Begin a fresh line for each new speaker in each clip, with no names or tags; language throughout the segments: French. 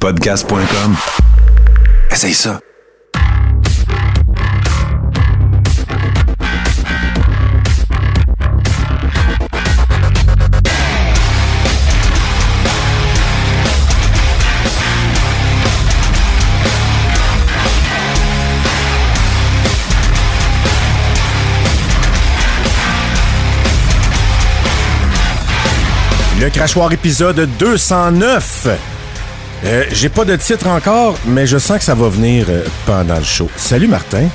Podcast.com. Essaye ça.
Le crachoir épisode 209. Euh, J'ai pas de titre encore, mais je sens que ça va venir euh, pendant le show. Salut Martin.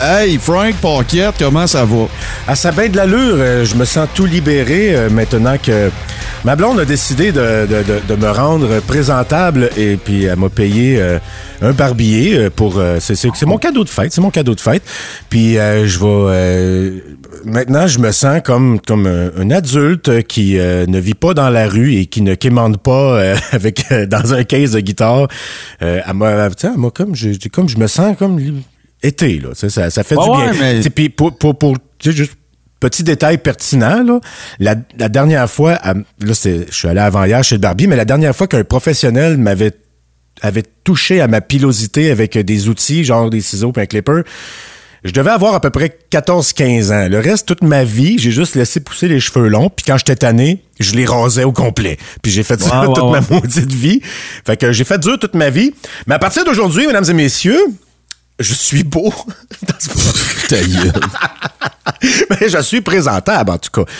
Hey, Frank Paquette, comment ça va?
À sa bain de l'allure, euh, je me sens tout libéré euh, maintenant que ma blonde a décidé de, de- de- de me rendre présentable et puis elle m'a payé euh, un barbier pour... c'est- mon cadeau de fête, c'est mon cadeau de fête. Puis je vais... maintenant, je me sens comme, comme un, adulte qui ne vit pas dans la rue et qui ne quémande pas avec dans un case de guitare. Elle m'a comme... Je, comme je me sens comme... été, là. Ça, ça fait du bien.
ouais, mais-
Puis pour, pour, pour juste petit détail pertinent, là, la, la dernière fois, à- là, c'est- je suis allé avant hier chez le barbier, mais la dernière fois qu'un professionnel m'avait avait touché à ma pilosité avec des outils, genre des ciseaux et un clipper, je devais avoir à peu près 14-15 ans. Le reste, toute ma vie, j'ai juste laissé pousser les cheveux longs, puis quand j'étais tanné, je les rasais au complet. Puis j'ai fait ça toute ma maudite vie. Fait que j'ai fait dur toute ma vie. Mais à partir d'aujourd'hui, mesdames et messieurs, je suis beau. Mais je suis présentable, en tout cas.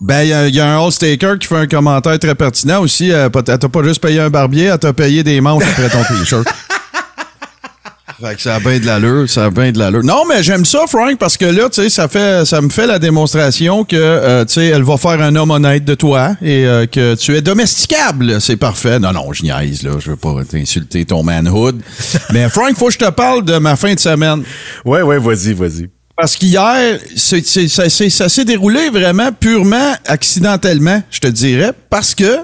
Ben, il y, a- y a un All-Staker qui fait un commentaire très pertinent aussi. Euh, Elle t'a pas juste payé un barbier, elle t'a payé des manches après ton t-shirt. Fait que ça a bien de l'allure, ça a bien de l'allure. Non, mais j'aime ça, Frank, parce que là, tu sais, ça fait, ça me fait la démonstration que, euh, tu sais, elle va faire un homme honnête de toi et euh, que tu es domesticable. C'est parfait. Non, non, je niaise, là. Je veux pas t'insulter ton manhood. mais Frank, faut que je te parle de ma fin de semaine.
Ouais, ouais, vas-y, vas-y.
Parce qu'hier, ça s'est déroulé vraiment purement accidentellement, je te dirais, parce que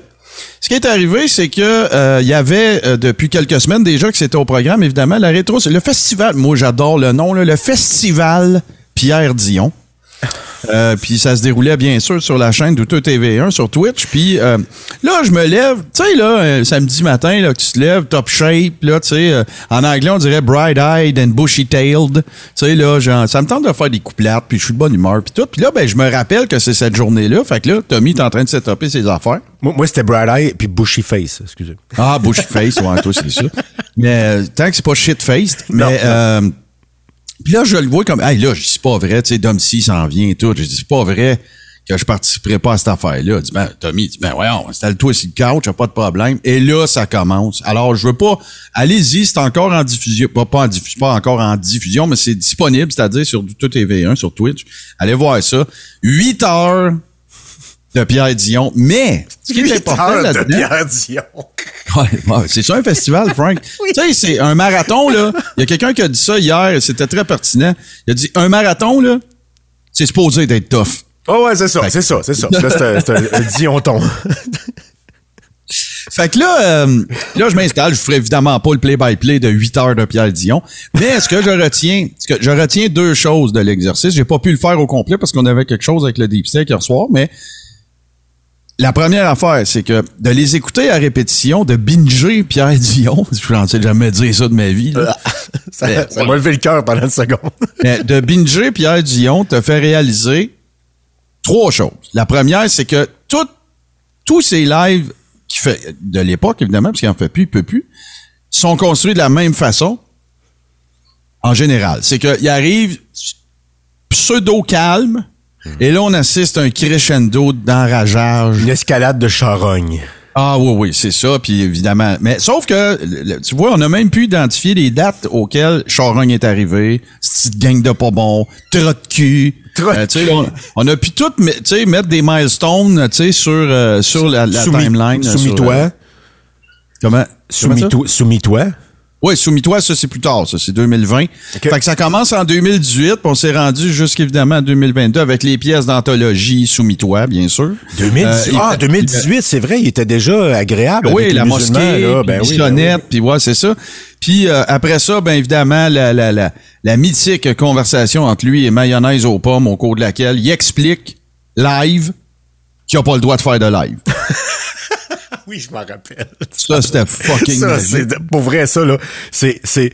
ce qui est arrivé, c'est que euh, il y avait euh, depuis quelques semaines déjà que c'était au programme, évidemment, la rétro, le festival. Moi, j'adore le nom, le festival Pierre Dion. Euh, puis ça se déroulait bien sûr sur la chaîne Douteux TV1 sur Twitch. Puis euh, là, je me lève, tu sais, là, euh, samedi matin, là, que tu te lèves, top shape, là, tu sais, euh, en anglais, on dirait bright-eyed and bushy-tailed. Tu sais, là, genre, ça me tente de faire des couplates, puis je suis de bonne humeur, puis tout. Puis là, ben, je me rappelle que c'est cette journée-là. Fait que là, Tommy est en train de setuper ses affaires.
Moi, moi, c'était Bright Eye puis Bushy Face, excusez.
Ah, bushy face, ouais, toi, c'est ça. Mais tant que c'est pas shit-faced, mais... Puis là, je le vois comme, hey, là, je dis c'est pas vrai, tu sais, Dom C s'en vient et tout. Je dis c'est pas vrai que je participerai pas à cette affaire-là. Dit, ben, Tommy, dit, ben, voyons, installe-toi sur le couch, y a pas de problème. Et là, ça commence. Alors, je veux pas, allez-y, c'est encore en diffusion, pas, pas en diffusion, pas encore en diffusion, mais c'est disponible, c'est-à-dire sur tout TV1, sur Twitch. Allez voir ça. 8 heures de Pierre Dion. Mais, ce qui est important là-dedans,
Pierre Dion.
Ouais, c'est ça un festival, Frank. Tu sais, c'est un marathon, là. Il y a quelqu'un qui a dit ça hier, c'était très pertinent. Il a dit un marathon, là, c'est supposé d'être tough.
Oh ouais, c'est ça, c'est ça, c'est ça. Là, c'est un- c'est un, un Dionton.
Fait que là, euh, là, je m'installe. Je ferai évidemment pas le play-by-play de 8 heures de Pierre Dion. Mais ce que je retiens, ce que je retiens deux choses de l'exercice? J'ai pas pu le faire au complet parce qu'on avait quelque chose avec le deep steak hier soir, mais la première affaire, c'est que de les écouter à répétition, de binger Pierre Dion, je n'en sais jamais dire ça de ma vie. là.
ça ça m'a levé le cœur pendant une seconde.
Mais de binger Pierre Dion te fait réaliser trois choses. La première, c'est que tout- tous ces lives qui fait de l'époque, évidemment, parce qu'il en fait plus, il peut plus, sont construits de la même façon en général. C'est qu'il arrive pseudo-calme, et là, on assiste à un crescendo d'enrageage.
Une escalade de charogne.
Ah oui, oui, c'est ça, puis évidemment. Mais sauf que, tu vois, on a même pu identifier les dates auxquelles Charogne est arrivé, cette petite gang de pas bon, trot de cul.
Trot de
Euh, on, on a pu tout mettre des milestones sur, euh, sur la, la
Soumis-
timeline.
Soumis-toi.
euh, comment?
Soumis-toi. Soumis-toi.
Oui, Soumis-toi, ça, c'est plus tard, ça, c'est 2020. Fait que ça commence en 2018, puis on s'est rendu jusqu'évidemment en 2022 avec les pièces d'anthologie Soumis-toi, bien sûr.
2018.
Euh, il
ah,
fait-
2018, c'est vrai, il était déjà agréable.
Oui,
avec
la mosquée,
là.
puis
Ben oui, ben
puis ouais, c'est ça. Puis euh, après ça, ben évidemment, la, la, la, la mythique conversation entre lui et Mayonnaise aux pommes, au cours de laquelle il explique live qu'il n'a pas le droit de faire de live.
oui, je m'en rappelle.
Ça, c'était fucking
Ça, pour vrai, ça, là, c'est, c'est,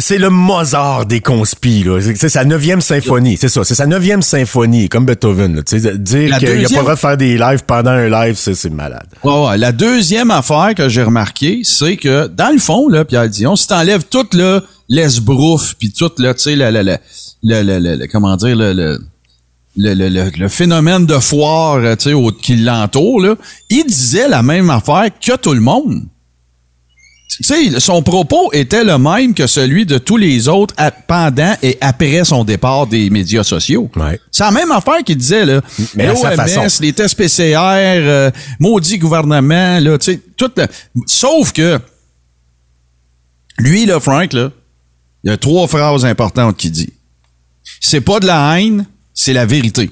c'est le Mozart des conspis, là. C'est, sa neuvième symphonie. C'est ça. C'est sa neuvième symphonie, comme Beethoven, là. Dire
La
qu'il n'y a pas
deuxième-
le droit de faire des lives pendant un live, c'est, malade.
Ouais, ouais. La deuxième affaire que j'ai remarqué, c'est que dans le fond, là, Pierre Dion, si t'enlèves tout là, l'esbrouf, puis tout là, tu sais, le, le- le- le- comment dire, le, le, le, le, le- phénomène de foire, euh, tu sais, au- qui l'entoure, là, il disait la même affaire que tout le monde. Tu sais, son propos était le même que celui de tous les autres à- pendant et après son départ des médias sociaux.
Ouais.
C'est la même affaire qu'il disait, là.
Mais à sa façon.
Les tests PCR, euh, maudit gouvernement, là, tu sais, tout le- Sauf que, lui, là, Frank, là, il y a trois phrases importantes qu'il dit. C'est pas de la haine, c'est la vérité.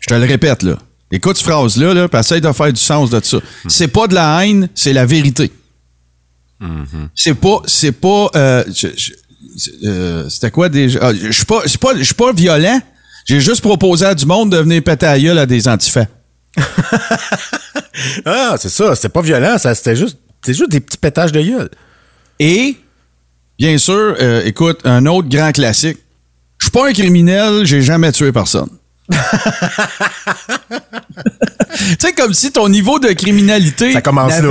Je te le répète, là. Écoute cette phrase-là, là, puis essaye de faire du sens de ça. C'est pas de la haine, c'est la vérité. C'est pas, c'est pas, euh, euh, c'était quoi déjà? Ah, je suis pas, pas, pas violent. J'ai juste proposé à du monde de venir péter à gueule à des antifas.
Ah, c'est ça. C'était pas violent. C'était juste, juste des petits pétages de gueule.
Et, bien sûr, euh, écoute, un autre grand classique. Je suis pas un criminel, j'ai jamais tué personne. tu sais, comme si ton niveau de criminalité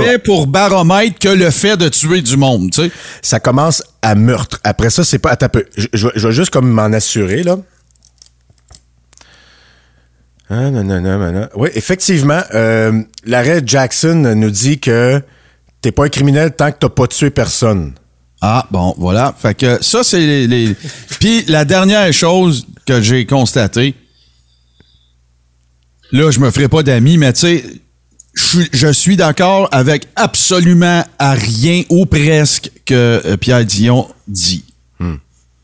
n'avait pour baromètre que le fait de tuer du monde, tu sais.
Ça commence à meurtre. Après ça, c'est pas. Attends un peu. Je, je, vais- je vais juste comme m'en assurer, là. Ah, non, non, non, non, non. Oui, effectivement, euh, l'arrêt Jackson nous dit que t'es pas un criminel tant que t'as pas tué personne.
Ah, bon, voilà. Fait que ça, c'est les... les- Puis la dernière chose que j'ai constatée, là, je me ferai pas d'amis, mais tu sais, je suis- d'accord avec absolument à rien ou presque que euh, Pierre Dion dit.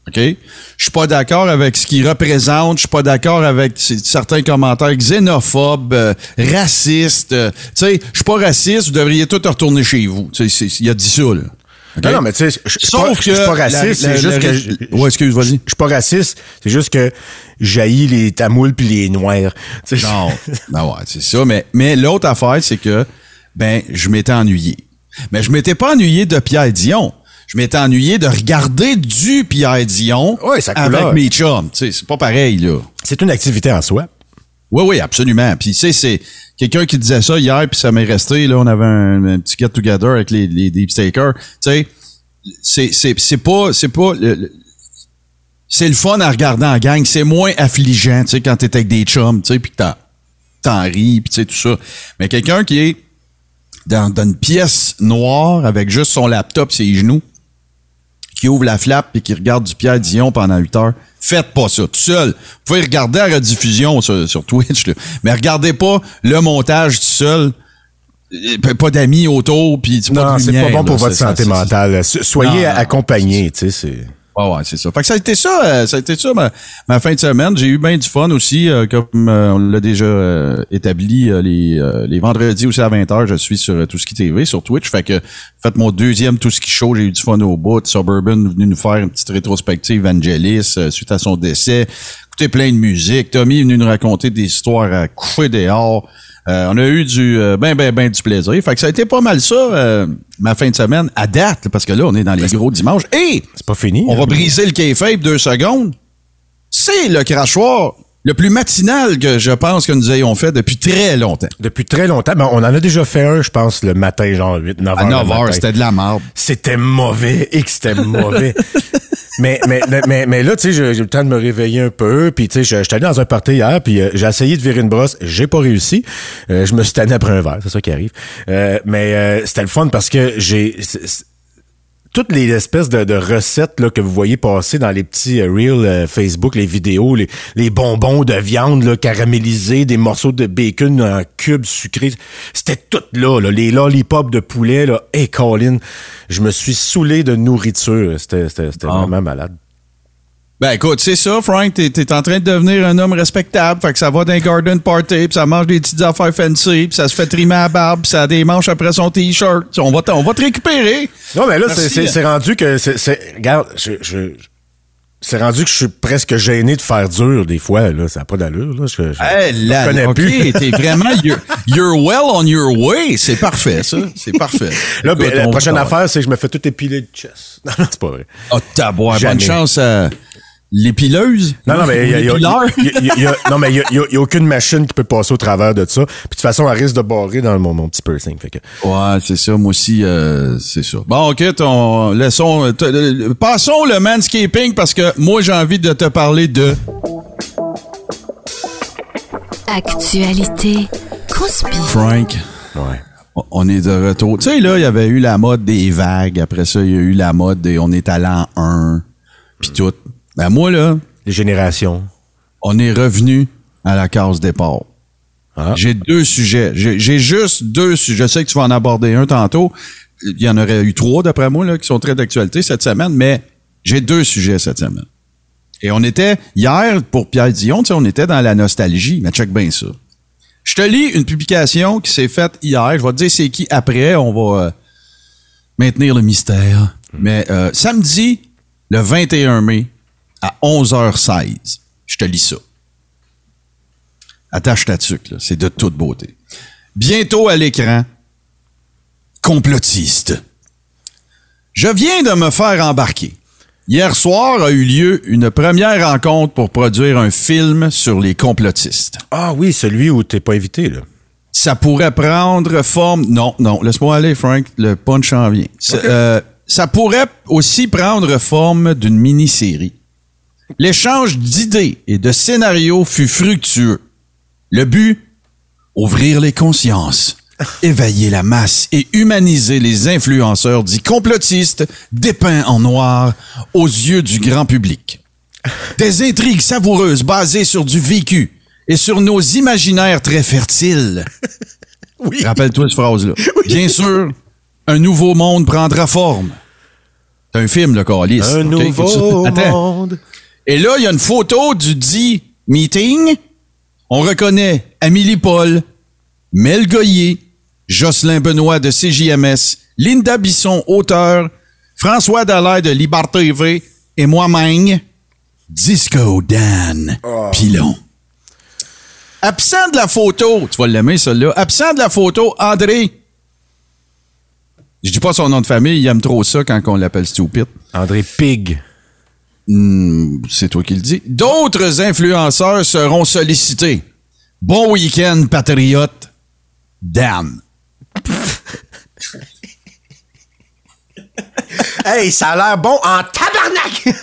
OK? Je suis pas d'accord avec ce qu'il représente. Je suis pas d'accord avec certains commentaires xénophobes, euh, racistes. euh, tu sais, je suis pas raciste, vous devriez tous retourner chez vous. Tu sais, il a dit ça, là.
Non, non, mais tu sais, je suis
Sauf
pas,
que
je suis pas
la-
raciste, c'est juste
la-
que.
Ouais, excuse, vas-y.
Je suis pas raciste, c'est juste que j'haïs les tamouls puis les noirs. Sais,
Non, ben ouais, c'est ça. Mais, mais l'autre affaire, c'est que, ben, je m'étais ennuyé. Mais je m'étais pas ennuyé de Pierre Dion. Je m'étais ennuyé de regarder du Pierre Dion
Ouais, sa
avec mes chums. Tu sais, c'est pas pareil, là.
C'est une activité en soi.
Oui, oui, absolument. Puis, tu sais, c'est quelqu'un qui disait ça hier, puis ça m'est resté. Là, on avait un, petit get-together avec les, les deep stakers. Tu sais, c'est, pas, c'est pas, le- c'est le fun à regarder en gang. C'est moins affligeant, tu sais, quand t'es avec des chums, tu sais, puis que t'en, t'en ris, puis tu sais, tout ça. Mais quelqu'un qui est dans, dans une pièce noire avec juste son laptop, ses genoux, qui ouvre la flappe et qui regarde du Pierre Dion pendant 8 heures. Faites pas ça, tout seul. Vous pouvez regarder la rediffusion sur, sur Twitch, là. mais regardez pas le montage tout seul. Pas d'amis autour, puis
Non, c'est pas bon pour votre santé mentale. So- Soyez accompagnés, tu sais, c'est.
Ouais, ouais, c'est ça. Fait que ça a été ça, euh, ça a été ça ma, ma fin de semaine. J'ai eu bien du fun aussi, euh, comme euh, on l'a déjà euh, établi euh, les, euh, les vendredis aussi à 20h, je suis sur Tout Ski TV, sur Twitch. Fait que faites mon deuxième Tout Ski Show, j'ai eu du fun au bout. Suburban venu nous faire une petite rétrospective Vangelis suite à son décès. Écoutez plein de musique. Tommy est venu nous raconter des histoires à coucher dehors. Euh, on a eu du euh, ben ben ben du plaisir. Fait que ça a été pas mal ça euh, ma fin de semaine à date parce que là on est dans les gros dimanches et
C'est pas fini.
on
hein.
va briser le kayfabe deux secondes. C'est le crachoir le plus matinal que je pense que nous ayons fait depuis très longtemps.
Depuis très longtemps. Ben, on en a déjà fait un, je pense, le matin, genre 8, 9 heures.
À
le
9
matin.
heures, c'était de la merde.
C'était mauvais et que c'était mauvais. mais, mais, mais, mais là, tu sais, j'ai eu le temps de me réveiller un peu. Puis, tu sais, j'étais allé dans un party hier, puis euh, j'ai essayé de virer une brosse. J'ai pas réussi. Euh, je me suis tanné après un verre, c'est ça qui arrive. Euh, mais euh, c'était le fun parce que j'ai... toutes les espèces de, de recettes là, que vous voyez passer dans les petits euh, reels euh, Facebook, les vidéos, les, les bonbons de viande là, caramélisés, des morceaux de bacon en cubes sucrés, c'était tout là, là, les lollipops de poulet, là, et Colin, je me suis saoulé de nourriture, c'était c'était- c'était
Ah.
vraiment malade.
Ben écoute, c'est ça, Frank, t'es es en train de devenir un homme respectable, fait que ça va d'un garden party, puis ça mange des petites affaires fancy, puis ça se fait trimer à la barbe, puis ça a des manches après son t-shirt. On va, te- on va te récupérer.
Non, mais là, c'est- c'est c'est rendu que, c'est c'est- regarde, je, je, C'est rendu que je suis presque gêné de faire dur des fois. Là. Ça n'a pas d'allure. Là. Je, je,
Hey,
je connais
OK,
plus.
t'es vraiment... You're, you're well on your way. C'est parfait, ça. C'est parfait.
Là, ben, la prochaine affaire, c'est que je me fais tout épiler le chest. Non, non, c'est pas vrai.
Oh, taboire, bonne chance à l'épileuse.
Non, non, non, mais il y a- aucune machine qui peut passer au travers de ça. Puis de toute façon, elle risque de barrer dans mon, mon petit piercing. Fait que,
Ouais, c'est ça. Moi aussi, euh, c'est ça. Bon, OK, ton, laissons, t- euh, passons le manscaping parce que moi, j'ai envie de te parler de...
Actualité. Conspire.
Frank.
ouais.
On est de retour. Tu sais, là, il y avait eu la mode des vagues. Après ça, il y a eu la mode des on est à l'an 1. Puis tout. Ben moi, là,
Les générations.
on est revenu à la case départ.
Ah.
J'ai deux sujets. J'ai juste deux sujets. Je sais que tu vas en aborder un tantôt. Il y en aurait eu trois, d'après moi, là, qui sont très d'actualité cette semaine, mais j'ai deux sujets cette semaine. Et on était, hier, pour Pierre Dion, on était dans la nostalgie, mais check bien ça. Je te lis une publication qui s'est faite hier. Je vais te dire c'est qui après. On va euh, maintenir le mystère. Mais euh, samedi, le 21 mai, à 11h16, je te lis ça. Attache ta tuque. C'est de toute beauté. Bientôt à l'écran, complotiste. Je viens de me faire embarquer. Hier soir a eu lieu une première rencontre pour produire un film sur les complotistes.
Ah oui, celui où t'es pas invité, là.
Ça pourrait prendre forme. Non, non, laisse-moi aller, Frank. Le punch en vient. Ça, euh, ça pourrait aussi prendre forme d'une mini-série. L'échange d'idées et de scénarios fut fructueux. Le but ouvrir les consciences, éveiller la masse et humaniser les influenceurs dits complotistes dépeints en noir aux yeux du grand public. Des intrigues savoureuses basées sur du vécu et sur nos imaginaires très fertiles.
Oui.
Rappelle-toi cette phrase-là. Bien sûr, un nouveau monde prendra forme. C'est un film, le Calis.
Un nouveau
Attends.
monde.
Et là, il y a une photo du dit meeting. On reconnaît Amélie Paul, Mel Goyer, Jocelyn Benoît de CJMS, Linda Bisson, auteur, François Dallaire de Liberté TV et moi-même, Disco Dan Pilon. Absent de la photo, tu vas l'aimer celle-là, absent de la photo, André. Je dis pas son nom de famille, il aime trop ça quand on l'appelle stupide.
André Pig.
Hmm, c'est toi qui le dis. D'autres influenceurs seront sollicités. Bon week-end, patriote. Dan.
Hey, ça a l'air bon en tabarnak!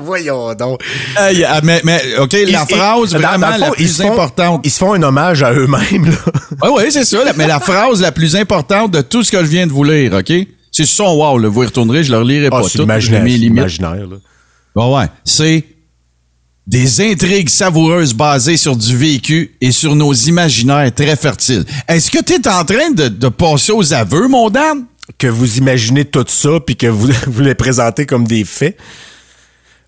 Voyons donc.
Hey, ah, mais, mais, OK, la
Ils-
phrase
dans-
vraiment la
ils
plus
font-
importante.
Ils se font un hommage à eux-mêmes, là.
Oui, oui, c'est ça. Mais la phrase la plus importante de tout ce que je viens de vous lire, OK? C'est son wow, là, vous y retournerez, je le relirai
Ah,
pas tout.
imaginaire.
mes
imaginaire, là.
Bon, ouais. C'est des intrigues savoureuses basées sur du vécu et sur nos imaginaires très fertiles. Est-ce que tu es en train de, de passer aux aveux, mon Dan?
Que vous imaginez tout ça, puis que vous, vous les présentez comme des faits?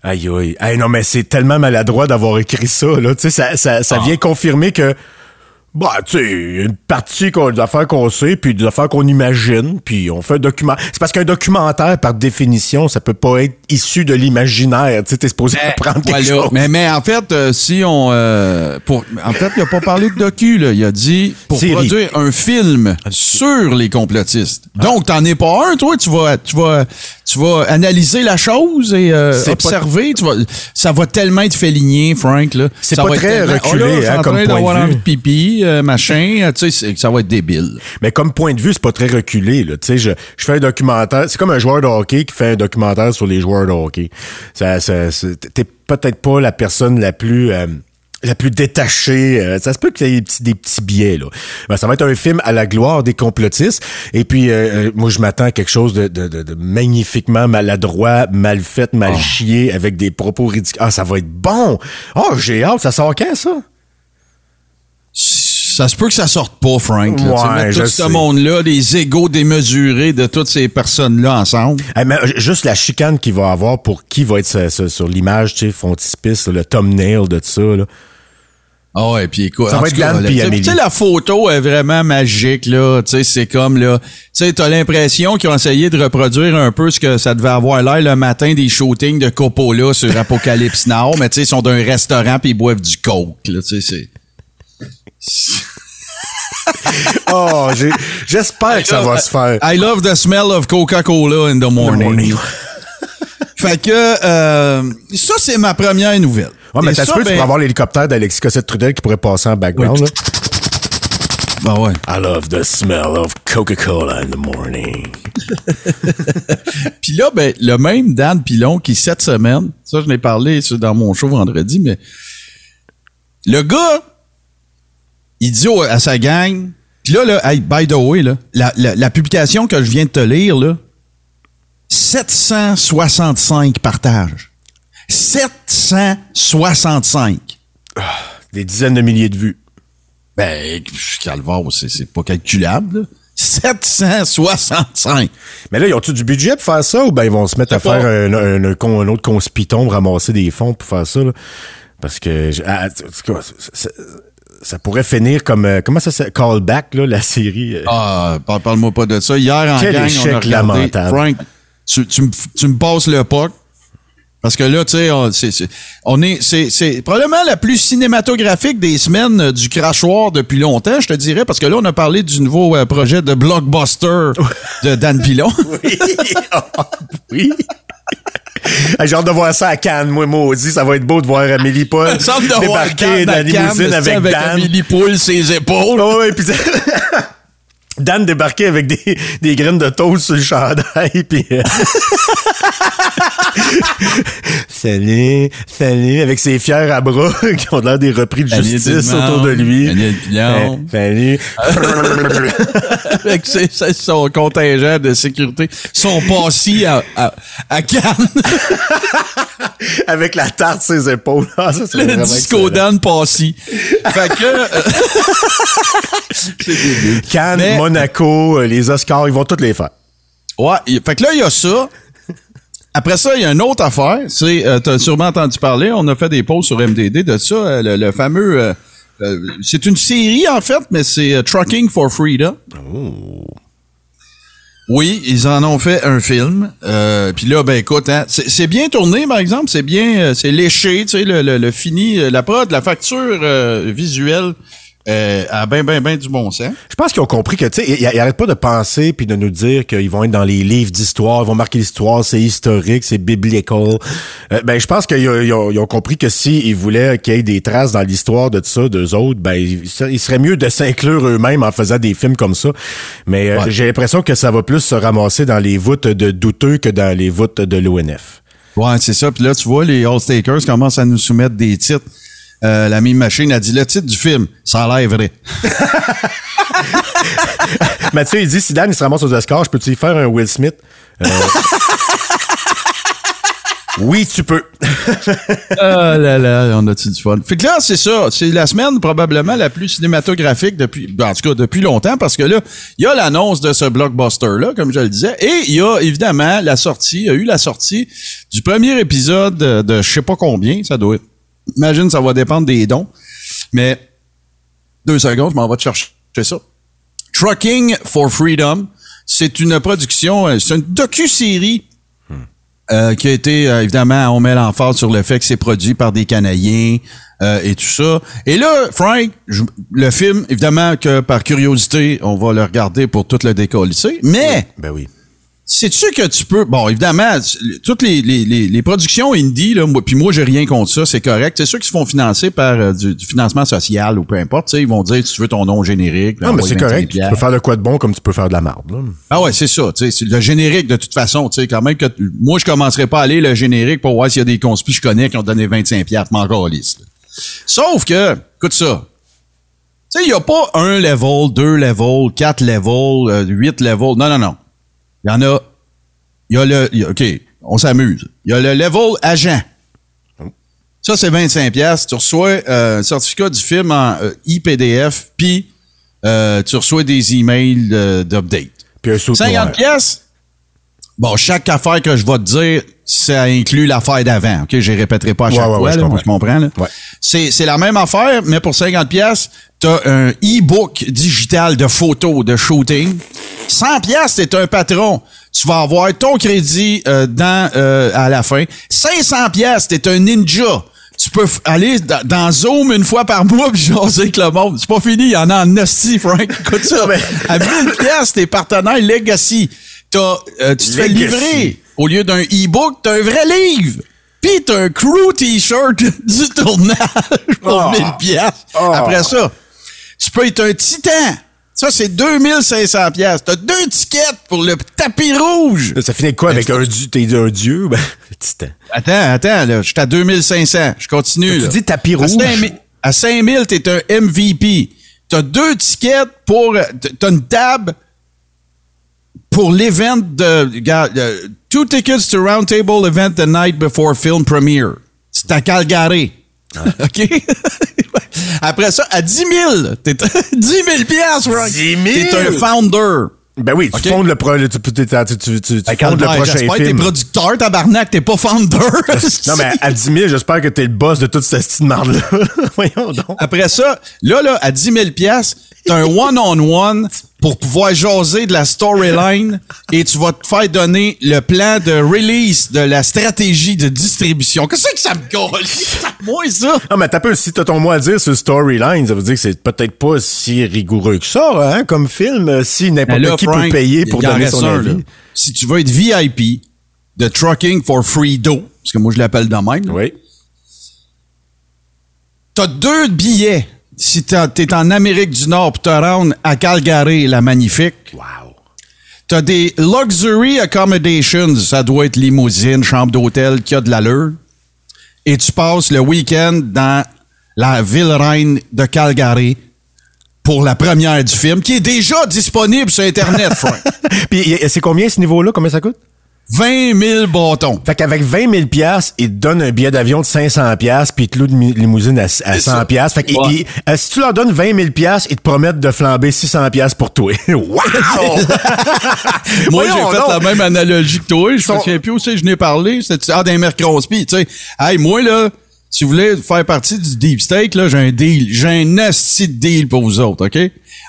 Aïe, aïe. Hey, non, mais c'est tellement maladroit d'avoir écrit ça, là. Tu sais, ça, ça, ça
Ah.
vient confirmer que, bah, tu sais, une partie qu'on- des affaires qu'on sait, puis des affaires qu'on imagine, puis on fait un document. C'est parce qu'un documentaire, par définition, ça peut pas être issu de l'imaginaire. Tu sais, t'es supposé apprendre quelque
Voilà.
chose.
Mais, mais en fait, euh, si on... euh, pour, en fait, il a pas parlé de docu, là. Il a dit pour
Série.
produire un film sur les complotistes. Donc, t'en es pas un, toi. Tu vas, tu vas, tu vas analyser la chose et euh,
pas-
observer. Tu vas, ça va tellement être féligné, Frank. Là.
C'est pas
va
très reculé,
Oh suis
hein, comme point de vue.
envie de pipi, euh, machin. euh, Tu sais, ça va être débile.
Mais comme point de vue, c'est pas très reculé. Là. Tu sais, je, je fais un documentaire. C'est comme un joueur de hockey qui fait un documentaire sur les joueurs de hockey. Ça, ça, t'es peut-être pas la personne la plus euh, la plus détachée. euh, ça se peut qu'il y ait des petits, des petits biais. Là. Ben, ça va être un film à la gloire des complotistes. Et puis, euh, moi, je m'attends à quelque chose de, de, de- de magnifiquement maladroit, mal fait, mal chié, avec des propos ridicules. Ah, ça va être bon! Oh, j'ai hâte. Ça sort quand, ça?
Ça se peut que ça sorte pas, Frank. là.
Ouais,
tout ce monde-là, les égaux démesurés de toutes ces personnes-là ensemble.
Hey, mais, euh, juste la chicane qu'il va avoir pour qui va être sur, sur- sur l'image, tu sais, frontispice, le thumbnail de ça. Là.
Ah ouais, puis écoute,
Ça va
tout
être puis Amélie.
Tu sais, la photo est vraiment magique, là. Tu sais, c'est comme, là, tu sais, t'as l'impression qu'ils ont essayé de reproduire un peu ce que ça devait avoir l'air le matin des shootings de Coppola sur Apocalypse Now, mais tu sais, ils sont d'un restaurant puis ils boivent du coke, là, tu sais, c'est...
Oh, j'espère que ça va se faire.
I love the smell of Coca-Cola in the morning.
morning.
fait que, euh, ça, c'est ma première nouvelle.
Ouais, mais t'as
ça,
peu, tu
ben-
pourrais avoir l'hélicoptère d'Alexis Cossette-Trudel qui pourrait passer en background.
Oui.
là?
Ben ouais.
I love the smell of Coca-Cola in the morning.
Puis là, ben, le même Dan Pilon qui, cette semaine, ça, je l'ai parlé ça, dans mon show vendredi, mais le gars, il dit à sa gang, puis là, là, hey, by the way, là, la, la- la publication que je viens de te lire, là, 765 partages. 765.
Des dizaines de milliers de vues.
Ben, calvaire, c'est, c'est pas calculable, là. 765.
Mais là, ils ont-tu du budget pour faire ça ou ben ils vont se mettre à faire un, un- un autre conspiton, ramasser des fonds pour faire ça? là? Parce que ah, ça, pourrait finir comme euh, comment ça s'appelle? Callback, là, la série. euh.
Ah, parle- parle-moi pas de ça. Hier, en
Quel
gang, on
échec
a regardé.
lamentable.
Frank, tu, tu, me- tu me passes le puck. Parce que là, tu sais, on, c'est, c'est- on est, c'est, c'est probablement la plus cinématographique des semaines euh, du crachoir depuis longtemps, je te dirais, parce que là, on a parlé du nouveau projet de blockbuster de Dan Pilon.
Oui. oui. J'ai hâte de voir ça à Cannes, moi, maudit. Ça va être beau de voir Amélie Paul débarquer
Dan
dans la limousine avec,
avec
Dan.
Amélie Poul ses épaules?
Oh, ouais, puis Dan débarquer avec des, des graines de toast sur le chandail, puis... euh, salut, salut, avec ses fiers à bras qui ont l'air des repris de
Salut,
justice autour de lui.
Salut,
Salut.
avec ses- son contingent de sécurité, son passy à, à, à Cannes.
avec la tarte sur ses épaules. Ah, ça,
Le disco. Dan. Fait que... euh.
Cannes,
Mais-
Monaco, euh, les Oscars, ils vont tous les faire.
Ouais, fait que là, il y a ça. Après ça, il y a une autre affaire. C'est, euh, t'as sûrement entendu parler, on a fait des posts sur MDD de ça, euh, le, le fameux... euh, euh, c'est une série, en fait, mais c'est Trucking for Freedom. Oui, ils en ont fait un film. Euh, Puis là, ben écoute, hein, c'est c'est bien tourné, par exemple. C'est bien, euh, c'est léché, tu sais, le, le, le fini, la prod, la facture euh, visuelle euh, a ben, ben, ben du bon sens.
Je pense qu'ils ont compris que, tu sais, ils, ils arrêtent pas de penser puis de nous dire qu'ils vont être dans les livres d'histoire, ils vont marquer l'histoire, c'est historique, c'est biblical. Euh, ben, je pense qu'ils ont, compris que si ils voulaient qu'il y ait des traces dans l'histoire de tout ça, d'eux autres, ben, il, serait mieux de s'inclure eux-mêmes en faisant des films comme ça. Mais euh, j'ai l'impression que ça va plus se ramasser dans les voûtes de douteux que dans les voûtes de l'ONF.
Ouais, c'est ça. Puis là, tu vois, les All-Stakers commencent à nous soumettre des titres. Euh, la mime machine a dit le titre du film, ça a l'air vrai.
Mathieu, il dit, si Dan, il se ramasse aux Oscars, je peux-tu y faire un Will Smith? Euh, oui, tu peux.
Ah là là, on a-tu du fun? Fait que là, c'est ça. C'est la semaine probablement la plus cinématographique depuis, ben, en tout cas, depuis longtemps, parce que là, il y a l'annonce de ce blockbuster-là, comme je le disais, et il y a évidemment la sortie, il y a eu la sortie du premier épisode de, de je sais pas combien, ça doit être. Imagine, ça va dépendre des dons. Mais, deux secondes, je m'en vais te chercher ça. Trucking for Freedom, c'est une production, euh, c'est une docu-série euh, qui a été, euh, évidemment, on met l'emphase sur le fait que c'est produit par des Canadiens euh, et tout ça. Et là, Frank, je- le film, évidemment que par curiosité, on va le regarder pour tout le décollisser, mais
Ben oui.
Sais-tu que tu peux... Bon, évidemment, toutes les, les, les, les productions indie, là, moi, puis moi, j'ai rien contre ça, c'est correct. C'est ceux qui se font financer par euh, du, du financement social ou peu importe, tu sais, ils vont dire, tu veux ton nom générique.
Non, mais c'est
25
correct. Tu peux faire de quoi de bon comme tu peux faire de la marde. Là.
Ah ouais, c'est ça. tu sais, C'est le générique, de toute façon. tu sais, Quand même que moi, je commencerai pas à aller le générique pour voir s'il y a des conspis que je connais qui ont donné 25 piastres, calisse, là. Sauf que, écoute ça. Tu sais, il n'y a pas un level, deux levels, quatre levels, euh, huit levels. Non, non, non. Il y en a. Il y a le. il y a- OK, on s'amuse. Il y a le level agent. Ça, c'est 25 piastres. Tu reçois euh, un certificat du film en euh, IPDF, puis euh, tu reçois des emails d'update.
Puis un saut
50 pièces Bon, chaque affaire que je vais te dire, ça inclut l'affaire d'avant. OK, je ne répéterai pas à chaque
Ouais, ouais,
fois,
ouais, je
là, tu comprends, là?
Ouais.
C'est, c'est la même affaire, mais pour 50 pièces, t'as un e-book digital de photos de shooting. 100 pièces, t'es un patron. Tu vas avoir ton crédit euh, dans euh, à la fin. 500 pièces, t'es un ninja. Tu peux aller dans, dans Zoom une fois par mois puis jaser avec le monde. C'est pas fini, il y en a en hostie, Frank. Écoute ça. À 1000 pièces, t'es partenaire Legacy. T'as, euh, tu te fais livrer au lieu d'un e-book, t'as un vrai livre. Pis t'as un crew t-shirt du tournage pour
Oh.
1000 pièces.
Oh.
Après ça, tu peux être un titan. Ça, c'est 2500 pièces. T'as deux tickets pour le tapis rouge.
Ça finit quoi avec un dieu? T'es un dieu? Ben, titan.
Attends, attends, là. Je suis à 2500. Je continue,
Tu dis tapis rouge?
5000, à 5000, t'es un MVP. T'as deux tickets pour... T'as une table pour l'event de... euh, two tickets to round table event the night before film premiere. C'est à Calgary. OK? Après ça, à 10 000, t'es 10 000 piastres, Frank.
10 000?
T'es un founder.
Ben oui, tu
Ok?
fondes le, pro, tu, tu, tu, tu, tu, tu
Ben,
fondes le prochain
J'espère que t'es
film.
producteur, tabarnak, t'es pas founder.
Non, mais à 10 000, j'espère que t'es le boss de toute cette petite marde-là. Voyons donc.
Après ça, là, là, à 10 000 piastres, un one-on-one pour pouvoir jaser de la storyline et tu vas te faire donner le plan de release de la stratégie de distribution. Qu'est-ce que ça me colle? Moi, ça.
Non, mais t'as peu, si t'as ton mot à dire sur storyline, ça veut dire que c'est peut-être pas si rigoureux que ça, hein, comme film, euh, si n'importe qui
Frank,
peut payer pour donner son
un,
avis.
là. Si tu veux être VIP de Trucking for Free Do, parce que moi, je l'appelle de même,
Oui.
T'as deux billets si t'es en Amérique du Nord pour te rendre à Calgary, la magnifique.
Wow.
T'as des luxury accommodations, ça doit être limousine, chambre d'hôtel qui a de l'allure. Et tu passes le week-end dans la ville reine de Calgary pour la première du film, qui est déjà disponible sur Internet, Frank.
Puis c'est combien ce niveau-là? Combien ça coûte?
20 000 bâtons.
Fait qu'avec 20 000 piastres, il te donne un billet d'avion de 500 piastres, puis il te loue une limousine à, à 100
ça.
piastres. Fait que
Ouais.
il- euh, si tu leur donnes 20 000 piastres, ils te promettent de flamber 600 piastres pour toi. wow!
Moi, j'ai fait
donc.
la même analogie que toi. Je me souviens plus où c'est je n'ai parlé. C'était ah, d'un Crosby, tu sais. Hey, moi, là, si vous voulez faire partie du deep steak, là, j'ai un deal. J'ai un asti de deal pour vous autres, OK?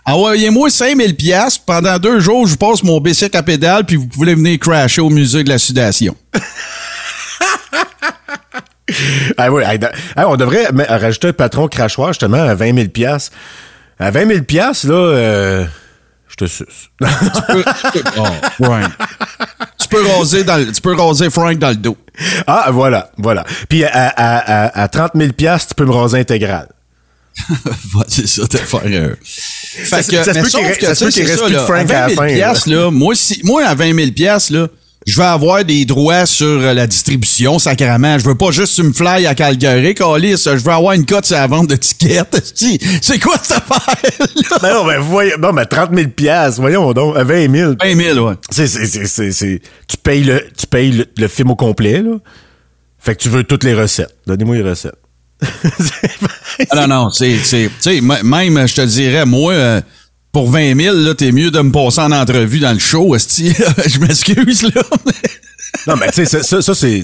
Envoyez-moi 5000 pièces Pendant deux jours, je passe mon bicycle à pédale, puis vous pouvez venir crasher au musée de la sudation.
Ah oui, hey, on devrait rajouter un patron crachoir justement à 20 000 piastres. À 20 000 piastres, là, euh, je te suce.
Oh, Frank. tu peux raser dans le- tu peux raser Frank dans le dos.
ah, voilà, voilà. Puis à, à, à, à 30 000 piastres, tu peux me raser intégral.
C'est ça, t'as euh. Fait
Ça-
que,
ça se
mais
peut
sauf
qu'il re-
que,
ça se
tu
peut qu'il reste
ça,
plus de
là,
Frank à la
20 000
fin,
piastres, là, moi, si, moi, à 20 000 piastres, là, je vais avoir des droits sur euh, la distribution, sacrément. Je veux pas juste me fly à Calgary, Calis. Je veux avoir une cote sur la vente de tickets. C'est quoi cette affaire-là?
Ben non, ben voyons, non, mais 30 000 piastres, voyons donc, à 20 000.
20 000, ouais.
C'est, c'est, c'est, c'est, c'est- tu payes le, tu payes le, le film au complet, là. Fait que tu veux toutes les recettes. Donnez-moi les recettes.
Ah non, non, c'est, c'est, tu sais, même, je te dirais, moi, euh, pour 20 000, là, t'es mieux de me passer en entrevue dans le show, esti. Je m'excuse, là.
Non, mais tu sais, ça, ça, ça, c'est.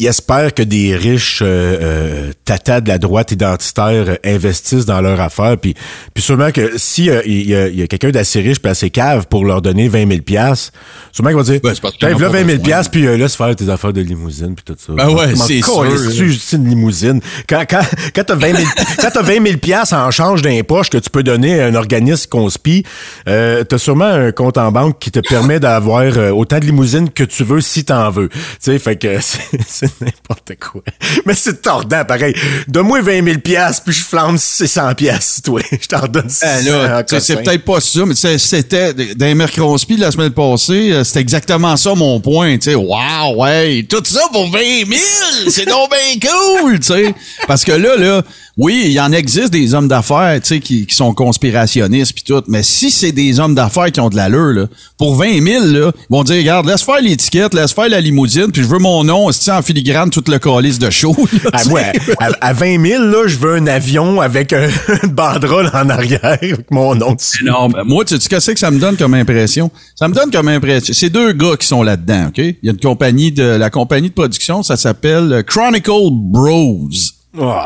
Il espère que des riches euh, euh, tatas de la droite identitaire euh, investissent dans leur affaire. Puis, puis sûrement que si euh, il y a, quelqu'un d'assez riche puis assez cave pour leur donner 20 000 piastres, sûrement qu'il va dire,
Ben, c'est
là
pas
20 000
besoin.
piastres, puis euh, laisse faire tes affaires de limousine puis tout ça.
Ben ouais, c'est sûr, là.
juste une limousine? Quand, quand, quand t'as 20 000, quand t'as 20 000 piastres en change poche que tu peux donner à un organisme conspi, euh, t'as sûrement un compte en banque qui te permet d'avoir autant de limousines que tu veux si t'en veux. Tu sais, fait que c'est c'est n'importe quoi. Mais c'est tordant, pareil. Donne-moi 20 000 piastres, puis je flambe 600 piastres, toi. Je t'en donne 600
Eh là,
en
tu sais, c'est peut-être pas ça, mais c'était dans Mercredi la semaine passée, euh, c'était exactement ça mon point. Tu sais, wow, ouais, tout ça pour 20 000, c'est donc bien cool, tu sais. Parce que là, là, oui, il y en existe des hommes d'affaires, tu sais, qui, qui sont conspirationnistes puis tout. Mais si c'est des hommes d'affaires qui ont de l'allure, là, pour 20 000, là, ils vont dire, regarde, laisse faire l'étiquette, laisse faire la limousine, puis je veux mon nom, c'est en filigrane, toute le calice de show. là,
Ah, moi, à, à 20 000, là, je veux un avion avec un, une banderole en arrière avec mon nom dessus.
Non, ben, moi, tu sais qu'est-ce que ça me donne comme impression? Ça me donne comme impression. C'est deux gars qui sont là-dedans, OK? Il y a une compagnie de, la compagnie de production, ça s'appelle Chronicle Bros.
Oh,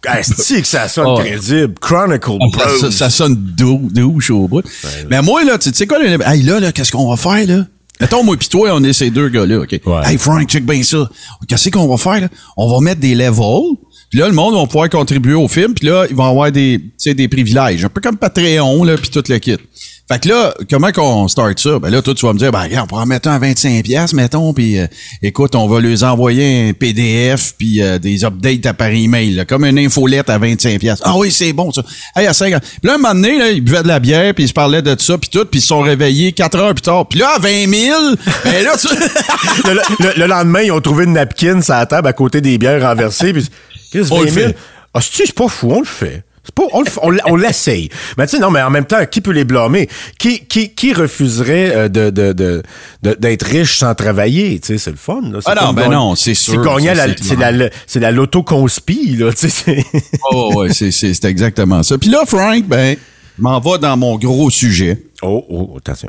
que ça sonne
Oh.
crédible? Chronicle
Ah, Ça,
Bros.
ça, ça sonne dou- douche au bout. Mais moi, là, tu sais quoi, là, hey, là, là qu'est-ce qu'on va faire, là? Mettons, moi pis toi, on est ces deux gars-là, OK?
Ouais.
Hey, Frank, check bien ça. Qu'est-ce qu'on va faire, là? On va mettre des levels. Puis là, le monde va pouvoir contribuer au film. Puis là, ils vont avoir des, tu sais, des privilèges. Un peu comme Patreon, là, puis tout le kit. Fait que là, comment qu'on start ça? Ben là, toi, tu vas me dire, ben regarde, on pourra en mettre un à 25 pièces mettons, puis euh, écoute, on va leur envoyer un PDF puis euh, des updates à par email, là, comme une infolette à 25 pièces. Ah oui, c'est bon, ça. Hey, à 50. Puis là, un moment donné, là, ils buvaient de la bière, puis ils se parlaient de ça, puis tout, puis ils se sont réveillés 4 heures plus tard. Puis là, à 20 000, ben là, tu...
le, le- le lendemain, ils ont trouvé une napkin sur la table à côté des bières renversées. Puis, qu'est-ce
On
20
le
000?
fait.
Ah, c'est pas fou, on le fait. Pas, on l'essaye. Mais tu sais, non, mais en même temps, qui peut les blâmer? Qui, qui, qui refuserait euh, de, de, de, de- d'être riche sans travailler? Tu sais, c'est le fun, là.
Ah non, ben non, c'est sûr,
C'est
c'est
la, c'est la loto conspi, là, tu sais. c'est-
oh, ouais, c'est, c'est, c'est exactement ça. Puis là, Frank, ben, m'en va dans mon gros sujet.
Oh, oh, attention.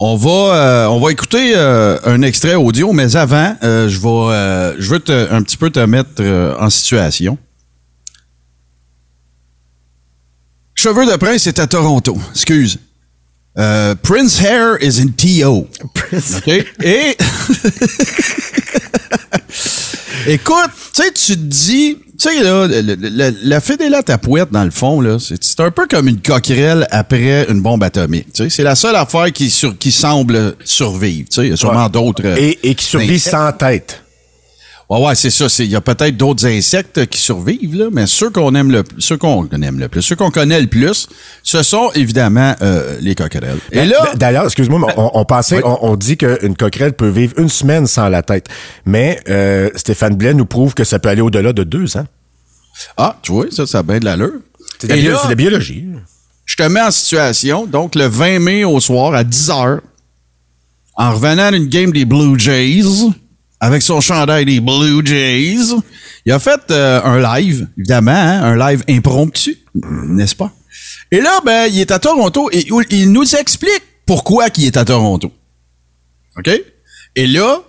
On va, euh, on va écouter euh, un extrait audio, mais avant, euh, je vais, je veux te, un petit peu te mettre en situation. Cheveux de prince est à Toronto. Excuse. Euh, Prince Hair is in TO. OK? Et. Écoute, tu sais, tu te dis, tu sais, là, le- le- le- la fédélate à pouette, dans le fond, là, c'est un peu comme une coquerelle après une bombe atomique. C'est la seule affaire qui, sur, qui semble survivre. Il y a sûrement
Ouais.
d'autres. euh,
Et, et qui survit sans tête.
Ouais, ouais, c'est ça. Il y a peut-être d'autres insectes qui survivent, là, mais ceux qu'on aime le ceux qu'on aime le plus, ceux qu'on connaît le plus, ce sont évidemment euh, les coquerelles. Et là,
D- D'ailleurs, excuse-moi, on, on pensait,
Oui.
on, on dit qu'une coquerelle peut vivre une semaine sans la tête. Mais euh, Stéphane Blais nous prouve que ça peut aller au-delà de deux ans.
ah, tu vois, ça, ça a bien de l'allure.
C'est de, la
là,
la biologie.
je te mets en situation, donc le 20 mai au soir à 10 heures, en revenant d'une game des Blue Jays, avec son chandail des Blue Jays, il a fait euh, un live, évidemment, hein, un live impromptu, n'est-ce pas? Et là, ben, il est à Toronto et il nous explique pourquoi il est à Toronto. OK? Et là,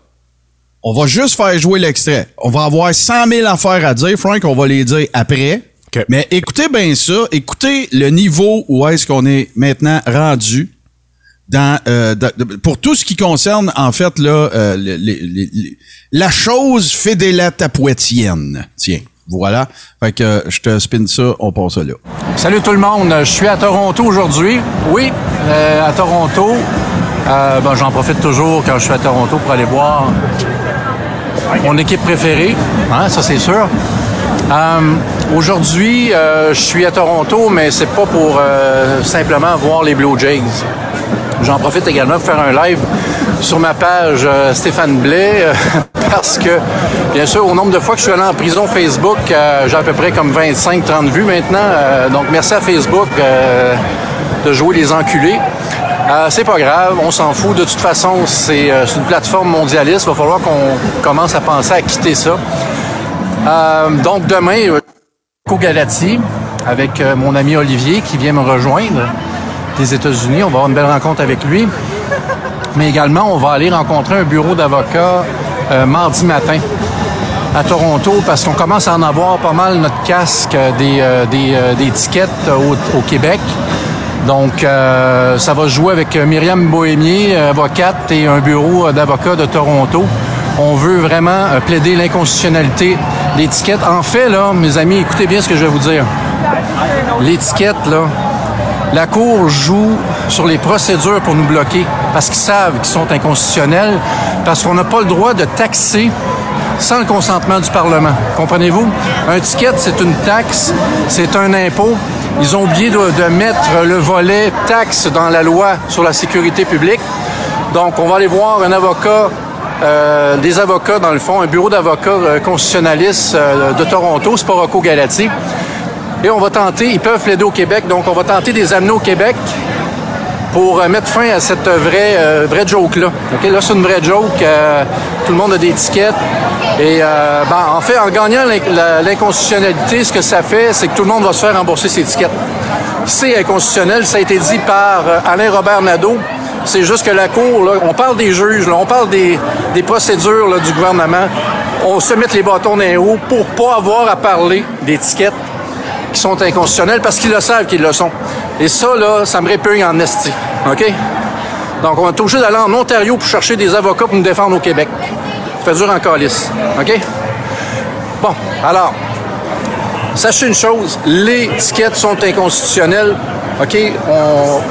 on va juste faire jouer l'extrait. On va avoir 100 000 affaires à dire. Frank, on va les dire après.
OK.
Mais écoutez bien ça. Écoutez le niveau où est-ce qu'on est maintenant rendu dans, euh, pour tout ce qui concerne, en fait, là, euh, le- le- le- le- la chose. Tiens, voilà. Fait que je te spin ça, on passe là.
Salut tout le monde, je suis à Toronto aujourd'hui. Oui, euh, à Toronto. Euh, ben, J'en profite toujours quand je suis à Toronto pour aller voir mon équipe préférée, hein, ça c'est sûr. Euh, aujourd'hui, euh, je suis à Toronto, mais c'est pas pour euh, simplement voir les Blue Jays. J'en profite également pour faire un live sur ma page euh, Stéphane Blais euh, parce que, bien sûr, au nombre de fois que je suis allé en prison Facebook, euh, j'ai à peu près comme 25-30 vues maintenant. Donc, merci à Facebook de jouer les enculés. C'est pas grave, on s'en fout. De toute façon, c'est une plateforme mondialiste. Il va falloir qu'on commence à penser à quitter ça. Donc, demain, au Galati avec mon ami Olivier qui vient me rejoindre des États-Unis. On va avoir une belle rencontre avec lui. Mais également, on va aller rencontrer un bureau d'avocats euh, mardi matin à Toronto parce qu'on commence à en avoir pas mal notre casque euh, des, euh, des, des au, Québec. Donc, ça va jouer avec Myriam Bohémier, avocate, et un bureau d'avocats de Toronto. On veut vraiment plaider l'inconstitutionnalité d'étiquette. En fait, là, mes amis, écoutez bien ce que je vais vous dire. L'étiquette, là, la Cour joue sur les procédures pour nous bloquer parce qu'ils savent qu'ils sont inconstitutionnels, parce qu'on n'a pas le droit de taxer sans le consentement du Parlement. Comprenez-vous? Un ticket, c'est une taxe, c'est un impôt. Ils ont oublié de, mettre le volet taxe dans la loi sur la sécurité publique. Donc, on va aller voir un avocat euh, des avocats, dans le fond, un bureau d'avocats euh, constitutionnalistes euh, de Toronto, c'est pas Rocco Galati. Et on va tenter, ils peuvent plaider au Québec, donc on va tenter de les amener au Québec pour euh, mettre fin à cette vraie, euh, vraie joke-là. OK? Là, c'est une vraie joke. euh, tout le monde a des tickets. Et ben, en fait, en gagnant l'inconstitutionnalité, ce que ça fait, c'est que tout le monde va se faire rembourser ses tickets. C'est inconstitutionnel, ça a été dit par Alain Robert Nadeau. C'est juste que la Cour, là, on parle des juges, là, on parle des, des procédures là, du gouvernement. On se met les bâtons dans les roues pour pas avoir à parler tickets qui sont inconstitutionnels parce qu'ils le savent qu'ils le sont. Et ça, là, ça me répugne en esti. OK? Donc, on est obligé d'aller en Ontario pour chercher des avocats pour nous défendre au Québec. Ça fait dur en calice. OK? Bon, alors, sachez une chose, les tickets sont inconstitutionnels. OK?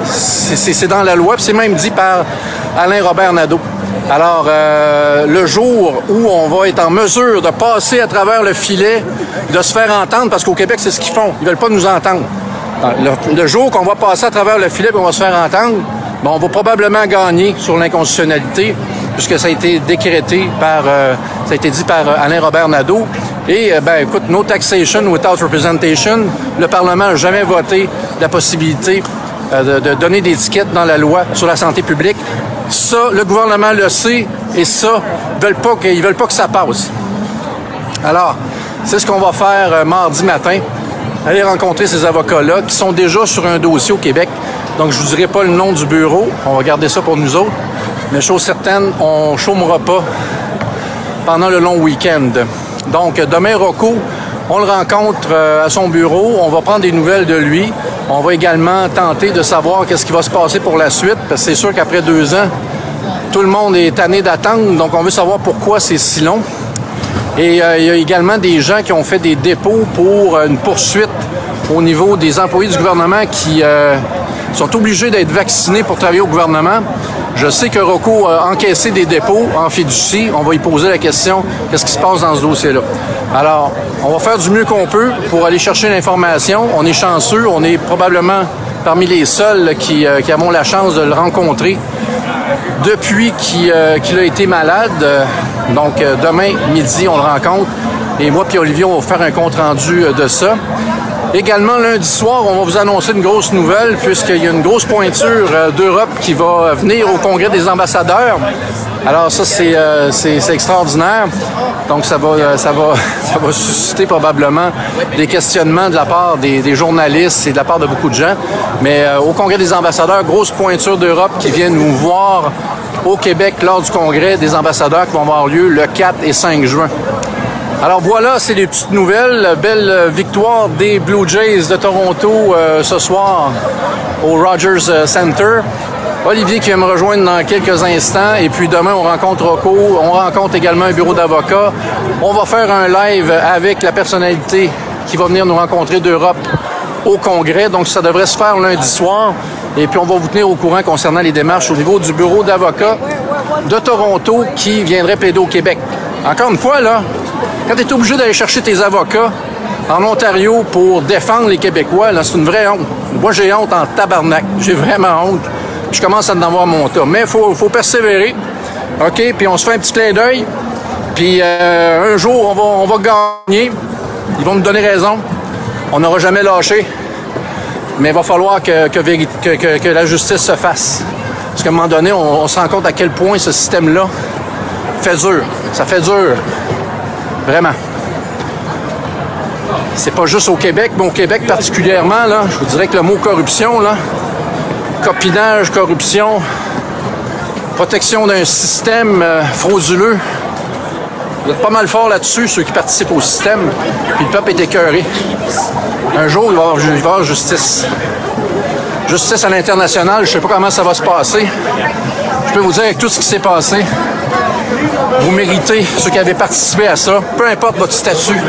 C'est- dans la loi, c'est même dit par Alain Robert Nadeau. Alors, euh, le jour où on va être en mesure de passer à travers le filet, de se faire entendre, parce qu'au Québec, c'est ce qu'ils font. Ils veulent pas nous entendre. Le, le jour qu'on va passer à travers le filet et on va se faire entendre, ben, on va probablement gagner sur l'inconstitutionnalité, puisque ça a été décrété par, euh, ça a été dit par euh, Alain Robert Nadeau. Et, ben, écoute, no taxation without representation. Le Parlement n'a jamais voté la possibilité de, de donner des étiquettes dans la loi sur la santé publique. Ça, le gouvernement le sait, et ça, ils veulent pas que, veulent pas que ça passe. Alors, c'est ce qu'on va faire euh, mardi matin. Aller rencontrer ces avocats-là qui sont déjà sur un dossier au Québec. Donc, je vous dirai pas le nom du bureau. On va garder ça pour nous autres. Mais chose certaine, on chômera pas pendant le long week-end. Donc, demain, Rocco, on le rencontre euh, à son bureau. On va prendre des nouvelles de lui. On va également tenter de savoir qu'est-ce qui va se passer pour la suite. Parce que c'est sûr qu'après deux ans, tout le monde est tanné d'attendre. Donc, on veut savoir pourquoi c'est si long. Et euh, il y a également des gens qui ont fait des dépôts pour euh, une poursuite au niveau des employés du gouvernement qui sont obligés d'être vaccinés pour travailler au gouvernement. Je sais que Rocco a encaissé des dépôts en fiducie. On va y poser la question, qu'est-ce qui se passe dans ce dossier-là? Alors, on va faire du mieux qu'on peut pour aller chercher l'information. On est chanceux, on est probablement parmi les seuls qui, euh, qui avons la chance de le rencontrer depuis qu'il euh, a été malade. Donc, euh, demain midi, on le rencontre. Et moi puis Olivier, on va faire un compte-rendu euh, de ça. Également, lundi soir, on va vous annoncer une grosse nouvelle puisqu'il y a une grosse pointure euh, d'Europe qui va venir au Congrès des ambassadeurs. Alors ça, c'est euh, extraordinaire. Donc ça va, euh, ça, va, ça va susciter probablement des questionnements de la part des, journalistes et de la part de beaucoup de gens. Mais euh, au Congrès des ambassadeurs, grosse pointure d'Europe qui vient nous voir au Québec lors du Congrès des ambassadeurs qui vont avoir lieu le 4 et 5 juin. Alors voilà, c'est les petites nouvelles. Belle euh, victoire des Blue Jays de Toronto euh, ce soir au Rogers euh, Center. Olivier qui va me rejoindre dans quelques instants. Et puis demain, on rencontre Rocco. On rencontre également un bureau d'avocats. On va faire un live avec la personnalité qui va venir nous rencontrer d'Europe au Congrès. Donc, ça devrait se faire lundi soir. Et puis, on va vous tenir au courant concernant les démarches au niveau du bureau d'avocats de Toronto qui viendrait plaider au Québec. Encore une fois, là, quand tu es obligé d'aller chercher tes avocats en Ontario pour défendre les Québécois, là, c'est une vraie honte. Moi, j'ai honte en tabarnak. J'ai vraiment honte. Je commence à en avoir mon tas. Mais il faut, faut persévérer. OK? Puis on se fait un petit clin d'œil. Puis euh, un jour, on va, on va gagner. Ils vont nous donner raison. On n'aura jamais lâché. Mais il va falloir que, que, que- que- la justice se fasse. Parce qu'à un moment donné, on, on se rend compte à quel point ce système-là fait dur. Ça fait dur. Vraiment. C'est pas juste au Québec, mais au Québec particulièrement, là, je vous dirais que le mot corruption, là, copinage, corruption, protection d'un système euh, frauduleux, vous êtes pas mal fort là-dessus, ceux qui participent au système, puis le peuple est écœuré. Un jour, il va y avoir, avoir justice. Justice à l'international, je sais pas comment ça va se passer. Je peux vous dire, avec tout ce qui s'est passé, vous méritez, ceux qui avaient participé à ça, peu importe votre statut,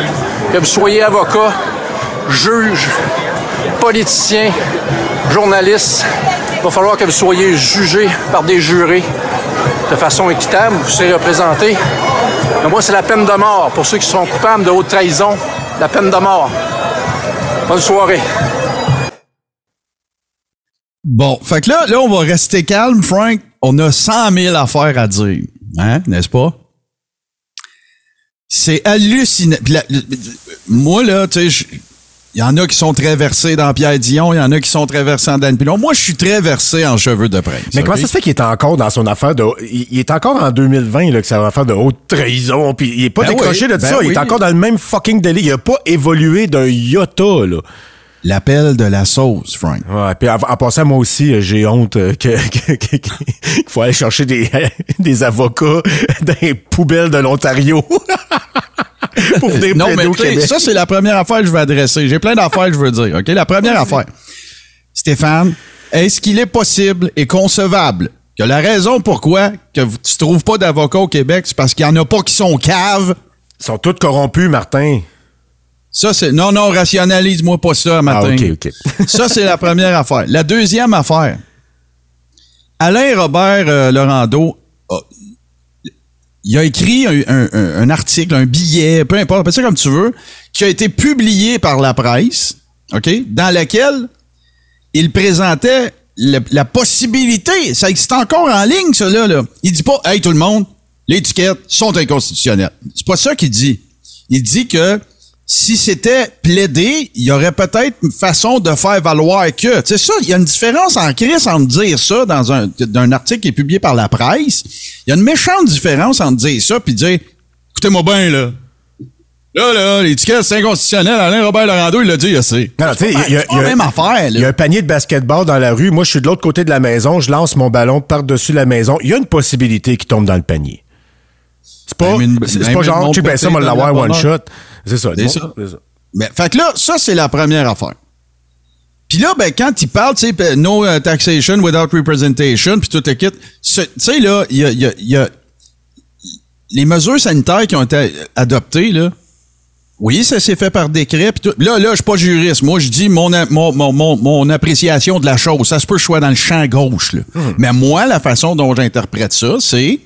que vous soyez avocat, juge, politicien, journaliste, il va falloir que vous soyez jugé par des jurés de façon équitable, vous serez représenté. Mais moi, c'est la peine de mort pour ceux qui sont coupables de haute trahison, la peine de mort. Bonne soirée.
Bon, fait que là, là, on va rester calme, Frank. On a 100 000 affaires à dire. Hein, n'est-ce pas? C'est hallucinant. La- moi, là, tu sais, il y en a qui sont très versés dans Pierre Dion, il y en a qui sont très versés en Dan Pilon. Moi, je suis très versé en cheveux de prince.
Mais comment ça se fait qu'il est encore dans son affaire de. Il, il est encore en 2020, là, que ça va faire de haute trahison, puis il est pas
Ben
décroché
oui,
de
ben
ça. Il
oui.
est encore dans le même fucking délai. Il a pas évolué d'un iota, là.
L'appel de la sauce, Frank.
Ouais, puis en, en passant, moi aussi, euh, j'ai honte euh, que, que- que- qu'il faut aller chercher des, des avocats dans les poubelles de l'Ontario. pour venir
Non, mais
Québec.
ça, c'est la première affaire que je vais adresser. J'ai plein d'affaires que je veux dire. OK? La première affaire. Stéphane, est-ce qu'il est possible et concevable que la raison pourquoi que tu trouves pas d'avocat au Québec, c'est parce qu'il y en a pas qui sont caves?
Ils sont tous corrompus, Martin.
Ça, c'est. Non, non, rationalise-moi pas ça,
Ah,
matin.
ok, ok.
ça, c'est la première affaire. La deuxième affaire. Alain Robert euh, Laurando a- il a écrit un, un- article, un billet, peu importe, appelle ça comme tu veux, qui a été publié par la presse, OK, dans laquelle il présentait le- la possibilité, ça existe encore en ligne, ça, là, là. Il dit pas, hey, tout le monde, les étiquettes sont inconstitutionnelles. C'est pas ça qu'il dit. Il dit que si c'était plaidé, il y aurait peut-être une façon de faire valoir que. C'est ça, il y a une différence en crise entre dire ça dans un, d'un article qui est publié par la presse. Il y a une méchante différence entre dire ça puis dire, écoutez-moi bien, là. Là, là, l'étiquette, c'est inconstitutionnel. Alain Robert Laurando, il l'a dit, il sait.
Non, tu sais, il y a-
même affaire,
Il y a un panier de basketball dans la rue. Moi, je suis de l'autre côté de la maison. Je lance mon ballon par-dessus la maison. Il y a une possibilité qu'il tombe dans le panier. C'est pas, c'est
même
pas genre, check ben ça, moi,
dans
l'avoir
la
one shot. C'est ça.
C'est ça. Mais, fait que là, ça, c'est la première affaire. Puis là, ben, quand il parle, tu sais, ben, no uh, taxation without representation, puis tout le kit, tu sais, là, il y a, il y a- il y a- les mesures sanitaires qui ont été adoptées, là, oui, ça s'est fait par décret. Puis tout. Là, là, je suis pas juriste. Moi, je dis mon, mon, mon, mon, mon appréciation de la chose. Ça se peut que je sois dans le champ gauche. Là. Mais moi, la façon dont j'interprète ça, c'est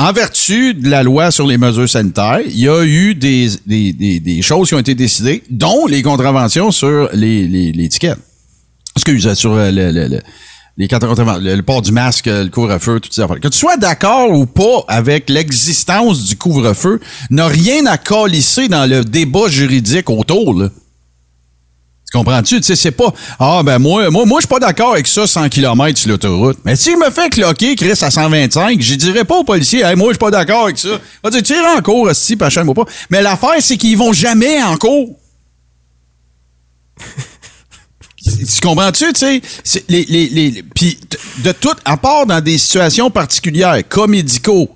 en vertu de la loi sur les mesures sanitaires, il y a eu des, des, des, choses qui ont été décidées, dont les contraventions sur les, les, les étiquettes. Excuse, sur euh, le, le, le- les le, le port du masque, le couvre-feu, toutes ces affaires. Que tu sois d'accord ou pas avec l'existence du couvre-feu, n'a rien à calisser dans le débat juridique autour, là. Tu comprends-tu? Tu sais, c'est pas, ah, ben, moi, moi, moi, je suis pas d'accord avec ça, 100 km sur l'autoroute. Mais si je me fais cloquer, Chris, à 125, je dirais pas aux policiers, hey, moi, je suis pas d'accord avec ça. Va dire, tire en cours, si, pas moi pas. Mais l'affaire, c'est qu'ils vont jamais en cours. Tu comprends-tu, tu sais? Les, les, les, puis de- tout, à part dans des situations particulières, cas médicaux,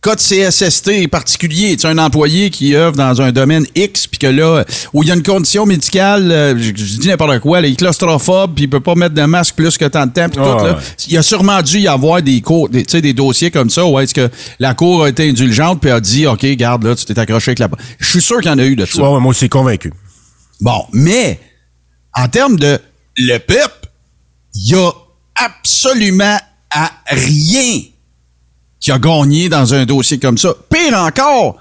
cas de CSST particulier, tu un employé qui œuvre dans un domaine X, puis que là, où il y a une condition médicale, euh, je, je dis n'importe quoi, là, il est claustrophobe, puis il peut pas mettre de masque plus que tant de temps, puis tout, là.
ouais.
Il y a sûrement dû y avoir des cours, des, tu sais, des dossiers comme ça, où est-ce que la cour a été indulgente, puis a dit, OK, garde, là, tu t'es accroché avec la... Je suis sûr qu'il y en a eu de ça.
Ouais, moi aussi convaincu.
Bon, mais en termes de le PEP, il y a absolument à rien qui a gagné dans un dossier comme ça. Pire encore,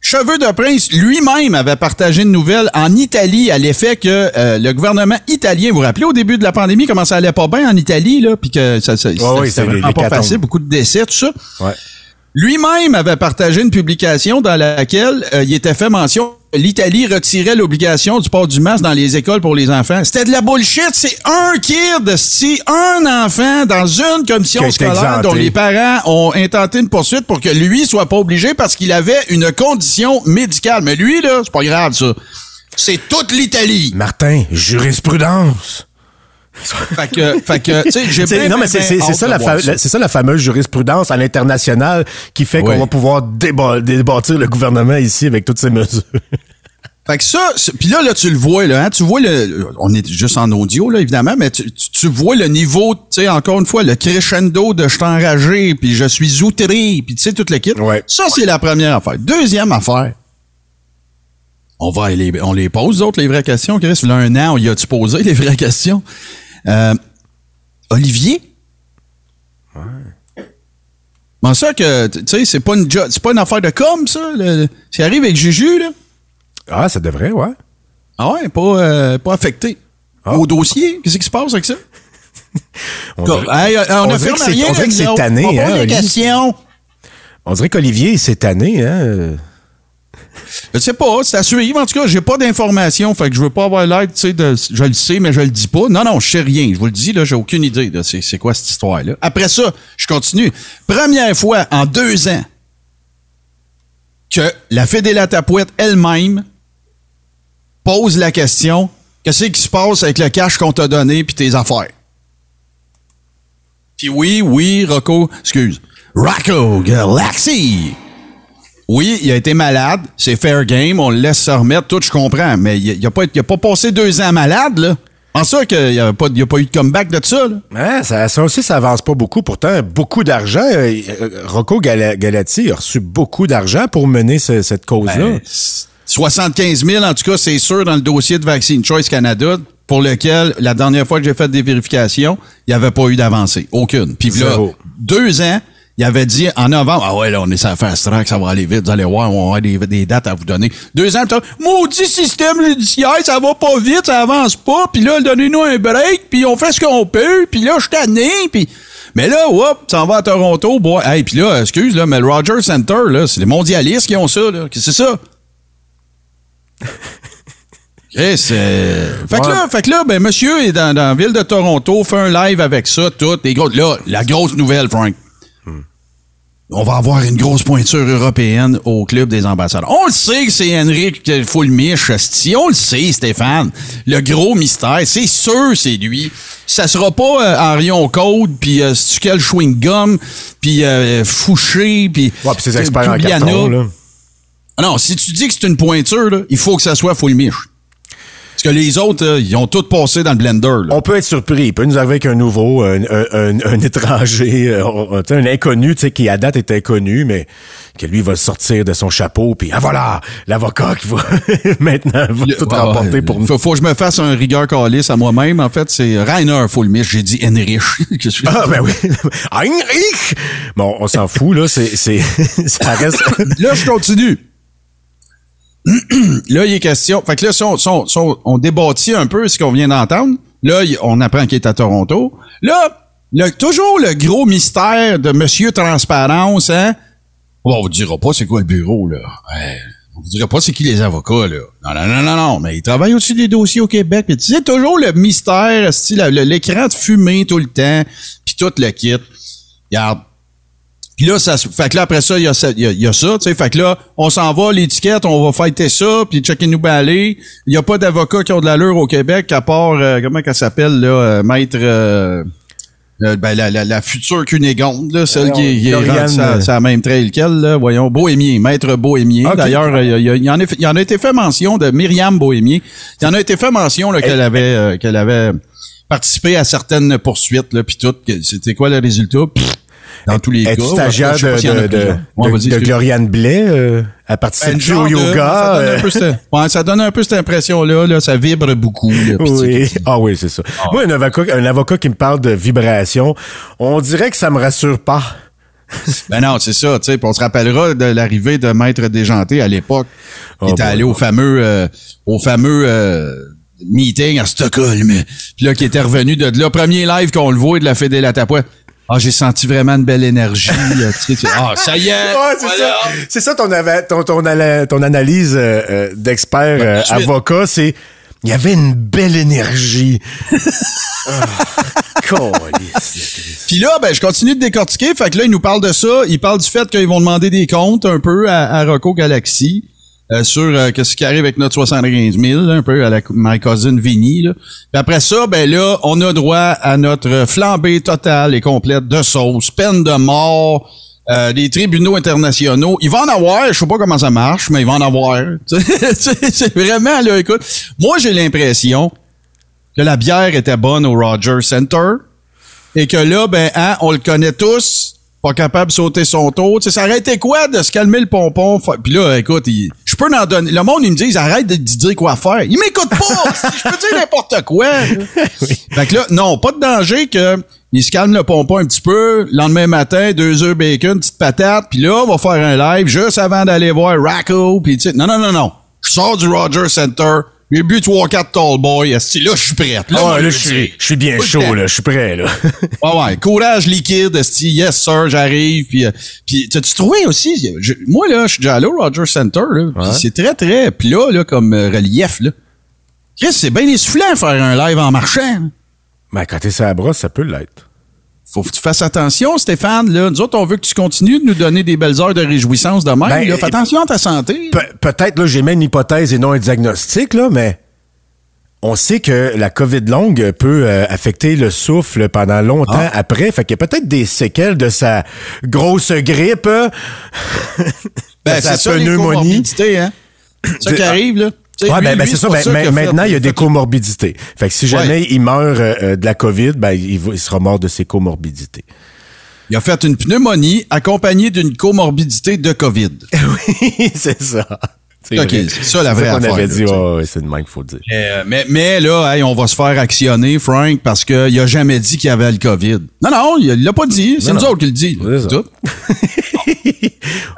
Cheveux de Prince lui-même avait partagé une nouvelle en Italie à l'effet que euh, le gouvernement italien, vous vous rappelez au début de la pandémie comment ça allait pas bien en Italie là, puis que ça, ça
oui, les-
pas facile, beaucoup de décès, tout ça.
Ouais.
Lui-même avait partagé une publication dans laquelle euh, il était fait mention l'Italie retirait l'obligation du port du masque dans les écoles pour les enfants. C'était de la bullshit. C'est un kid, c'est un enfant dans une commission scolaire
exempté.
dont les parents ont intenté une poursuite pour que lui soit pas obligé parce qu'il avait une condition médicale. Mais lui, là, c'est pas grave, ça. C'est toute l'Italie.
Martin, jurisprudence.
Fait que, fait que, tu sais, j'ai bien,
non, mais c'est ça, la fa- ça la fameuse jurisprudence à l'international qui fait
Oui.
qu'on va pouvoir déba- débâtir le gouvernement ici avec toutes ces mesures.
Fait que ça, puis là, là, tu le vois, là, hein, tu vois le, on est juste en audio, là, évidemment, mais tu, tu, tu vois le niveau, tu sais, encore une fois, le crescendo de je suis enragé, puis je suis outré, puis tu sais, toute l'équipe.
Ouais.
Ça, c'est la première affaire. Deuxième affaire, on va les, on les pose, d'autres, les vraies questions, Chris. Il y a un an, y a-tu posé les vraies questions? Euh, Olivier? Comment ça que, tu sais, c'est pas une jo- c'est pas une affaire de com, ça? Le, ça arrive avec Juju, là?
Ah, ça devrait, ouais.
Ah ouais, pas, euh, pas affecté.
Ah.
Au dossier, qu'est-ce qui se passe avec ça?
On dirait-
hey, on,
on
a
dirait que c'est- c'est tanné, hein. On dirait qu'Olivier, cette année, hein?
Je sais pas, c'est à suivre. En tout cas, j'ai pas d'informations, fait que je veux pas avoir l'air, tu sais, de, je le sais, mais je le dis pas. Non, non, je sais rien. Je vous le dis, là, j'ai aucune idée de c'est, quoi cette histoire-là. Après ça, je continue. Première fois en deux ans que la Fédé la Tapouette elle-même pose la question qu'est-ce qui se passe avec le cash qu'on t'a donné puis tes affaires? Puis oui, oui, Rocco, excuse. Rocco Galaxy! Oui, il a été malade, c'est fair game, on le laisse se remettre, tout je comprends, mais il n'a pas, il a pas passé deux ans malade, là. En ça qu'il n'y a, pas- il y a pas eu de comeback de ça, là.
Ouais, ça, ça aussi, ça avance pas beaucoup. Pourtant, beaucoup d'argent. Euh, euh, Rocco Gala- Galati a reçu beaucoup d'argent pour mener ce- cette cause-là.
Ben, 75 000, en tout cas, c'est sûr, dans le dossier de Vaccine Choice Canada, pour lequel, la dernière fois que j'ai fait des vérifications, il n'y avait pas eu d'avancée. Aucune. Puis là,
Zéro.
deux ans, il avait dit en novembre, ah ouais, là, on est sur la fast track, ça va aller vite, vous allez voir, on va avoir des, des dates à vous donner. Deux ans, plus tard, maudit système judiciaire, ça va pas vite, ça avance pas, puis là, donnez-nous un break, puis on fait ce qu'on peut, puis là, je suis tanné, puis... Mais là, hop, ça va à Toronto, boy. Hey, puis là, excuse, là, mais le Rogers Center, là, c'est les mondialistes qui ont ça, là. Qu'est-ce que c'est ça? Chris, euh, fait, que
Ouais.
là, fait que là, ben, monsieur est dans, dans la ville de Toronto, fait un live avec ça, tout. Gros, là, la grosse nouvelle, Frank. On va avoir une grosse pointure européenne au club des ambassadeurs. On le sait que c'est Henrik Fulmich, esti. on le sait, Stéphane. Le gros mystère, c'est sûr, c'est lui. Ça sera pas euh, Arion Code, puis euh, c'est quel chewing gum, puis euh, Fouché, puis
Ouais, puis ses experts en carton, là.
Non, si tu dis que c'est une pointure, là, il faut que ça soit Fulmich. Parce que les autres, euh, ils ont tout passé dans le blender. là.
On peut être surpris. Il peut nous arriver avec un nouveau, un, un- un- un étranger, euh, un inconnu, tu sais, qui à date est inconnu, mais que lui va sortir de son chapeau, puis ah voilà, l'avocat qui va maintenant va tout
Ah,
remporter pour nous.
Faut, faut que je me fasse un rigueur calice à moi-même. En fait, c'est Rainer Fulmich. J'ai dit je-
Ah ben oui, Heinrich! Bon, on s'en fout là, c'est, c'est, ça reste.
Là, je continue. Là, il est question. Fait que là, on, si un peu ce qu'on vient d'entendre, là, on apprend qu'il est à Toronto. Là, le- toujours le gros mystère de Monsieur Transparence, hein? On vous dira pas c'est quoi le bureau, là. Ouais, on vous dira pas c'est qui les avocats, là. Non, non, non, non, non. Mais ils travaillent aussi des dossiers au Québec. Puis tu sais, toujours le mystère, l'écran de fumée tout le temps, puis tout le kit. Regarde, puis là, ça, fait que là, après ça, il y a ça, il y a, y a ça, tu sais. Fait que là, on s'en va, l'étiquette, on va fêter ça, puis checker nous aller. Il y a pas d'avocats qui ont de l'allure au Québec, à part, euh, comment qu'elle s'appelle, là, euh, maître, euh, euh, ben, la, la, la future Cunégonde, là, celle qui, est- qui est rendue sa,
euh,
même trail qu'elle, là, voyons, Bohémien, maître Bohémien.
Ok.
D'ailleurs, il y, il y en a, y en a été fait mention de Myriam Bohémien. Il y en a été fait mention, là, qu'elle avait, euh, qu'elle avait participé à certaines poursuites, là, puis tout. C'était quoi le résultat? Pff, dans tous les cas.
Stagiaire de, de, de.
Ouais,
de-. Gloriane Blais euh, à
Ben,
participer
genre
au
de-
yoga?
ça donne,
euh,
un peu cette, ouais, ça donne un peu cette impression-là, là, ça vibre beaucoup. Là,
Oui. Ah oui, c'est ça. Moi, un avocat, un avocat qui me parle de vibration, on dirait que ça me rassure pas.
Ben non, c'est ça, tu sais. On se rappellera de l'arrivée de Maître Déjanté à l'époque. Il
Oh
était allé au fameux, euh, au fameux euh, meeting à Stockholm. Puis là, qui était revenu de, de là, premier live qu'on le voit de la Fédé Tapouette. Ah, j'ai senti vraiment une belle énergie. là, tu sais, tu- ah, ça y est!
Ouais, c'est
voilà.
ça. C'est ça ton, ton, ton, ton analyse euh, euh, d'expert euh,
de suite.
avocat, c'est il y avait une belle énergie. Ah.
Puis là, ben, je continue de décortiquer. Fait que là, il nous parle de ça. Il parle du fait qu'ils vont demander des comptes un peu à, à Rocco Galaxy. Euh, sur euh, qu'est-ce qui arrive avec notre 75 000, là, un peu à la My Cousin Vinny. Là. Puis après ça, ben là, on a droit à notre flambée totale et complète de sauce, peine de mort, euh, des tribunaux internationaux. Il va en avoir, je sais pas comment ça marche, mais il va en avoir. C'est vraiment, là, écoute, moi j'ai l'impression que la bière était bonne au Rogers Center et que là, ben, hein, on le connaît tous, pas capable de sauter son tour. Tu sais, ça aurait été quoi de se calmer le pompon? Puis là, écoute, il- je peux en donner. Le monde, ils me disent, arrête de, dire quoi faire. Ils m'écoutent pas! Je peux dire n'importe quoi. Fait que là, non, pas de danger que il se calme le pompon un petit peu. Lendemain matin, deux œufs bacon, petite patate. Puis là, on va faire un live juste avant d'aller voir Racco. Puis tu sais, non, non, non, non. Je sors du Rogers Center. J'ai bu 3-4 tall boy. Là, je suis prêt? Là,
Ah, là,
je
suis, bien chaud,
temps.
là. Je suis prêt, là.
Ouais, ouais. Courage liquide, esti. Yes, sir, j'arrive. Puis, euh, puis t'as-tu trouvé aussi? je- moi, là, je suis déjà allé au Rogers Center, là.
Ouais.
c'est très, très plat, là, comme euh, relief, là. Chris, c'est bien essoufflant faire un live en marchant.
ben, quand t'es sur la brosse, ça peut l'être.
Faut que tu fasses attention, Stéphane. Là. Nous autres, on veut que tu continues de nous donner des belles heures de réjouissance de même.
Ben,
là. Fais attention à ta santé.
Pe- Peut-être, là, j'ai même une hypothèse et non un diagnostic, là, mais on sait que la COVID longue peut euh, affecter le souffle pendant longtemps
Ah.
après. Fait qu'il y a peut-être des séquelles de sa grosse grippe,
Ben,
de sa
c'est ça, les
pneumonie.
comorbidités, hein. C'est ça qui arrive, là.
Ouais,
lui,
ben, ben, c'est ça. Ben,
fait-
maintenant, il y a des comorbidités. Fait que si jamais il meurt euh, euh, de la COVID, ben, il sera mort de ses comorbidités.
Il a fait une pneumonie accompagnée d'une comorbidité de COVID.
oui, c'est ça. C'est
Ok,
vrai.
c'est ça, la vraie
qu'on
affaire,
avait dit, ouais, c'est de même qu'il faut le dire.
Euh, mais, mais là, hey, on va se faire actionner, Frank, parce qu'il a jamais dit qu'il y avait le COVID. Non, non, il l'a pas dit. C'est
Non,
nous
non.
autres qui le dit.
C'est ça.
Tout.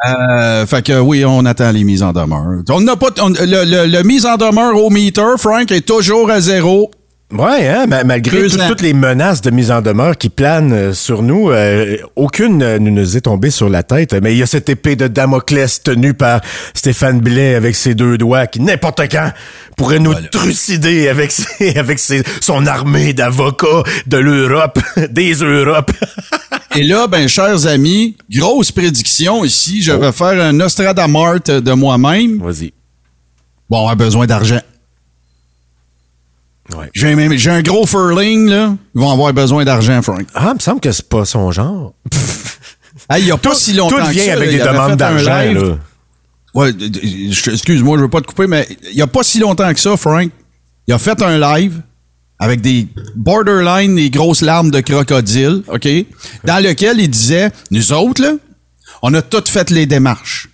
euh, fait que oui, on attend les mises en demeure. On n'a pas, on- le, le- le mise en demeure au meter, Frank, est toujours à zéro.
Ouais, hein, ma- malgré tout- toutes les menaces de mise en demeure qui planent euh, sur nous, euh, aucune euh, ne nous est tombée sur la tête. Mais il y a cette épée de Damoclès tenue par Stéphane Blais avec ses deux doigts qui, n'importe quand, pourrait nous trucider avec, ses- avec ses- son armée d'avocats de l'Europe, des Europes.
Et là, ben, chers amis, grosse prédiction ici. Je vais faire un Nostradamart de moi-même.
Vas-y.
Bon, on a besoin d'argent.
Ouais.
J'ai un gros furling, là. Ils vont avoir besoin d'argent, Frank.
Ah, il me semble que c'est pas son genre.
Hey, il y a pas si longtemps
Tout
que
vient
ça,
avec
là,
des demandes d'argent, là.
Ouais, excuse-moi, je veux pas te couper, mais il y a pas si longtemps que ça, Frank. Il a fait un live avec des borderline, des grosses larmes de crocodile, OK? Dans lequel il disait, nous autres, là, on a toutes fait les démarches.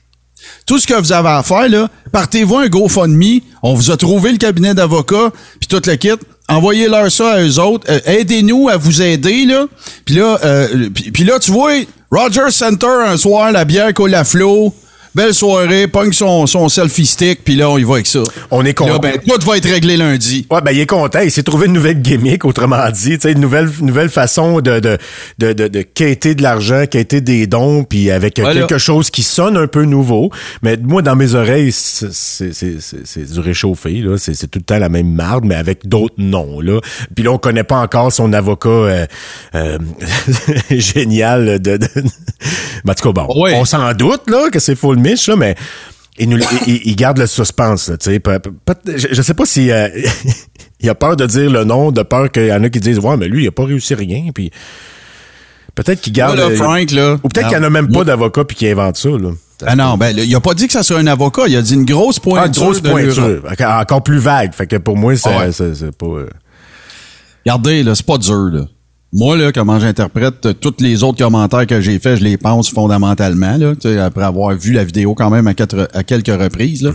Tout ce que vous avez à faire, là, partez-vous un GoFundMe, on vous a trouvé le cabinet d'avocats, puis tout le kit, envoyez-leur ça à eux autres, Euh, aidez-nous à vous aider, là. Puis là, euh, puis là, tu vois, Roger Center, un soir, la bière coule à flot, belle soirée, pogne son, son selfie stick, puis là, on y va avec ça.
On est
Puis là,
content.
ben, tout va être réglé lundi.
Ouais, ben, il est content. Il s'est trouvé une nouvelle gimmick, autrement dit. Tu sais, une nouvelle, nouvelle façon de, de, de, de, de quêter de l'argent, quêter des dons, puis avec
Voilà.
quelque chose qui sonne un peu nouveau. Mais moi, dans mes oreilles, c'est, du réchauffé, là. C'est, c'est tout le temps la même marde, mais avec d'autres noms, là. Puis là, on connaît pas encore son avocat euh, euh, génial de, de... Ben, en tout cas, bon,
Ouais.
on s'en doute, là, que c'est full miche, là, mais il, nous, il, il garde le suspense, là, Je, je sais pas si euh, il a peur de dire le nom, de peur qu'il y en a qui disent ouais, mais lui, il a pas réussi rien, puis peut-être qu'il garde.
Là, là,
euh,
Frank, là.
ou peut-être qu'il n'y en a même pas d'avocat puis qu'il invente ça, là.
Ah non, ben, il a pas dit que ça serait un avocat, il a dit une grosse
Ah, une
pointure.
grosse
de l'Europe.
pointure. Encore plus vague. Fait que pour moi, c'est
ouais.
c'est- c'est pas. euh,
Regardez, là, c'est pas dur, là. Moi, là, comment j'interprète euh, tous les autres commentaires que j'ai faits, je les pense fondamentalement, là, tu sais, après avoir vu la vidéo quand même à, quatre, à quelques reprises, là.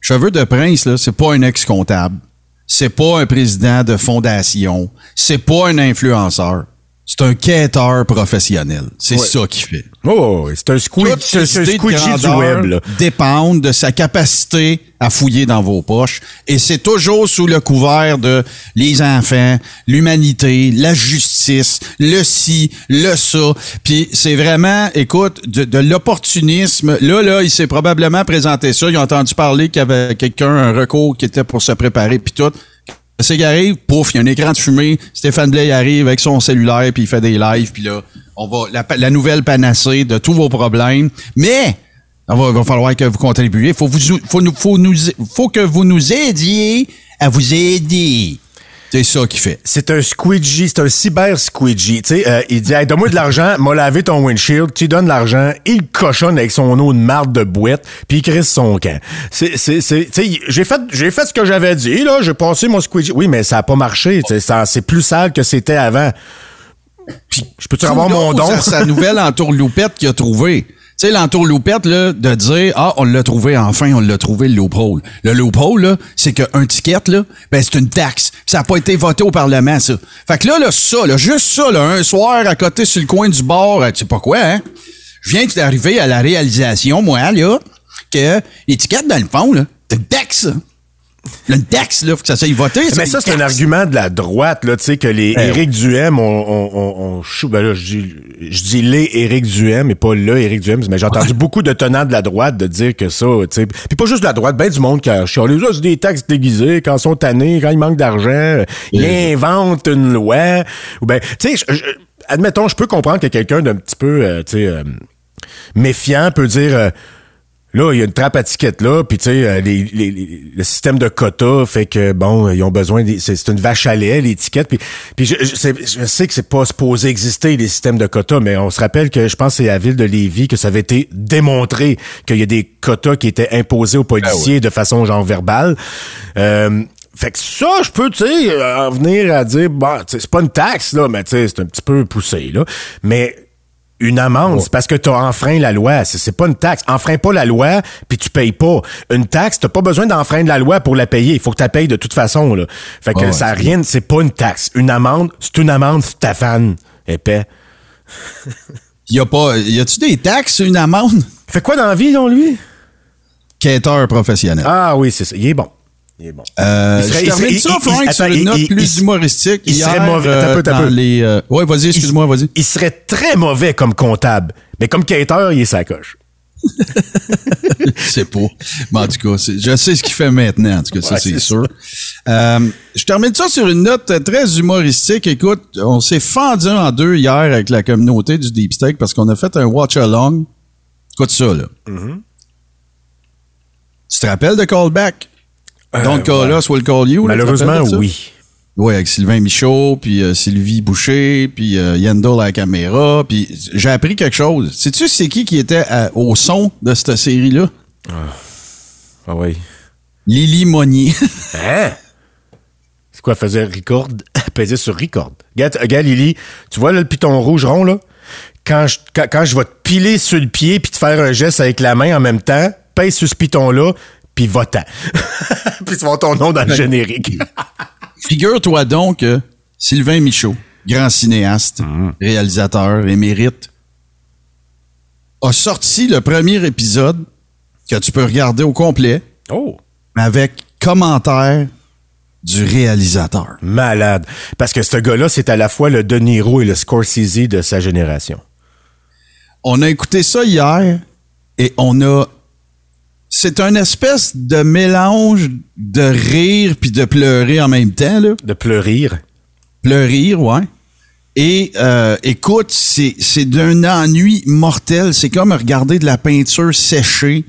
Cheveux de prince, là, c'est pas un ex-comptable. C'est pas un président de fondation. C'est pas un influenceur. C'est un quêteur professionnel. C'est
Ouais.
ça qu'il fait.
Oh, c'est un squeegee du web, là.
dépendent de sa capacité à fouiller dans vos poches. Et c'est toujours sous le couvert de les enfants, l'humanité, la justice, le ci, le ça. Puis c'est vraiment, écoute, de, de l'opportunisme. Là, là, il s'est probablement présenté ça. Ils ont entendu parler qu'il y avait quelqu'un, un recours qui était pour se préparer, puis tout. C'est arrive, pouf, il y a un écran de fumée. Stéphane il arrive avec son cellulaire, puis il fait des lives, puis là, on va la, nouvelle panacée de tous vos problèmes. Mais il va, falloir que vous contribuiez. Faut vous, faut nous, faut que vous nous aidiez à vous aider. C'est ça qu'il fait.
C'est un squeegee, c'est un cyber squeegee. Tu sais, euh, il dit, hey, donne-moi de l'argent, m'a lavé ton windshield, tu donnes de l'argent, il cochonne avec son eau de marde de boîte, puis il crisse son camp. C'est, c'est, c'est, tu sais, j'ai fait, j'ai fait ce que j'avais dit, là, j'ai passé mon squeegee. Oui, mais ça a pas marché, tu c'est plus sale que c'était avant. Puis, je peux-tu avoir mon don?
Sa nouvelle entourloupette qu'il a trouvé. Tu sais, l'entourloupette, là, de dire, ah, on l'a trouvé, enfin, on l'a trouvé, le loophole. Le loophole, là, c'est qu'un ticket, là, ben, c'est une taxe. Ça n'a pas été voté au Parlement, ça. Fait que là, là, ça, là, juste ça, là, un soir, à côté, sur le coin du bord, euh, tu sais pas quoi, hein? Je viens d'arriver à la réalisation, moi, là, que l'étiquette, dans le fond, là, c'est une taxe, Une taxe, là, faut que ça soit voté.
Mais ça, c'est un argument de la droite, là, tu sais, que les
Eh
Éric Duhem, on, on, on, on chou- ben là, je dis, je dis les Éric Duhem et pas le Éric Duhem, mais j'ai entendu beaucoup de tenants de la droite de dire que ça, tu sais, puis pas juste de la droite, ben du monde qui a chialé, ça, c'est des taxes déguisées, quand ils sont tannés, quand ils manquent d'argent, ils inventent une loi, ou ben, tu sais, admettons, je peux comprendre que quelqu'un d'un petit peu, euh, tu sais, euh, méfiant peut dire... euh, Là, il y a une trappe à ticket là, puis tu sais, euh, les, les- les- le système de quotas fait que bon, ils ont besoin, des- c'est une vache à lait l'étiquette, puis puis je, je sais, je sais que c'est pas supposé exister les systèmes de quotas, mais on se rappelle que je pense c'est à la ville de Lévis que ça avait été démontré qu'il y a des quotas qui étaient imposés aux policiers de façon genre verbale. Euh, fait que ça, je peux, tu sais, euh, en venir à dire, bah, tu sais, c'est pas une taxe, là, mais tu sais, c'est un petit peu poussé, là. Mais une amende, c'est parce que tu as enfreint la loi. C'est, pas une taxe. Enfreins pas la loi, puis tu payes pas. Une taxe, t'as pas besoin d'enfreindre la loi pour la payer. Il faut que tu la payes de toute façon. Là. Fait que
Ouais,
ça rien, c'est pas une taxe. Une amende, c'est une amende, c'est ta fan. Épais.
Y a pas, y a-tu des taxes, une amende?
Fait quoi dans la vie, donc, lui?
Quêteur professionnel.
Ah oui, c'est ça. Il est bon. Il est bon.
Euh,
Il serait-
je termine ça,
attends,
sur une note
il-
plus
il-
humoristique.
il serait mauvais.
Euh, Ouais, vas-y, excuse-moi, vas-y.
Il serait très mauvais comme comptable. Mais comme quêteur, il est sa coche.
Je sais pas. Mais en tout cas, c'est- je sais ce qu'il fait maintenant. En tout cas, ça,
Ouais,
c'est
c'est
sûr. Euh, je termine ça sur une note très humoristique. Écoute, on s'est fendu en deux hier avec la communauté du Deep Steak parce qu'on a fait un watch-along. Écoute ça, là.
Mm-hmm.
Tu te rappelles de Callback? Don't call
ouais.
us, we'll call you.
Malheureusement, oui.
Oui, avec Sylvain Michaud, puis euh, Sylvie Boucher, puis euh, Yandel à la caméra, puis j'ai appris quelque chose. Sais-tu c'est qui qui était à- au son de cette série-là?
Ah oui.
Lily Monnier.
Hein? C'est quoi, faisait record? Elle pesait sur record. Regarde, regarde, Lily, tu vois là, le piton rouge rond, là? Quand je, quand, quand je vais te piler sur le pied puis te faire un geste avec la main en même temps, pèse sur ce piton-là, puis va-t'en. puis tu vas ton nom dans le générique.
Figure-toi donc que Sylvain Michaud, grand cinéaste,
Mm.
réalisateur, émérite, a sorti le premier épisode que tu peux regarder au complet
oh!
avec commentaire du réalisateur.
Malade. Parce que ce gars-là, c'est à la fois le De Niro et le Scorsese de sa génération.
On a écouté ça hier et on a. C'est un espèce de mélange de rire puis de pleurer en même temps, là.
De pleurer.
Pleurir, ouais. Et euh, écoute, c'est d'un ennui mortel. C'est comme regarder de la peinture séchée.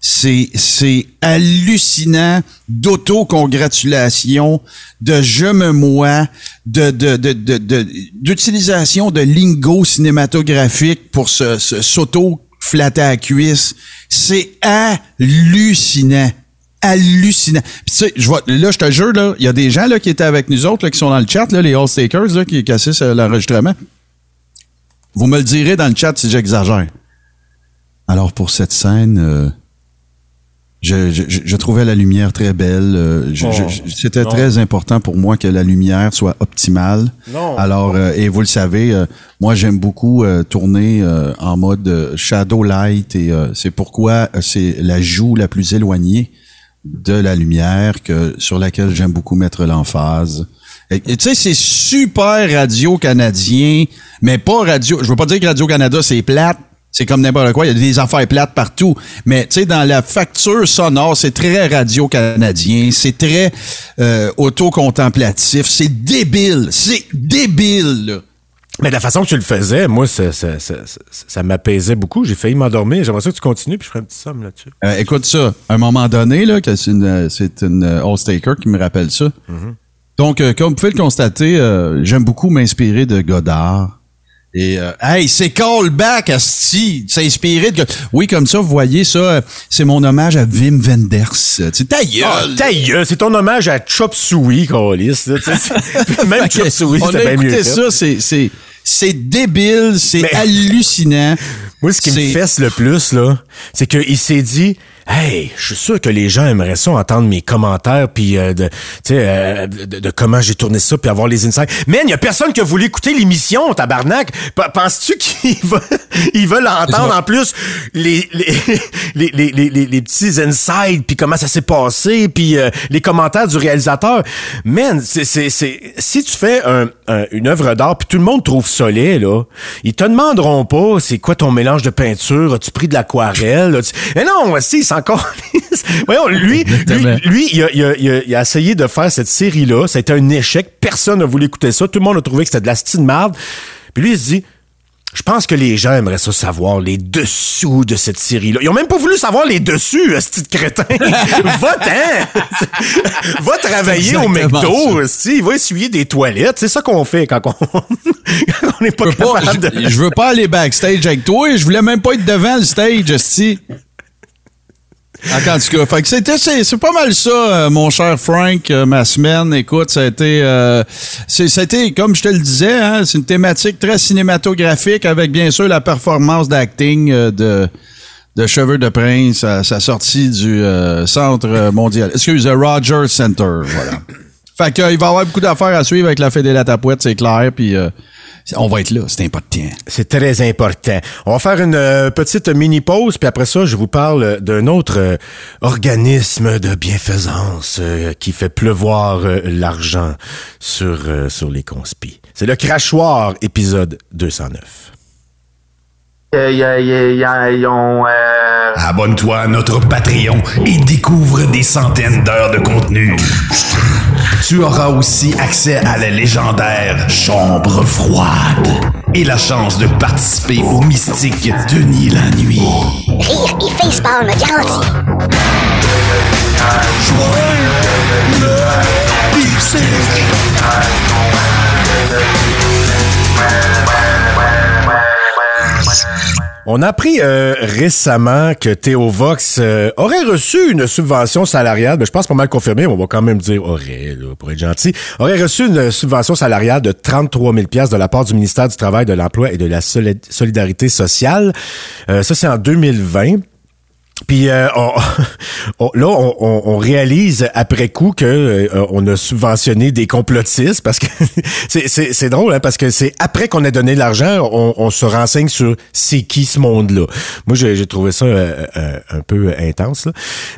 C'est hallucinant d'autocongratulation, de je me moi, de de de de- de- d'utilisation de, lingo cinématographique pour s'auto flatter à la cuisse. C'est hallucinant hallucinant. Puis tu sais, je vois, là, je te jure, là, il y a des gens là, qui étaient avec nous autres, là, qui sont dans le chat, là, les All-Stakers, là, qui, à l'enregistrement. Vous me le direz dans le chat si j'exagère. Alors, pour cette scène, euh, je, je, je- trouvais la lumière très belle. euh, je-
Oh,
C'était très important pour moi que la lumière soit optimale.
Non.
Alors, euh, et vous le savez, euh, moi, j'aime beaucoup euh, tourner euh, en mode euh, shadow light et euh, c'est pourquoi euh, c'est la joue la plus éloignée de la lumière que sur laquelle j'aime beaucoup mettre l'emphase. Et tu sais, c'est super radio-canadien, mais pas radio... Je veux pas dire que Radio-Canada, c'est plate. C'est comme n'importe quoi. Il y a des affaires plates partout. Mais tu sais, dans la facture sonore, c'est très radio-canadien. C'est très euh, auto-contemplatif. C'est débile. C'est débile, là.
Mais la façon que tu le faisais, moi, ça, ça, ça, ça- m'apaisait beaucoup. J'ai failli m'endormir. J'aimerais ça que tu continues, puis je ferai un petit somme là-dessus.
Euh, écoute ça, à un moment donné, là, que c'est une, euh, c'est une euh, All-Staker qui me rappelle ça. Donc, euh, comme vous pouvez le constater, euh, j'aime beaucoup m'inspirer de Godard. Et, euh, hey, c'est callback, Asti! S'inspirer de... Oui, comme ça, vous voyez ça, euh, c'est mon hommage à Wim Wenders. Euh, Tu sais, ta gueule!
Ah, ta gueule, c'est ton hommage à Chop Suey, c'est- Même Chop Suey, c'était bien mieux
ça, c'est, c'est, débile, c'est
Mais-
hallucinant.
Moi, ce qui me
C'est-
fesse le plus, là, c'est qu'il s'est dit, Hey, je suis sûr que les gens aimeraient ça entendre mes commentaires puis euh, de, tu sais, euh, de, de comment j'ai tourné ça puis avoir les insights. Man, il y a personne qui a voulu écouter l'émission, tabarnak. P- Penses-tu qu'ils veulent, ils veulent entendre en plus les les, les, les, les, les- les petits insights puis comment ça s'est passé puis euh, les commentaires du réalisateur? Man, c'est c'est c'est si tu fais un, un- une œuvre d'art puis tout le monde trouve ça laid là, ils te demanderont pas c'est quoi ton mélange de peinture, as-tu pris de l'aquarelle? Mais non, si, c'est encore Voyons, lui, lui, lui, il a, il a- il a- il a essayé de faire cette série-là. Ça a été un échec. Personne n'a voulu écouter ça. Tout le monde a trouvé que c'était de la style marde. Puis lui, il se dit, je pense que les gens aimeraient ça savoir les dessous de cette série-là. Ils ont même pas voulu savoir les dessus, ce petit crétin. Va-t'en! Va travailler au McDo, esti. va essuyer des toilettes. C'est ça qu'on fait quand on quand on n'est pas
Je veux pas-
capable de...
je, je veux pas aller backstage avec toi. Je voulais même pas être devant le stage, En tout fait que c'était, c'est, c'est pas mal ça, euh, mon cher Frank, euh, ma semaine. Écoute, ça a été, euh, c'est, été, comme je te le disais, hein, c'est une thématique très cinématographique avec bien sûr la performance d'acting euh, de, de Cheveux de Prince à sa sortie du Centre mondial. Excuse, Rogers Center, voilà. Fait que, euh, il va y avoir beaucoup d'affaires à suivre avec la Fédé la Tapouette, c'est clair, puis on va être là, c'est important.
C'est très important. On va faire une euh, petite mini-pause, puis après ça, je vous parle d'un autre euh, organisme de bienfaisance euh, qui fait pleuvoir euh, l'argent sur, euh, sur les conspis. C'est le Crachoir, épisode 209.
Euh, y a- y a- y a- ils ont, euh,
Abonne-toi à notre Patreon et découvre des centaines d'heures de contenu. Tu auras aussi accès à la légendaire Chambre froide et la chance de participer au mystique Denis la nuit.
Rire et facepalm garanti.
On a appris euh, récemment que Théo Vox euh, aurait reçu une subvention salariale, ben, je pense pas mal confirmé, mais on va quand même dire aurait, pour être gentil, aurait reçu une subvention salariale de 33 000 pièces de la part du ministère du Travail, de l'Emploi et de la Soli- Solidarité sociale. Euh, ça, c'est en 2020. Puis euh, on- là, on, réalise après coup que euh, on a subventionné des complotistes parce que c'est- drôle hein, parce que c'est après qu'on a donné l'argent, on, se renseigne sur c'est qui ce monde-là. Moi, j'ai trouvé ça euh, un peu intense.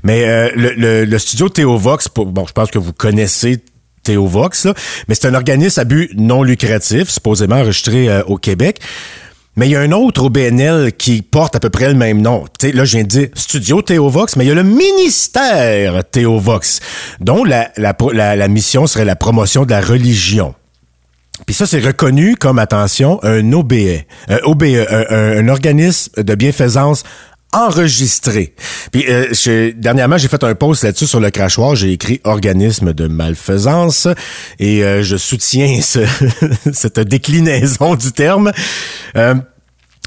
Mais le, le- studio Théovox, bon, je pense que vous connaissez Théovox, mais c'est un organisme à but non lucratif, supposément enregistré au Québec. Mais il y a un autre au BNL qui porte à peu près le même nom. Là, je viens de dire Studio Théovox, mais il y a le ministère Théovox, dont la, la, la, la mission serait la promotion de la religion. Puis ça, c'est reconnu comme, attention, un OBE, un, OBE, un, un- un organisme de bienfaisance enregistré. Puis euh, dernièrement, j'ai fait un post là-dessus sur le crachoir. J'ai écrit organisme de malfaisance et euh, je soutiens ce- cette déclinaison du terme. Euh,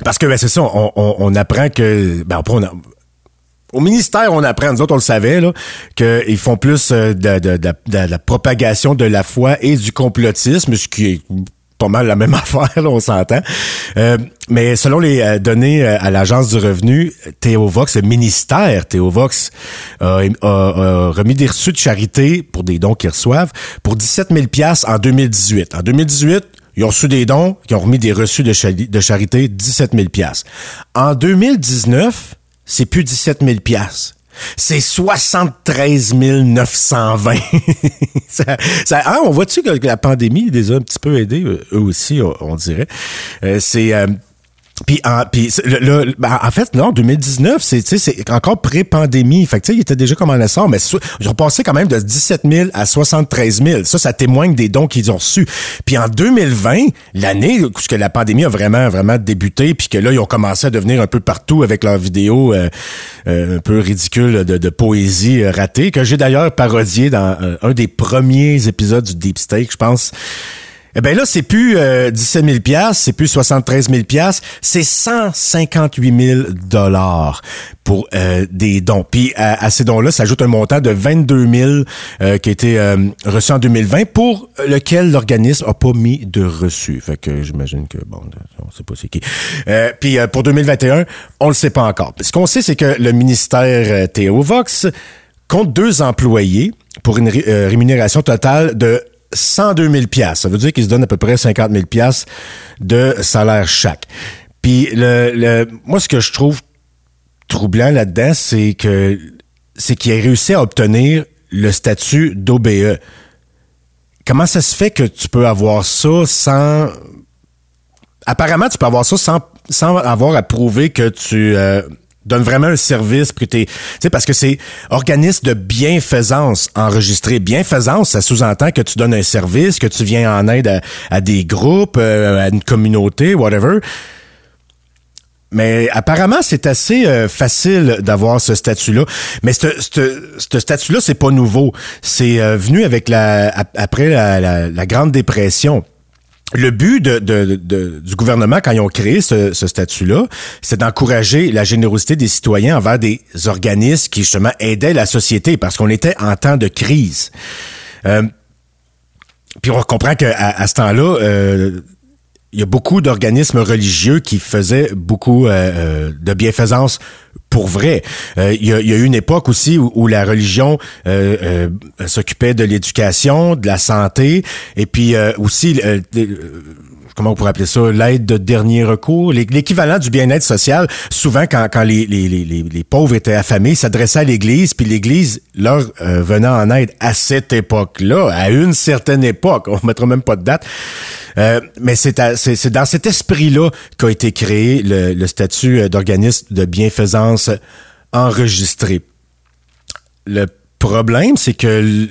parce que ben, c'est ça, on, on- on apprend que... Ben, après, on a- au ministère, on apprend, nous autres, on le savait, qu'ils font plus euh, de, de- de- de la propagation de la foi et du complotisme, ce qui est pas mal la même affaire, là, on s'entend. Euh, mais selon les euh, données euh, à l'Agence du revenu, Théovox, le ministère Théovox, a, a- a remis des reçus de charité pour des dons qu'ils reçoivent pour 17 000 piastres en 2018. En 2018, ils ont reçu des dons, ils ont remis des reçus de, de charité, 17 000 piastres. En 2019, c'est plus 17 000 piastres. C'est 73 920. ça, ça- hein, on voit-tu que la pandémie les a un petit peu aidés, eux eux aussi, on, on dirait? Euh, c'est... euh, puis en, puis le, le- ben, en fait, non, 2019, c'est, encore pré-pandémie. Fait que, il était déjà comme en essor, mais ils ont passé quand même de 17 000 à 73 000. Ça, ça témoigne des dons qu'ils ont reçus. Puis en 2020, l'année où que la pandémie a vraiment, vraiment débuté, puis que là, ils ont commencé à devenir un peu partout avec leurs vidéos euh, euh, un peu ridicules de, de poésie euh, ratée, que j'ai d'ailleurs parodié dans euh, un des premiers épisodes du Deep Steak, je pense. Eh bien là, c'est plus euh, 17 000 piastres, c'est plus 73 000 piastres, c'est 158 000 dollars pour euh, des dons. Puis à, ces dons-là s'ajoute un montant de 22 000 euh, qui a été euh, reçu en 2020 pour lequel l'organisme a pas mis de reçu. Fait que j'imagine que, bon, on sait pas c'est qui. Euh, puis euh, pour 2021, on le sait pas encore. Ce qu'on sait, c'est que le ministère Théo Vox compte deux employés pour une ré- rémunération totale de 102 000 Ça veut dire qu'ils se donnent à peu près 50 000 de salaire chaque. Puis le, le, moi, ce que je trouve troublant là-dedans, c'est que c'est qu'il a réussi à obtenir le statut d'OBE. Comment ça se fait que tu peux avoir ça sans... Apparemment, tu peux avoir ça sans, sans avoir à prouver que tu euh, donnes vraiment un service, t'es, tu sais, parce que c'est organisme de bienfaisance enregistré. Bienfaisance, ça sous-entend que tu donnes un service, que tu viens en aide à, des groupes, euh, à une communauté, whatever. Mais apparemment, c'est assez euh, facile d'avoir ce statut-là. Mais ce statut-là, c'est pas nouveau. C'est euh, venu avec la ap- après la- la Grande Dépression. Le but de, de- de- du gouvernement, quand ils ont créé ce, ce statut-là, c'est d'encourager la générosité des citoyens envers des organismes qui, justement, aidaient la société parce qu'on était en temps de crise. Euh, puis on comprend qu'à à ce temps-là, euh, il y a beaucoup d'organismes religieux qui faisaient beaucoup euh, euh, de bienfaisance pour vrai. Euh, il, y a, y a eu une époque aussi où, où la religion euh, euh, s'occupait de l'éducation, de la santé, et puis euh, aussi, euh, euh, comment on pourrait appeler ça, l'aide de dernier recours, l'é- l'équivalent du bien-être social. Souvent, quand, les, pauvres étaient affamés, s'adressaient à l'Église, puis l'Église leur euh, venait en aide à cette époque-là, à une certaine époque. On mettra même pas de date. Euh, mais c'est dans cet esprit-là qu'a été créé le, le statut euh, d'organisme de bienfaisance enregistré. Le problème, c'est que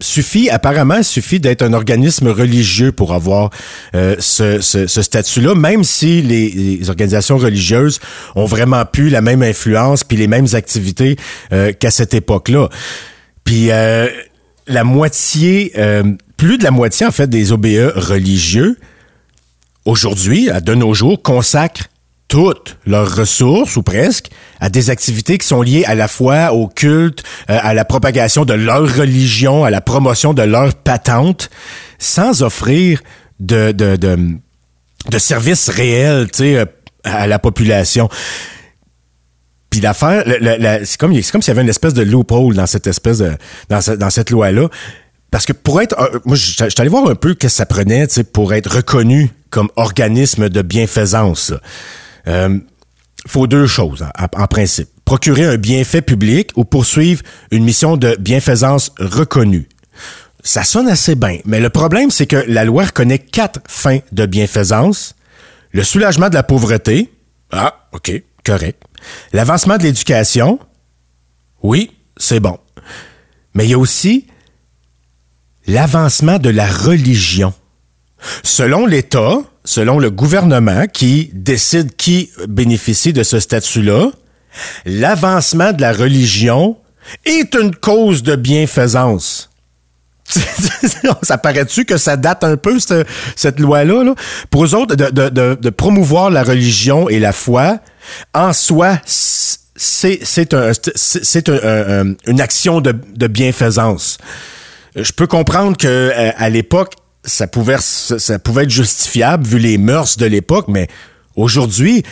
suffit, apparemment, il suffit d'être un organisme religieux pour avoir euh, ce, statut-là, même si les, organisations religieuses ont vraiment pu la même influence puis les mêmes activités euh, qu'à cette époque-là. Puis euh, la moitié, plus de la moitié en fait des OBE religieux aujourd'hui, à de nos jours, consacrent toutes leurs ressources, ou presque, à des activités qui sont liées à la fois au culte, euh, à la propagation de leur religion, à la promotion de leur patente, sans offrir de, de, de, de services réels euh, à la population. Puis l'affaire, le- la- c'est comme, c'est comme s'il y avait une espèce de loophole dans cette espèce de, dans, ce- cette loi-là. Parce que pour être, euh, moi, je suis allé voir un peu qu'est-ce que ça prenait, pour être reconnu comme organisme de bienfaisance. Euh, faut deux choses, en, en principe. Procurer un bienfait public ou poursuivre une mission de bienfaisance reconnue. Ça sonne assez bien, mais le problème, c'est que la loi reconnaît quatre fins de bienfaisance. Le soulagement de la pauvreté. Ah, OK, correct. L'avancement de l'éducation. Oui, c'est bon. Mais il y a aussi l'avancement de la religion. Selon l'État, selon le gouvernement qui décide qui bénéficie de ce statut-là, l'avancement de la religion est une cause de bienfaisance. ça paraît-tu que ça date un peu, cette, loi-là? là? Pour eux autres, de, promouvoir la religion et la foi, en soi, c'est c'est un, c'est c'est un- un- un- une action de, de bienfaisance. Je peux comprendre que euh, à l'époque, ça pouvait ça, pouvait être justifiable vu les mœurs de l'époque, mais aujourd'hui,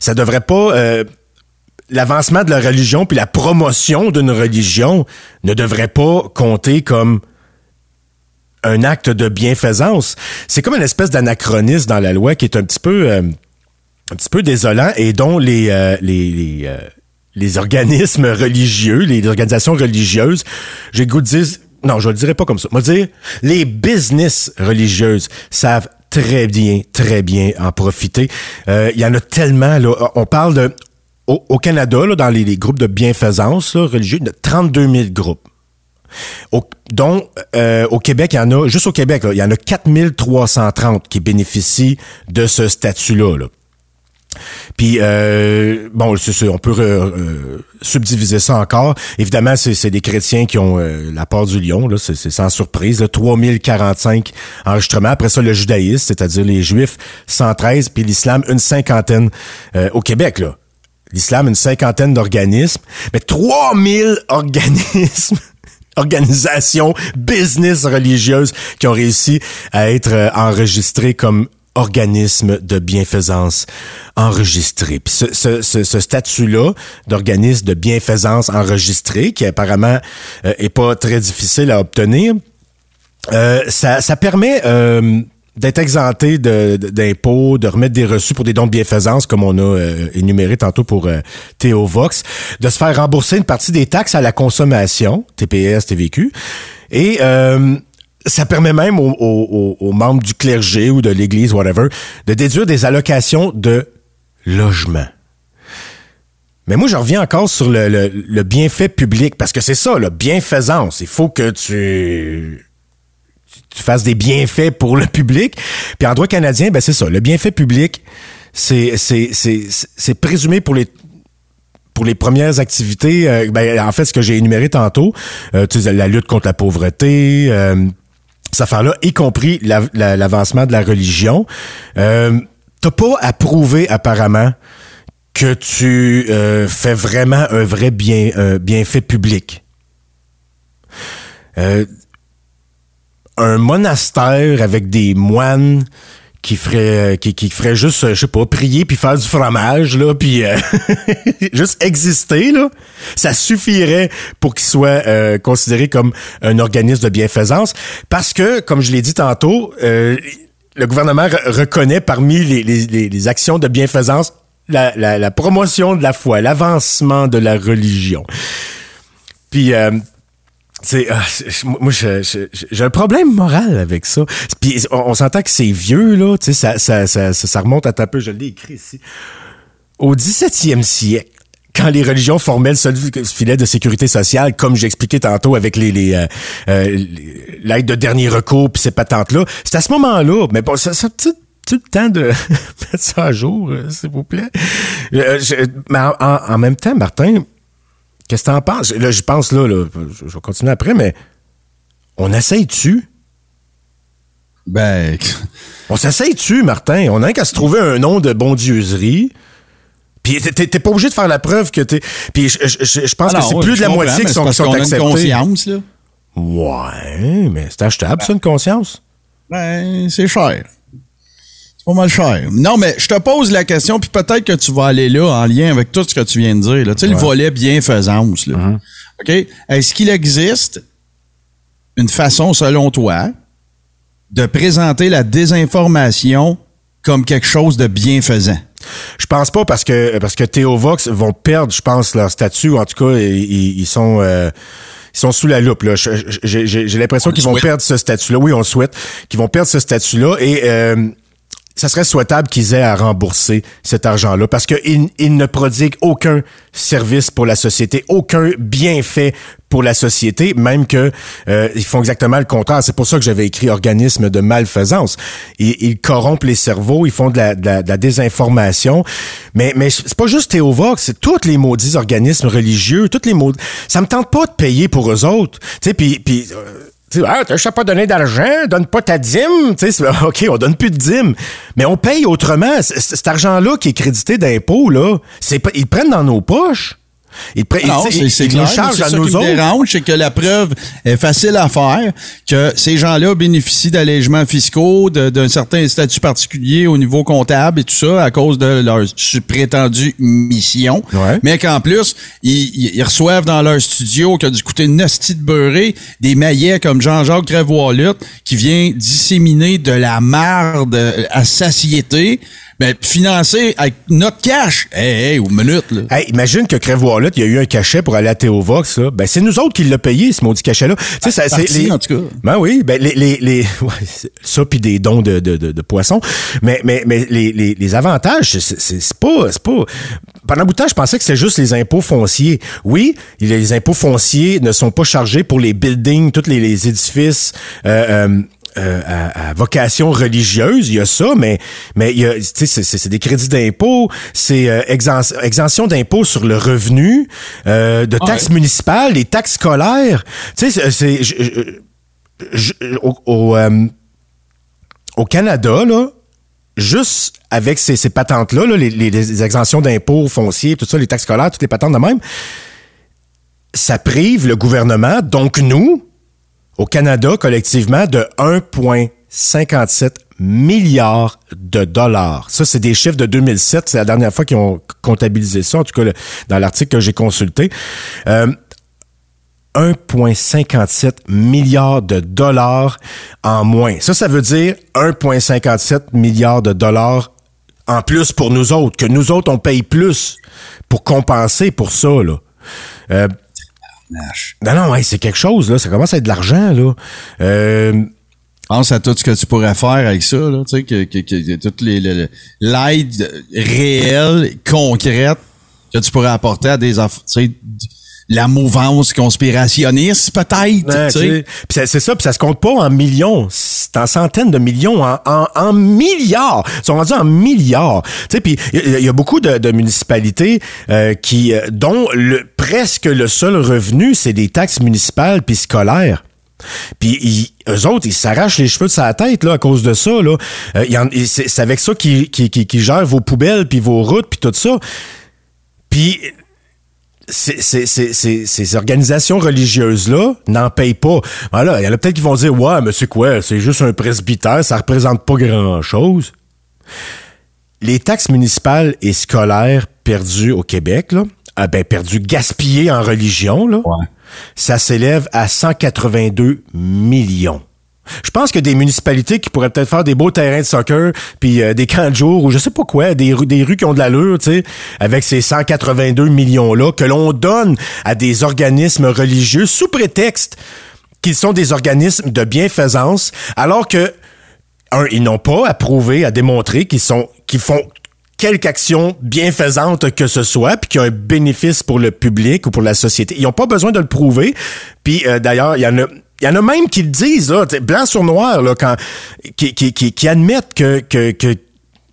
ça devrait pas euh, l'avancement de la religion puis la promotion d'une religion ne devrait pas compter comme un acte de bienfaisance. C'est comme une espèce d'anachronisme dans la loi qui est un petit peu euh, un petit peu désolant et dont les euh, les les, euh, les organismes religieux, les organisations religieuses, j'ai goût de dire non, je le dirais pas comme ça. Moi dire les business religieuses savent très bien, très bien en profiter. Euh, Il y en a tellement là. On parle de au, Canada là, dans les, groupes de bienfaisance là, religieux, de 32 000 groupes. Au, dont euh, au Québec, il y en a, juste au Québec, il y en a 4330 qui bénéficient de ce statut-là. là. Puis euh, bon, on peut euh, subdiviser ça encore. Évidemment, c'est des chrétiens qui ont euh, la part du lion, là, c'est sans surprise. Là, 3045 enregistrements. Après ça, le judaïsme, c'est-à-dire les juifs, 113, puis l'islam, une cinquantaine euh, au Québec, là. L'islam, une cinquantaine d'organismes, mais 3000 organismes organisations, business religieuses qui ont réussi à être euh, enregistrées comme organismes de bienfaisance enregistrés. Puis ce, ce, ce, ce statut-là d'organisme de bienfaisance enregistré, qui apparemment euh, est pas très difficile à obtenir, euh, ça, ça permet euh, d'être exempté de- de- d'impôts, de, remettre des reçus pour des dons de bienfaisance, comme on a euh, énuméré tantôt pour euh, Théo Vox, de se faire rembourser une partie des taxes à la consommation, TPS, TVQ, et euh, ça permet même aux, aux- aux- membres du clergé ou de l'Église, whatever, de déduire des allocations de logement. Mais moi, je reviens encore sur le, le- le bienfait public, parce que c'est ça, la bienfaisance. Il faut que tu tu fasses des bienfaits pour le public. Puis en droit canadien, ben c'est ça. Le bienfait public, c'est présumé pour les pour les premières activités, euh, ben, en fait, ce que j'ai énuméré tantôt, euh, la lutte contre la pauvreté, euh, cette affaire-là, y compris la- la- l'avancement de la religion, euh, t'as pas à prouver apparemment que tu euh, fais vraiment un vrai bien, bienfait public. Euh, un monastère avec des moines qui ferait qui, qui ferait juste euh, je sais pas prier puis faire du fromage là puis euh, juste exister là. Ça suffirait pour qu'il soit euh, considéré comme un organisme de bienfaisance. Parce que comme je l'ai dit tantôt euh, le gouvernement re- reconnaît parmi les, les, les- les actions de bienfaisance la, la, la promotion de la foi l'avancement de la religion. Puis euh, ah, c'est- moi, je- je- j'ai un problème moral avec ça. Puis on, s'entend que c'est vieux, là. Tu sais, ça, ça, ça, ça, remonte à un peu, je l'ai écrit ici. Au 17e siècle, quand les religions formaient le seul filet de sécurité sociale, comme j'expliquais tantôt avec les, les, euh, euh, l'aide de dernier recours puis ces patentes-là, c'est à ce moment-là. Mais bon, ça, ça tu le temps de mettre ça à jour, euh, s'il vous plaît. Euh, mais en- en même temps, Martin, Qu'est-ce que t'en penses? Là, je pense, là, là, je vais continuer après, mais on essaye-tu?
Ben,
On s'essaye-tu, Martin? On n'a qu'à se trouver un nom de bondieuserie. Puis t'es- pas obligé de faire la preuve que t'es... Puis je, je- je- je pense
Ah
que c'est plus de la moitié qui sont,
a une
acceptés.
conscience, là.
Ouais, mais c'est achetable, ça, une conscience?
Ben, c'est cher. Pas mal cher. Non, mais je te pose la question, puis peut-être que tu vas aller là en lien avec tout ce que tu viens de dire. là. Tu sais, le volet bienfaisance. Là.
Uh-huh.
OK? Est-ce qu'il existe une façon, selon toi, de présenter la désinformation comme quelque chose de bienfaisant?
Je pense pas parce que parce que Théo Vox vont perdre, je pense, leur statut. ou En tout cas, ils, sont euh, ils sont sous la loupe. Là. J'ai j'ai- j'ai l'impression qu'ils vont
souhaite.
perdre ce statut-là. Oui, on le souhaite. Qu'ils vont perdre ce statut-là et euh, ça serait souhaitable qu'ils aient à rembourser cet argent-là parce qu'ils ils ne prodiguent aucun service pour la société, aucun bienfait pour la société, même que euh, ils font exactement le contraire. C'est pour ça que j'avais écrit organisme de malfaisance. Ils, corrompent les cerveaux, ils font de la, de la- de la désinformation. Mais, mais c'est pas juste Théovox, c'est tous les maudits organismes religieux, toutes les maudits. Ça me tente pas de payer pour eux autres. Tu sais, puis, puis euh, tu ah, t'as pas donné d'argent, donne pas ta dîme. Tu sais, OK, on donne plus de dîme. Mais on paye autrement. Cet argent-là qui est crédité d'impôts, là, c'est ils le prennent dans nos poches. Pre-
Non,
ils-
c'est
ils
clair.
nous à
ça
nous
qui me dérange, c'est que la preuve est facile à faire, que ces gens-là bénéficient d'allègements fiscaux, de- d'un certain statut particulier au niveau comptable et tout ça à cause de leur prétendue mission.
Ouais.
Mais qu'en plus, ils, ils- reçoivent dans leur studio, qui a dû coûter une hostie de beurré, des maillets comme Jean-Jacques Crève-Wallet, qui vient disséminer de la marde à satiété, ben, financé avec notre cash. Hey, hey, aux minutes, là.
Hey, imagine que Crève Wallet, il y a eu un cachet pour aller à Théovox, là. Ben, c'est nous autres qui l'a payé, ce maudit cachet-là. Tu sais, c'est
en tout cas.
Ben oui, ben, les, les, les, ouais, ça puis des dons de, de, de, de poissons. Mais, mais, mais les, les, les avantages, c'est- pas, c'est pas, pendant un bout de temps, je pensais que c'était juste les impôts fonciers. Oui, les impôts fonciers ne sont pas chargés pour les buildings, tous les, les édifices, euh, euh, euh, à, à vocation religieuse, il y a ça, mais mais il y a, tu sais, c'est- des crédits d'impôt, c'est euh, exen- exemption d'impôt sur le revenu, euh, de taxes municipales, les taxes scolaires. Tu sais, c'est- au, au, euh, au Canada là. Juste avec ces, ces patentes-là, là, les, les- les exemptions d'impôts fonciers, tout ça, les taxes scolaires, toutes les patentes de même, ça prive le gouvernement, donc nous, au Canada, collectivement, de 1,57 milliards de dollars. Ça, c'est des chiffres de 2007. C'est la dernière fois qu'ils ont comptabilisé ça, en tout cas dans l'article que j'ai consulté. Euh, 1,57 milliards de dollars en moins. Ça, ça veut dire 1,57 milliards de dollars en plus pour nous autres, que nous autres, on paye plus pour compenser pour ça, là. Euh, non, non, ouais, c'est quelque chose, là. Ça commence à être de l'argent, là. Euh,
Pense à tout ce que tu pourrais faire avec ça, là, tu sais, que, que, que, que toute les- le- l'aide réelle, concrète que tu pourrais apporter à des aff- tu sais, la mouvance conspirationniste, peut-être,
Ouais, c'est ça, puis ça se compte pas en millions, c'est en centaines de millions, en, en, en milliards. Ils sont rendus en milliards. Tu sais, puis il y, y a beaucoup de, de municipalités euh, qui, euh, dont le, presque le seul revenu, c'est des taxes municipales puis scolaires. Puis eux autres, ils s'arrachent les cheveux de sa tête là à cause de ça là. Euh, c'est c'est avec ça qu'ils qui, qui, qui gèrent vos poubelles puis vos routes puis tout ça. Puis ces organisations religieuses-là n'en payent pas. Voilà, il y en a peut-être qui vont dire Ouais, mais c'est quoi? C'est juste un presbytère, ça représente pas grand-chose. Les taxes municipales et scolaires perdues au Québec, là, ah ben, perdues, gaspillées en religion, là, ça s'élève à 182 millions. Je pense que des municipalités qui pourraient peut-être faire des beaux terrains de soccer, puis euh, des camps de jour, ou je sais pas quoi, des rues, des rues qui ont de l'allure, tu sais, avec ces 182 millions-là, que l'on donne à des organismes religieux sous prétexte qu'ils sont des organismes de bienfaisance, alors que, un, ils n'ont pas à prouver, à démontrer qu'ils sont, qu'ils font quelque action bienfaisante que ce soit, puis qui a un bénéfice pour le public ou pour la société. Ils n'ont pas besoin de le prouver. Puis euh, d'ailleurs, il y en a. Il y en a même qui le disent, là, blanc sur noir, là, quand, qui, qui, qui, qui admettent que, que, que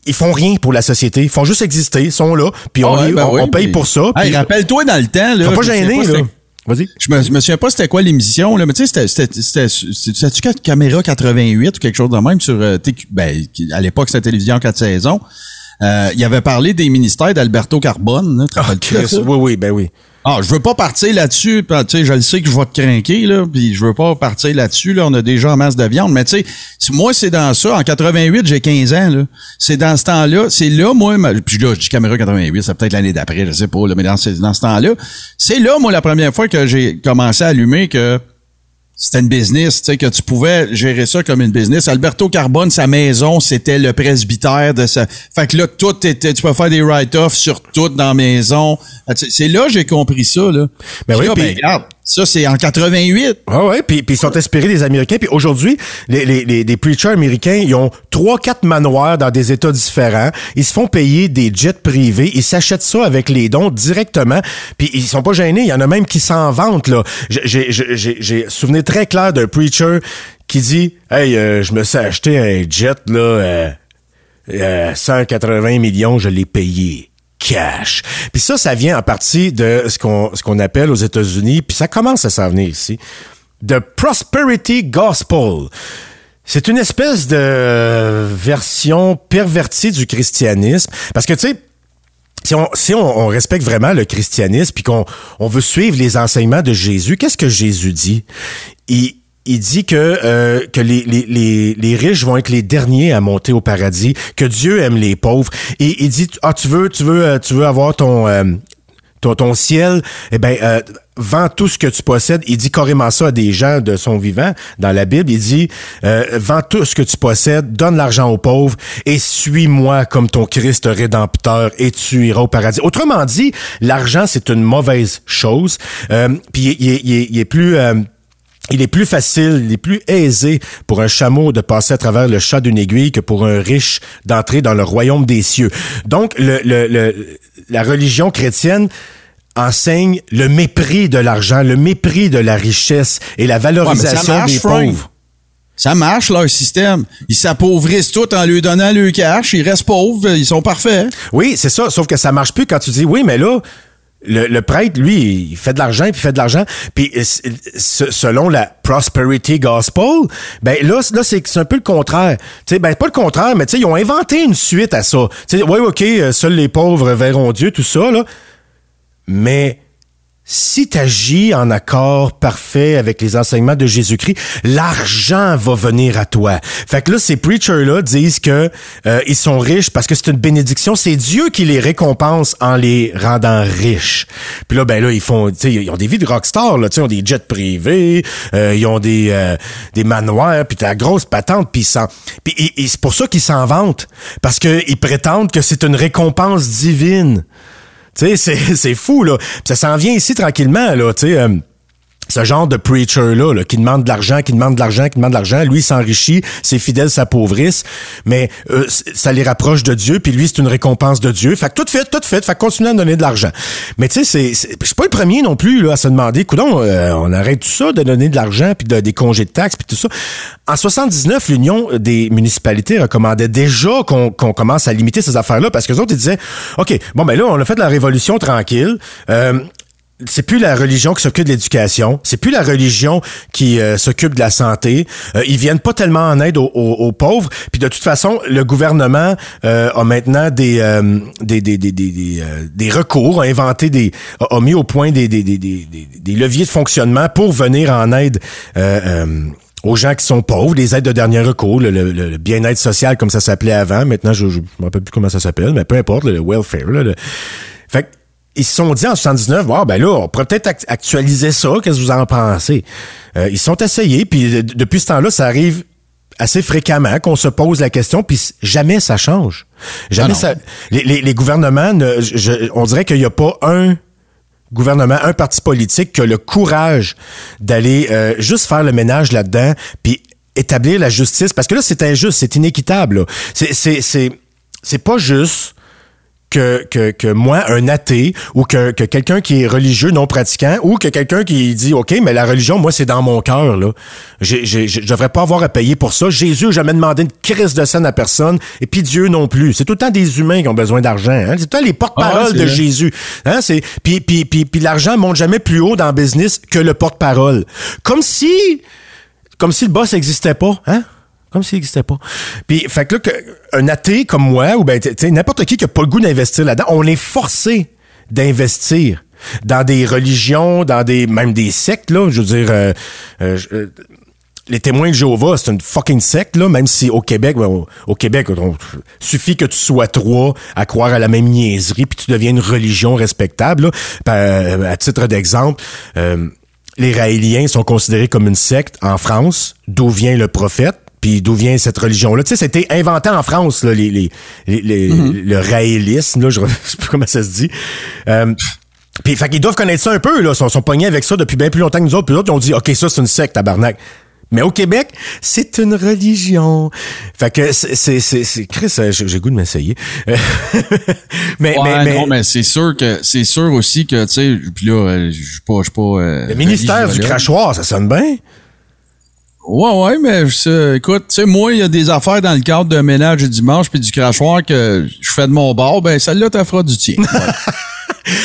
ils font rien pour la société. Ils font juste exister, ils sont là, puis on,
Ouais,
les-
ben
on,
oui,
on paye
puis-
pour ça.
Hey, rappelle-toi dans le temps, là.
Faut pas gêner, là. Vas-y.
Je me, je me souviens pas c'était quoi l'émission, là, mais tu sais, c'était, c'était, caméra 88 ou quelque chose de même sur euh, ben, à l'époque, c'était télévision 4 saisons. Euh, il avait parlé des ministères d'Alberto Carbone. Là,
Ah, Chris, oui, oui, ben oui.
Ah, je veux pas partir là-dessus, tu sais, je le sais que je vais te craquer, là, puis je veux pas partir là-dessus, là, on a déjà en masse de viande, mais tu sais, moi, c'est dans ça, en 88, j'ai 15 ans, là, c'est dans ce temps-là, c'est là, moi, puis là, je dis caméra 88, c'est peut-être l'année d'après, je sais pas, là, mais dans dans ce temps-là, c'est là, moi, la première fois que j'ai commencé à allumer que c'était une business, tu sais, que tu pouvais gérer ça comme une business. Alberto Carbone, sa maison, c'était le presbytère de sa... Fait que là, tout était... Tu peux faire des write-offs sur tout dans la maison. C'est là que j'ai compris ça, là.
Ben
Puis
oui,
là,
puis-
ben, regarde, ça, c'est en 88.
Ah ouais, puis, ils sont inspirés des Américains. Puis aujourd'hui, les, les, les, les preachers américains, ils ont trois, quatre manoirs dans des États différents. Ils se font payer des jets privés. Ils s'achètent ça avec les dons directement. Puis ils sont pas gênés. Il y en a même qui s'en vantent. là. J'ai souvenir très clair d'un preacher qui dit « Hey, euh, je me suis acheté un jet, là, euh, euh, 180 millions, je l'ai payé. » cash. Puis ça, ça vient en partie de ce qu'on ce qu'on appelle aux États-Unis, puis ça commence à s'en venir ici, de prosperity gospel. C'est une espèce de version pervertie du christianisme, parce que tu sais, si on, si on, on respecte vraiment le christianisme puis qu'on on veut suivre les enseignements de Jésus, qu'est-ce que Jésus dit? Il, il dit que, euh, que les, les, les, les riches vont être les derniers à monter au paradis, que Dieu aime les pauvres. Et il dit, ah, tu veux, tu veux, euh, tu veux avoir ton, euh, ton, ton ciel, eh ben, euh, vends tout ce que tu possèdes. Il dit carrément ça à des gens de son vivant dans la Bible. Il dit, euh, vends tout ce que tu possèdes, donne l'argent aux pauvres et suis-moi comme ton Christ rédempteur et tu iras au paradis. Autrement dit, l'argent, c'est une mauvaise chose. Euh, Puis il, il est- plus... il est plus facile, il est plus aisé pour un chameau de passer à travers le chat d'une aiguille que pour un riche d'entrer dans le royaume des cieux. Donc, le, le- le- la religion chrétienne enseigne le mépris de l'argent, le mépris de la richesse et la
Ouais,
valorisation
marche,
des
Frank.
pauvres.
Ça marche, leur système. Ils s'appauvrissent tout en lui donnant le cash. Ils restent pauvres. Ils sont parfaits.
Oui, c'est ça. Sauf que ça marche plus quand tu dis, oui, mais là, le, prêtre, lui, il fait de l'argent, puis il fait de l'argent. Puis euh, selon la prosperity gospel, ben là, là c'est un peu le contraire. Sais, ben pas le contraire, mais ils ont inventé une suite à ça. Sais, ouais, ok, euh, seuls les pauvres verront Dieu, tout ça là. Mais si tu agis en accord parfait avec les enseignements de Jésus-Christ, l'argent va venir à toi. Fait que là, ces preachers-là disent que euh, ils sont riches parce que c'est une bénédiction. C'est Dieu qui les récompense en les rendant riches. Puis là, ben là, ils font, ils ont des vies de rockstar, là, ils ont des jets privés, euh, ils ont des euh, des manoirs, puis t'as la grosse patente, puis puis c'est pour ça qu'ils s'en vantent parce que ils prétendent que c'est une récompense divine. Tu sais, c'est, fou, là. Puis ça s'en vient ici tranquillement, là, tu sais. euh, ce genre de preacher-là, là, qui demande de l'argent, qui demande de l'argent, qui demande de l'argent, lui, s'enrichit, ses fidèles s'appauvrissent, mais euh, ça les rapproche de Dieu, puis lui, c'est une récompense de Dieu. Fait que tout fait, tout fait, fait continuer à donner de l'argent. Mais tu sais, c'est, c'est, je suis pas le premier non plus là, à se demander, coudon, euh, on arrête tout ça, de donner de l'argent, puis de- des congés de taxes, puis tout ça. En 79, l'Union des municipalités recommandait déjà qu'on, qu'on commence à limiter ces affaires-là, parce que les autres, ils disaient, OK, bon, ben là, on a fait de la révolution tranquille, euh, c'est plus la religion qui s'occupe de l'éducation, c'est plus la religion qui euh, s'occupe de la santé. Euh, ils viennent pas tellement en aide aux, aux- aux pauvres. Puis de toute façon, le gouvernement euh, a maintenant des euh, des, des, des, des, euh, des recours, a inventé des a, mis au point des, des, leviers de fonctionnement pour venir en aide. euh, aux gens qui sont pauvres, les aides de dernier recours, le, le- le bien-être social comme ça s'appelait avant. Maintenant, je ne me rappelle plus comment ça s'appelle, mais peu importe, le, welfare. Là, Fait que ils se sont dit en 79, bon, ben là, on pourrait peut-être act- actualiser ça. Qu'est-ce que vous en pensez? Euh, ils sont essayés, puis de- depuis ce temps-là, ça arrive assez fréquemment qu'on se pose la question, puis jamais ça change. Jamais
Ah
ça. Les, les- les gouvernements, ne- je- on dirait qu'il n'y a pas un gouvernement, un parti politique qui a le courage d'aller euh, juste faire le ménage là-dedans, puis établir la justice. Parce que là, c'est injuste, c'est inéquitable. là. C'est, c'est, c'est, c'est pas juste que, que, que moi, un athée, ou que, que quelqu'un qui est religieux, non pratiquant, ou que quelqu'un qui dit, OK, mais la religion, moi, c'est dans mon cœur, là. Je devrais pas avoir à payer pour ça. Jésus n'a jamais demandé une crise de scène à personne, et puis Dieu non plus. C'est tout le temps des humains qui ont besoin d'argent. Hein? C'est tout le temps les porte-paroles
Ah ouais,
de
vrai.
Jésus. Hein? C'est, puis, puis, puis, puis l'argent monte jamais plus haut dans le business que le porte-parole. Comme si comme si le boss n'existait pas, hein? Comme s'il n'existait pas. Puis, fait que là, un athée comme moi, ou ben, n'importe qui qui n'a pas le goût d'investir là-dedans, on est forcé d'investir dans des religions, dans des, même des sectes, là. Je veux dire, euh, euh, euh, les témoins de Jéhovah, c'est une fucking secte, là, même si au Québec, ben, au, Québec, on- suffit que tu sois trois à croire à la même niaiserie, puis tu deviens une religion respectable. là. À titre d'exemple, les Raéliens sont considérés comme une secte en France, d'où vient le prophète, puis d'où vient cette religion-là? Tu sais, c'était inventé en France, là, les, les, les- les- le raélisme, là, je ne sais plus comment ça se dit. Euh, puis, fait qu'ils doivent connaître ça un peu, là. Ils sont, sont pognés avec ça depuis bien plus longtemps que nous autres. Puis l'autre, ils ont dit, OK, ça, c'est une secte, tabarnak. Mais au Québec, c'est une religion. Fait que c'est, c'est, Chris, euh, j'ai goût de m'essayer. Mais,
Ouais,
mais, mais,
non, mais c'est sûr que c'est sûr aussi que tu sais puis là euh, je suis pas je suis pas euh,
le ministère du crachoir, ça sonne bien.
Ouais ouais, mais je- écoute, tu sais moi il y a des affaires dans le cadre de ménage du dimanche puis du crachoir que je fais de mon bord, ben celle-là t'as fera du tien.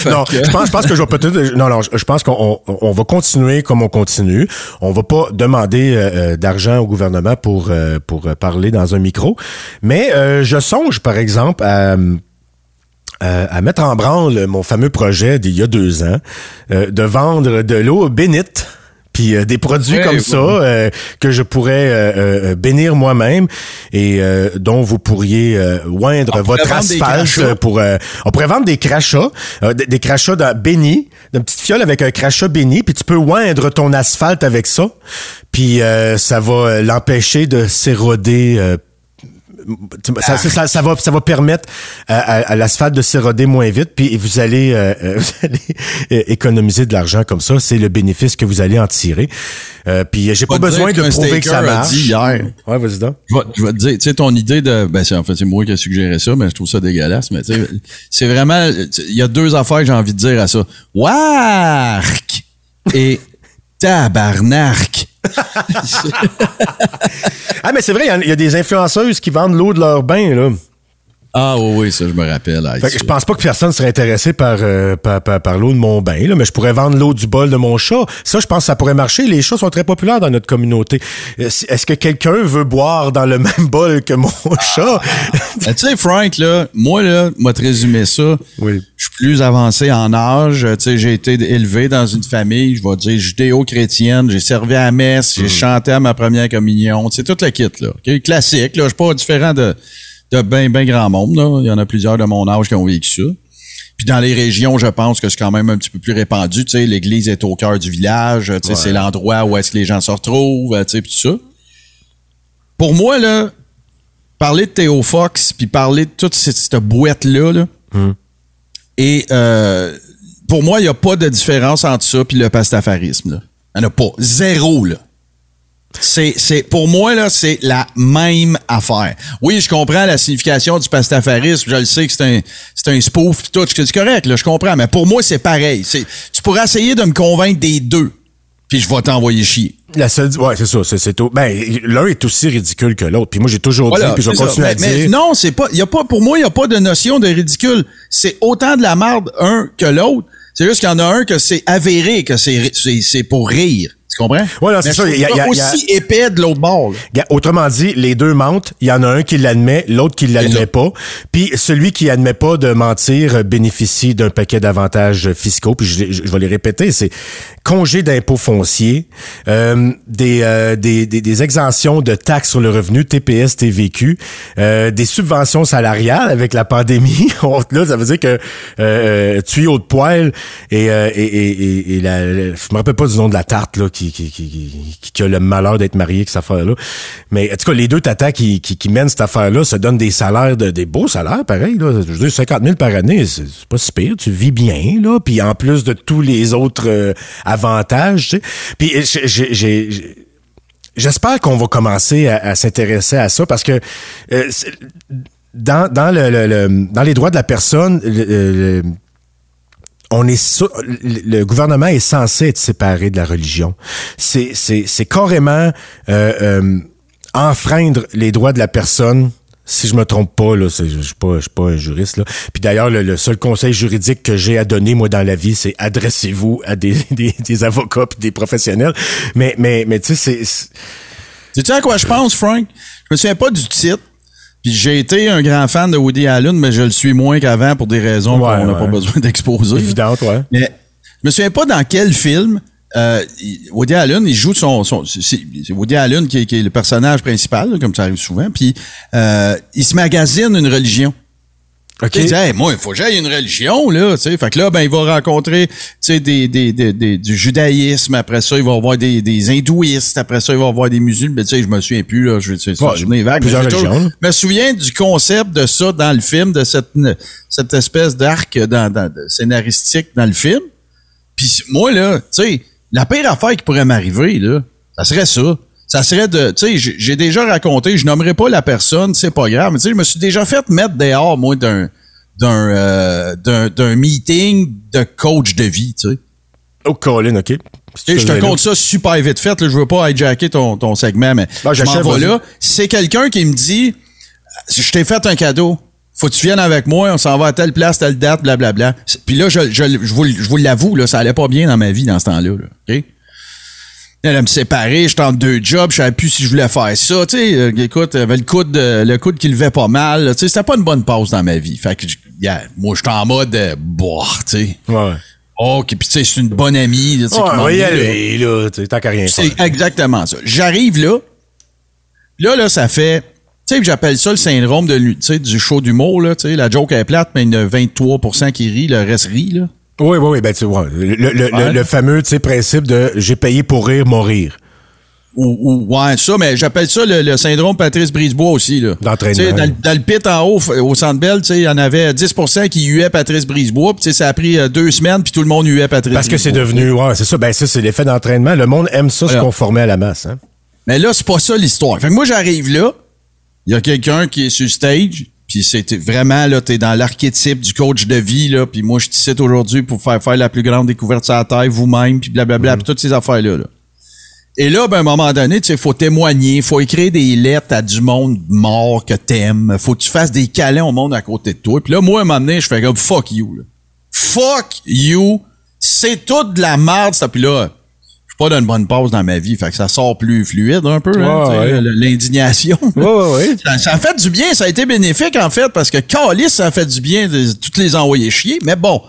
Non,
que-
je pense, je pense que je vais peut-être. Non, non, je pense qu'on on- on va continuer comme on continue. On va pas demander euh, euh, d'argent au gouvernement pour euh, pour euh, parler dans un micro, mais euh, je songe, par exemple, à euh, à mettre en branle mon fameux projet d'il y a deux ans euh, de vendre de l'eau bénite. Puis euh, des produits comme ça euh, que je pourrais euh, euh, bénir moi-même et euh, dont vous pourriez euh, oindre votre asphalte pour euh, on pourrait vendre des crachats euh, des, des crachats dans- bénis d'une petite fiole avec un crachat béni puis tu peux oindre ton asphalte avec ça puis euh, ça va euh, l'empêcher de s'éroder euh, ça, ça, ça- va ça va permettre à, à- à l'asphalte de s'éroder moins vite puis vous allez euh, euh, vous allez euh, économiser de l'argent comme ça c'est le bénéfice que vous allez en tirer euh, puis j'ai pas besoin de prouver que ça marche
dit hier.
ouais vas-y donc
Je vais, je vais te dire, tu sais, ton idée de, ben, c'est, en fait, c'est moi qui ai suggéré ça, mais je trouve ça dégueulasse, mais tu sais, c'est vraiment, il y a deux affaires que j'ai envie de dire à ça. Wark! Et tabarnak!
Ah, mais c'est vrai, il y a des influenceuses qui vendent l'eau de leur bain, là.
Ah oui, oui, ça, je me rappelle. Ah,
Fait que je pense pas que personne serait intéressé par, euh, par, par- par l'eau de mon bain, là, mais je pourrais vendre l'eau du bol de mon chat. Ça, je pense que ça pourrait marcher. Les chats sont très populaires dans notre communauté. Euh, Est-ce que quelqu'un veut boire dans le même bol que mon chat?
Ben, tu sais, Frank, là, moi, là, moi, te résumer ça.
Oui.
Je suis plus avancé en âge. Tu sais, j'ai été élevé dans une famille, je vais dire, judéo-chrétienne. J'ai servi à la messe,
Mm.
j'ai chanté à ma première communion. C'est toute la kit, là. OK? Classique, là. Je suis pas différent de, de ben, ben grand monde, là. Il y en a plusieurs de mon âge qui ont vécu ça. Puis dans les régions, je pense que c'est quand même un petit peu plus répandu. Tu sais, l'église est au cœur du village. Tu sais, c'est l'endroit où est-ce que les gens se retrouvent, tu sais, puis tout ça. Pour moi, là, parler de Théo Fox, puis parler de toute cette, cette boîte-là, là, et euh, pour moi, il n'y a pas de différence entre ça puis le pastafarisme. là. Il n'y en a pas. Zéro, là. C'est, c'est, pour moi, là, c'est la même affaire. Oui, je comprends la signification du pastafarisme. Je le sais que c'est un, c'est un spoof pis tout. C'est correct, là, je comprends. Mais pour moi, c'est pareil. C'est, tu pourrais essayer de me convaincre des deux. Puis je vais t'envoyer chier.
La seule, ouais, c'est ça, c'est, c'est tout. Ben, l'un est aussi ridicule que l'autre. Puis moi, j'ai toujours
Voilà,
dit, puis je vais continuer à
Mais-
dire.
non, c'est pas. Y a pas. Pour moi, il n'y a pas de notion de ridicule. C'est autant de la merde un que l'autre. C'est juste qu'il y en a un que c'est avéré que c'est c'est pour rire. Tu comprends?
Ouais, non, c'est ça, il y il y a-
aussi épais de l'autre bord. là.
Autrement dit, les deux mentent. Il y en a un qui l'admet, l'autre qui l'admet pas. Puis celui qui admet pas de mentir euh, bénéficie d'un paquet d'avantages fiscaux. Puis je, je- je vais les répéter, c'est congé d'impôts fonciers, euh, des, euh, des, des, des exemptions de taxes sur le revenu, TPS, TVQ, euh, des subventions salariales avec la pandémie. Là, ça veut dire que euh, tuyau de poêle et, euh, et, et, et- et la, la- je me rappelle pas du nom de la tarte là qui qui, qui, qui, qui a le malheur d'être marié avec cette affaire-là. Mais en tout cas, les deux tatas qui, qui, qui mènent cette affaire-là se donnent des salaires, de, des beaux salaires, pareil. Là. Je veux dire, 50 000 par année, c'est pas si pire. Tu vis bien, là. Puis en plus de tous les autres euh, avantages, tu sais. Puis j'ai-. J'espère qu'on va commencer à, s'intéresser à ça parce que euh, dans, dans, le, dans les droits de la personne, on est le gouvernement est censé être séparé de la religion. C'est c'est carrément euh, euh, enfreindre les droits de la personne. Si je me trompe pas, là, je suis pas, pas un juriste là. Puis d'ailleurs, le, seul conseil juridique que j'ai à donner moi dans la vie, c'est adressez-vous à des, des, des avocats puis des professionnels. Mais mais mais tu sais, c'est- c'est
Sais-tu à quoi je pense, Frank? Je me souviens pas du titre. Puis j'ai été un grand fan de Woody Allen, mais je le suis moins qu'avant pour des raisons
Ouais,
qu'on n'a
ouais.
pas besoin d'exposer. là.
évident, ouais.
Mais je me souviens pas dans quel film euh, Woody Allen, il joue son... son c'est Woody Allen qui est, qui est le personnage principal, comme ça arrive souvent, puis euh, il se magasine une religion.
OK.
Il dit, Hey, moi, il faut que j'aille une religion, là, tu sais. Fait que là, ben, il va rencontrer, tu sais, des, des, des, des- du judaïsme. Après ça, il va avoir des, des hindouistes. Après ça, il va avoir des musulmans. Ben, tu sais, je me souviens plus, là. Je vais, c'est
Ouais,
vague.
plusieurs religions.
Je me souviens du concept de ça dans le film, de cette, cette espèce d'arc dans, dans, de scénaristique dans le film. Puis moi, là, tu sais, la pire affaire qui pourrait m'arriver, là, ça serait ça. Ça serait de, tu sais, j'ai- déjà raconté, je nommerai pas la personne, c'est pas grave, mais tu sais, je me suis déjà fait mettre dehors, moi, d'un, d'un, euh, d'un, d'un meeting de coach de vie, tu sais.
Oh, Colin, OK. Si
je te compte ça super vite fait. Là, je veux pas hijacker ton, ton segment, mais
Ben,
je m'en vais là. C'est quelqu'un qui me dit Je t'ai fait un cadeau. Faut que tu viennes avec moi, on s'en va à telle place, telle date, blablabla. Puis là, je, je, je vous, je vous l'avoue, là, ça allait pas bien dans ma vie dans ce temps-là. Là, OK? Elle allait me séparer, j'étais en deux jobs, je savais plus si je voulais faire ça. Tu sais, euh, écoute, j'avais le coude, euh, le coude qui levait pas mal. Tu sais, c'était pas une bonne pause dans ma vie. Fait que, yeah, moi, j'étais en mode, euh, boah, tu sais.
Ouais.
OK, puis tu sais, c'est une bonne amie. là,
Ouais, on va y
là.
là. Tant qu'à rien faire.
C'est exactement ça. J'arrive là. Là, là, ça fait. Tu sais, j'appelle ça le syndrome de, l'hu- tu sais, du show d'humour, là. Tu sais, la joke est plate, mais il y en a 23% qui rit, le reste rit, là.
Oui, oui, oui. Ben, tu vois, le, le, le-
Ouais.
le fameux principe de j'ai payé pour rire, mourir.
Ou, ou- ouais, ça, mais j'appelle ça le, le syndrome Patrice Brisebois aussi, là.
D'entraînement.
Dans, le- dans le pit en haut, au Centre Bell, tu sais, il y en avait 10% qui huaient Patrice Brisebois, puis ça a pris euh, deux semaines, puis tout le monde huait Patrice
Parce que c'est devenu, ouais, c'est ça. Ben, ça, c'est l'effet d'entraînement. Le monde aime ça, se conformer à la masse. Hein?
Mais là, c'est pas ça l'histoire. Fait que moi, j'arrive là, il y a quelqu'un qui est sur stage, puis c'est vraiment, là, t'es dans l'archétype du coach de vie, là, puis moi, je t'icite aujourd'hui pour faire faire la plus grande découverte sur la Terre vous-même, puis blablabla, puis toutes ces affaires-là, là. Et là, ben, à un moment donné, tu sais, faut témoigner, faut écrire des lettres à du monde mort que t'aimes, faut que tu fasses des câlins au monde à côté de toi. Puis là, moi, à un moment donné, je fais comme fuck you. Là. Fuck you. C'est toute de la merde, ça. Puis là, suis pas dans une bonne pause dans ma vie, fait que ça sort plus fluide un peu, hein,
ouais.
l'indignation.
Ouais, ouais, ouais.
Ça, ça a fait du bien, ça a été bénéfique en fait, parce que Calis, ça a fait du bien de toutes les envoyer chier, mais bon.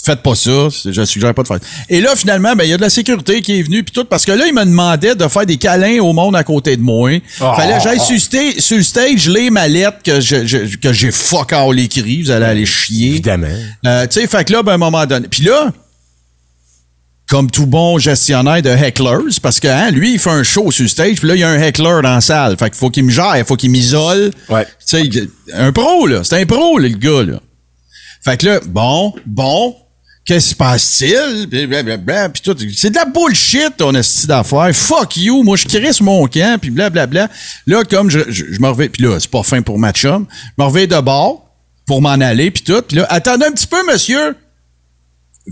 Faites pas ça, je suggère pas de faire. Et là, finalement, ben, il y a de la sécurité qui est venue, puis tout, parce que là, il me demandait de faire des câlins au monde à côté de moi.
Oh.
Fallait que j'aille sur, sur le stage, les mallettes que je, je- que j'ai fuck all écrit, vous allez aller chier.
Évidemment.
Euh, tu sais, fait que là, ben, à un moment donné. Puis là, comme tout bon gestionnaire de hecklers, parce que hein, lui, il fait un show sur le stage, puis là, il y a un heckler dans la salle. Fait qu'il faut qu'il me gère, il faut qu'il m'isole.
Ouais.
Tu sais, un pro, là. C'est un pro, là, le gars, là. Fait que là, bon, bon, qu'est-ce qui se passe-t-il? Puis tout. C'est de la bullshit, ton esti d'affaires. Fuck you, moi, je crisse mon camp, puis blablabla. Là, comme je, je, je me reviens, puis là, c'est pas fin pour ma chum, je me reviens de bord pour m'en aller, puis tout. Puis là, attendez un petit peu, monsieur.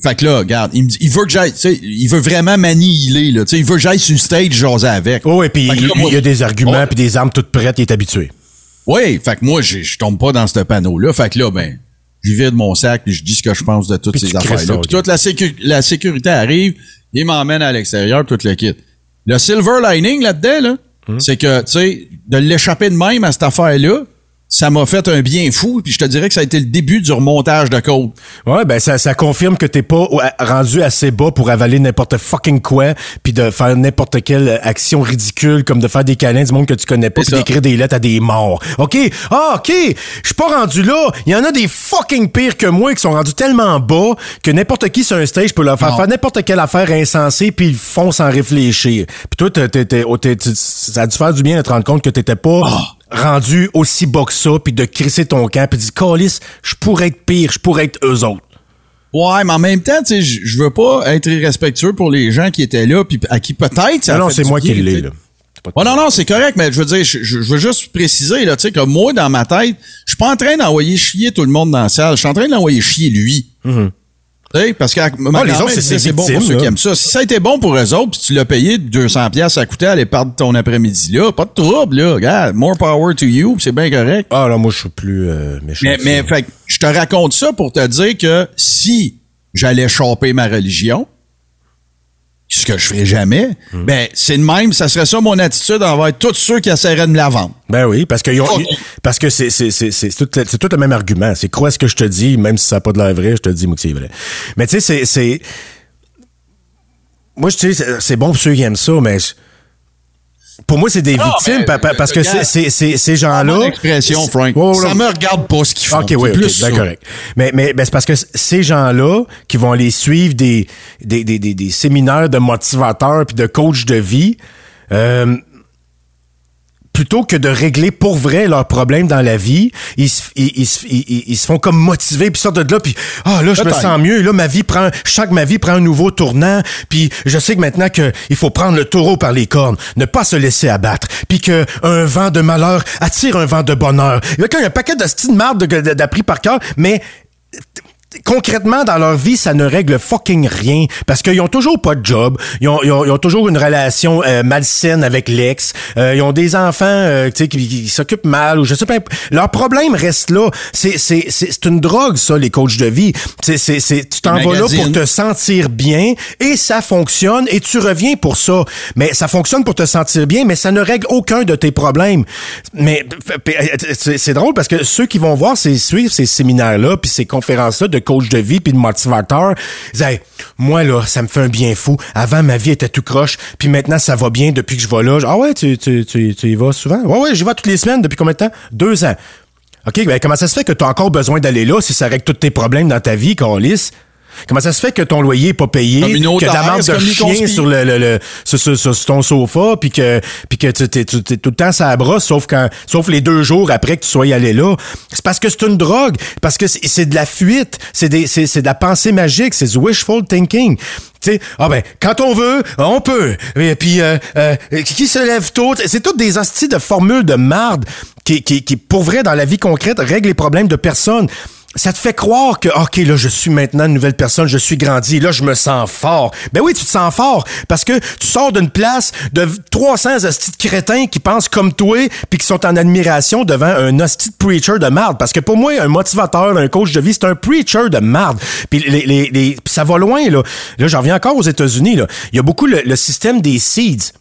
Fait que là, regarde, il me dit, il veut que j'aille, tu sais, il veut vraiment m'annihiler, là. Tu sais, il veut que j'aille sur le stage jaser avec.
Oh, et puis il y a des arguments puis des armes toutes prêtes, il est habitué.
Oui, fait que moi, je tombe pas dans ce panneau-là. Fait que là, ben, je vide mon sac puis je dis ce que je pense de toutes
Puis
ces affaires-là. Puis toute la, sécu- la sécurité arrive, il m'emmène à l'extérieur, tout le kit. Le silver lining là-dedans, là,
Hum.
c'est que, tu sais, de l'échapper de même à cette affaire-là, ça m'a fait un bien fou, puis je te dirais que ça a été le début du remontage de code.
Ouais, ben ça, ça confirme que t'es pas rendu assez bas pour avaler n'importe fucking quoi, puis de faire n'importe quelle action ridicule, comme de faire des câlins du monde que tu connais pas, puis d'écrire des lettres à des morts. OK? Ah, OK! Je suis pas rendu là. Il y en a des fucking pires que moi qui sont rendus tellement bas que n'importe qui sur un stage peut leur faire
Non.
faire n'importe quelle affaire insensée, puis ils font sans réfléchir. Puis toi, t'es- t'es- t'es- oh, ça a dû faire du bien de te rendre compte que t'étais pas rendu aussi bas que ça, puis de crisser ton camp, puis de dire, Calice, je pourrais être pire, je pourrais être eux autres.
Ouais, mais en même temps, tu sais, je veux pas être irrespectueux pour les gens qui étaient là, puis à qui peut-être ça
Non, non, c'est moi qui l'ai, là.
Ouais, non, non, c'est correct, mais je veux dire, je, je- veux juste préciser, là, tu sais, que moi, dans ma tête, je suis pas en train d'envoyer chier tout le monde dans la salle. Je suis en train d'envoyer chier lui. Sais, parce que.
Ah, les autres, c'est
bon pour
victimes,
ceux
là.
qui aiment ça. Si ça a été bon pour eux autres, puis tu l'as payé 200 pièces, ça coûtait à aller perdre ton après-midi là, pas de trouble, là. Regarde, more power to you, c'est bien correct.
Ah, là, moi, je suis plus euh, méchant.
Mais, mais fait, que je te raconte ça pour te dire que si j'allais choper ma religion, ce que je ferais jamais,
Hmm.
ben c'est de même, ça serait ça mon attitude envers tous ceux qui essaieraient de me la vendre.
Ben oui, parce que, ils ont-
Ok.
ils- parce que c'est, c'est, c'est, c'est, tout, c'est tout le même argument. C'est crois ce que je te dis, même si ça n'a pas de l'air vrai, je te dis, moi, que c'est vrai. Mais tu sais, c'est, c'est. Moi, je sais, c'est- c'est bon pour ceux qui aiment ça, mais. je- Pour moi, c'est des
Non,
victimes
mais,
parce que c'est,
regarde,
c'est, c'est- ces gens-là.
expression, Frank. Ça me regarde pas ce qu'ils font.
OK, oui,
C'est
OK,
plus
ben correct. Mais, mais ben, c'est parce que ces gens-là qui vont aller suivre des, des, des, des, des séminaires de motivateurs puis de coachs de vie, euh, plutôt que de régler pour vrai leurs problèmes dans la vie, ils, se- ils, ils, se- ils- se font comme motiver puis sortent de là puis ah là je me sens mieux là ma vie prend je sens que ma vie prend un nouveau tournant puis je sais que maintenant que il faut prendre le taureau par les cornes ne pas se laisser abattre puis que un vent de malheur attire un vent de bonheur il y a quand même un paquet de style de marde de- de- d'appris par cœur mais concrètement, dans leur vie, ça ne règle fucking rien parce qu'ils ont toujours pas de job, ils ont, ils ont, ils ont toujours une relation euh, malsaine avec l'ex, euh, ils ont des enfants euh, tu sais, qui, qui s'occupent mal ou je sais pas. Leur problème reste là. C'est, c'est, c'est, c'est une drogue, ça, les coachs de vie. C'est, c'est, c'est, tu t'en vas là pour te sentir bien et ça fonctionne et tu reviens pour ça. Mais ça fonctionne pour te sentir bien, mais ça ne règle aucun de tes problèmes. Mais c'est c'est drôle parce que ceux qui vont voir ces suivre ces séminaires-là puis ces conférences-là de coach de vie puis de motivateur, ils moi là, ça me fait un bien fou. Avant ma vie était tout croche, puis maintenant ça va bien depuis que je vais là. Ah ouais, tu, tu, tu, tu y vas souvent? Ouais ouais, j'y vais toutes les semaines depuis combien de temps? Deux ans. OK, ben comment ça se fait que tu as encore besoin d'aller là si ça règle tous tes problèmes dans ta vie, Carlis? Comment ça se fait que ton loyer est pas payé, que
affaire,
marque de chien sur le, le, le- sur, sur- sur- ton sofa, puis que puis que tu tu t'es tout le temps ça brosse, sauf quand sauf les deux jours après que tu sois allé là. C'est parce que c'est une drogue, parce que c'est, de la fuite, c'est des c'est, c'est de la pensée magique, c'est du wishful thinking. Tu sais, ah ben quand on veut, on peut. Et puis euh, euh, qui se lève tôt, c'est toutes des hosties de formules de marde qui, qui qui pour vrai dans la vie concrète règlent les problèmes de personne. Ça te fait croire que, OK, là, je suis maintenant une nouvelle personne, je suis grandi, là, je me sens fort. Ben oui, tu te sens fort parce que tu sors d'une place de 300 hosties de crétins qui pensent comme toi puis qui sont en admiration devant un hostie de preacher de marde. Parce que pour moi, un motivateur, un coach de vie, c'est un preacher de marde. Puis les, les, les- ça va loin, là. Là, j'en reviens encore aux États-Unis, là. Il y a beaucoup le, le système des seeds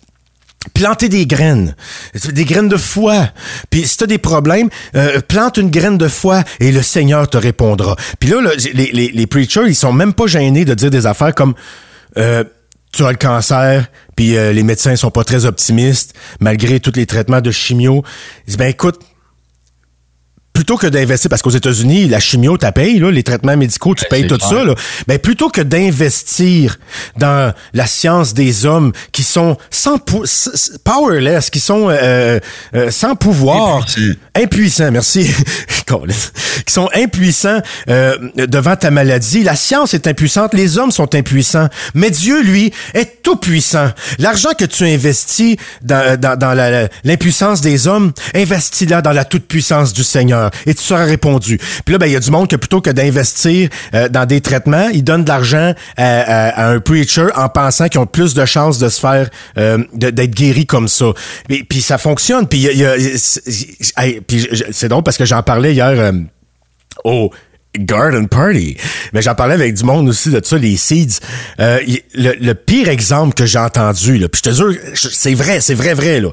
planter des graines, des graines de foi. Puis si t'as des problèmes, euh, plante une graine de foi et le Seigneur te répondra. Puis là, les, les, les preachers, ils sont même pas gênés de dire des affaires comme euh, tu as le cancer, puis euh, les médecins sont pas très optimistes malgré tous les traitements de chimio. Ils disent ben écoute, plutôt que d'investir, parce qu'aux États-Unis, la chimio, tu payes, là, les traitements médicaux, tu payes tout ça, là. Ben, plutôt que d'investir dans la science des hommes qui sont sans pou- powerless, qui sont euh, euh, sans pouvoir,
Impuissants.
impuissants, merci, qui sont impuissants euh, devant ta maladie. La science est impuissante, les hommes sont impuissants, mais Dieu, lui, est tout puissant. L'argent que tu investis dans, dans, dans l'impuissance des hommes, investis-la dans la toute-puissance du Seigneur et tu seras répondu. Puis là, ben, il y a du monde que plutôt que d'investir euh, dans des traitements, ils donnent de l'argent à, à- un preacher en pensant qu'ils ont plus de chances de se faire, euh, d'être guéris comme ça. Puis, puis ça fonctionne. Puis y c'est- drôle parce que j'en parlais hier euh, au Garden Party. Mais j'en parlais avec du monde aussi de ça, les seeds. Euh, le, pire exemple que j'ai entendu, là, puis je te jure, c'est vrai, c'est vrai, vrai, là.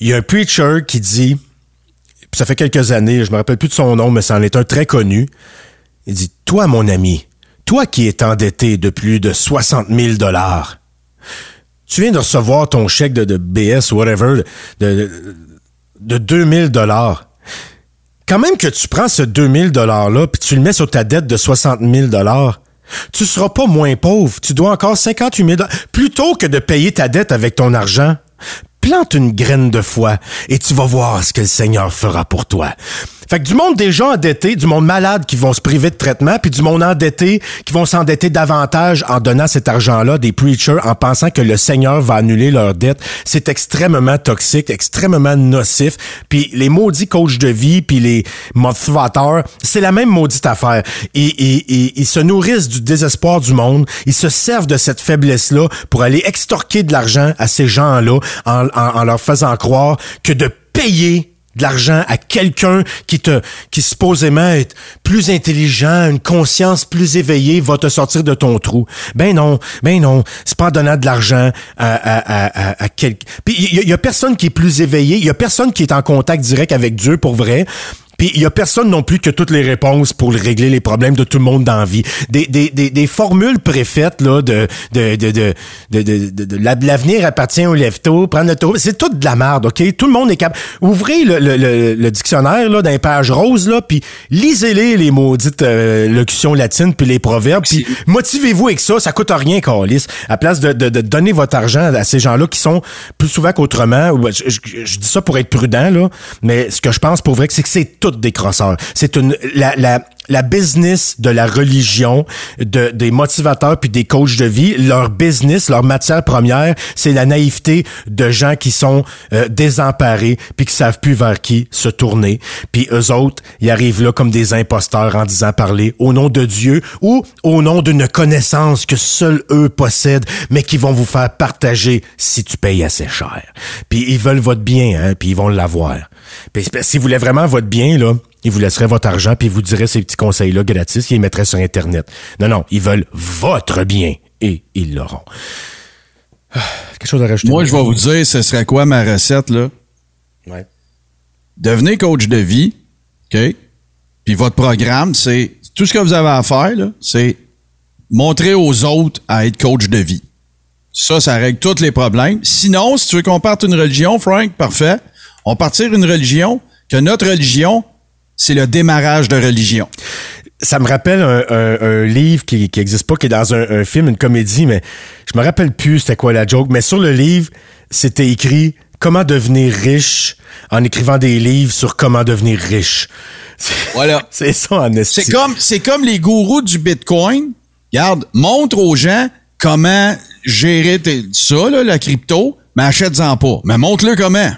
Il y a un preacher qui dit, puis ça fait quelques années, je me rappelle plus de son nom, mais c'en est un très connu. Il dit, toi, mon ami, toi qui es endetté de plus de 60 000 dollars, tu viens de recevoir ton chèque de, BS whatever de, de, de 2000 dollars. Quand même que tu prends ce 2000 dollars-là puis tu le mets sur ta dette de 60 000 dollars, tu seras pas moins pauvre. Tu dois encore 58 000 dollars. Plutôt que de payer ta dette avec ton argent, plante une graine de foi et tu vas voir ce que le Seigneur fera pour toi. Fait que du monde déjà endetté, du monde malade qui vont se priver de traitement, puis du monde endetté qui vont s'endetter davantage en donnant cet argent-là des preachers en pensant que le Seigneur va annuler leur dette, c'est extrêmement toxique, extrêmement nocif. Puis les maudits coachs de vie, puis les motivateurs, c'est la même maudite affaire. Ils, ils, ils, se nourrissent du désespoir du monde, ils se servent de cette faiblesse-là pour aller extorquer de l'argent à ces gens-là en, en, en leur faisant croire que de payer de l'argent à quelqu'un qui te qui supposément est plus intelligent, une conscience plus éveillée va te sortir de ton trou. Ben non, ben non, c'est pas en donnant de l'argent à à à, à, quelqu'un. Puis il y, y a personne qui est plus éveillé, il y a personne qui est en contact direct avec Dieu pour vrai. Puis il y a personne non plus qui a toutes les réponses pour régler les problèmes de tout le monde dans la vie. Des, des, des, des formules préfaites là de de de de de, de, de- de- la- l'avenir appartient au lève-tôt, prendre le taux, c'est tout de la merde, OK? Tout le monde est capable. Ouvrez le, le, le, le dictionnaire là dans les pages roses là, puis lisez-les les maudites euh, locutions latines puis les proverbes, puis motivez-vous avec ça, ça coûte rien Carlis. À place de, de, de donner votre argent à ces gens-là qui sont plus souvent qu'autrement, ou- je, je- je dis ça pour être prudent là, mais ce que je pense pour vrai c'est que c'est C'est une la, la la business de la religion, de, des motivateurs puis des coachs de vie, leur business, leur matière première, c'est la naïveté de gens qui sont euh, désemparés puis qui savent plus vers qui se tourner. Puis eux autres, ils arrivent là comme des imposteurs en disant parler au nom de Dieu ou au nom d'une connaissance que seuls eux possèdent, mais qui vont vous faire partager si tu payes assez cher. Puis ils veulent votre bien, hein, puis ils vont l'avoir. Puis si vous voulez vraiment votre bien, là, ils vous laisseraient votre argent puis ils vous diraient ces petits conseils-là gratis, ils les mettraient sur Internet. Non, non, ils veulent votre bien et ils l'auront. Ah, Quelque chose à rajouter?
Moi, je vais vous dire, ce serait quoi ma recette, là?
Ouais.
Devenez coach de vie, OK? Puis votre programme, c'est tout ce que vous avez à faire, là, c'est montrer aux autres à être coach de vie. Ça, ça règle tous les problèmes. Sinon, si tu veux qu'on parte une religion, Frank, parfait. On partir une religion, que notre religion, c'est le démarrage de religion.
Ça me rappelle un, un- un livre qui, qui existe pas, qui est dans un, un film, une comédie, mais je me rappelle plus c'était quoi la joke. Mais sur le livre, c'était écrit comment devenir riche en écrivant des livres sur comment devenir riche.
Voilà.
C'est ça en.
C'est comme, c'est comme les gourous du Bitcoin. Regarde, montre aux gens comment gérer tes- ça, là, la crypto, mais achète-en pas. Mais montre-le comment.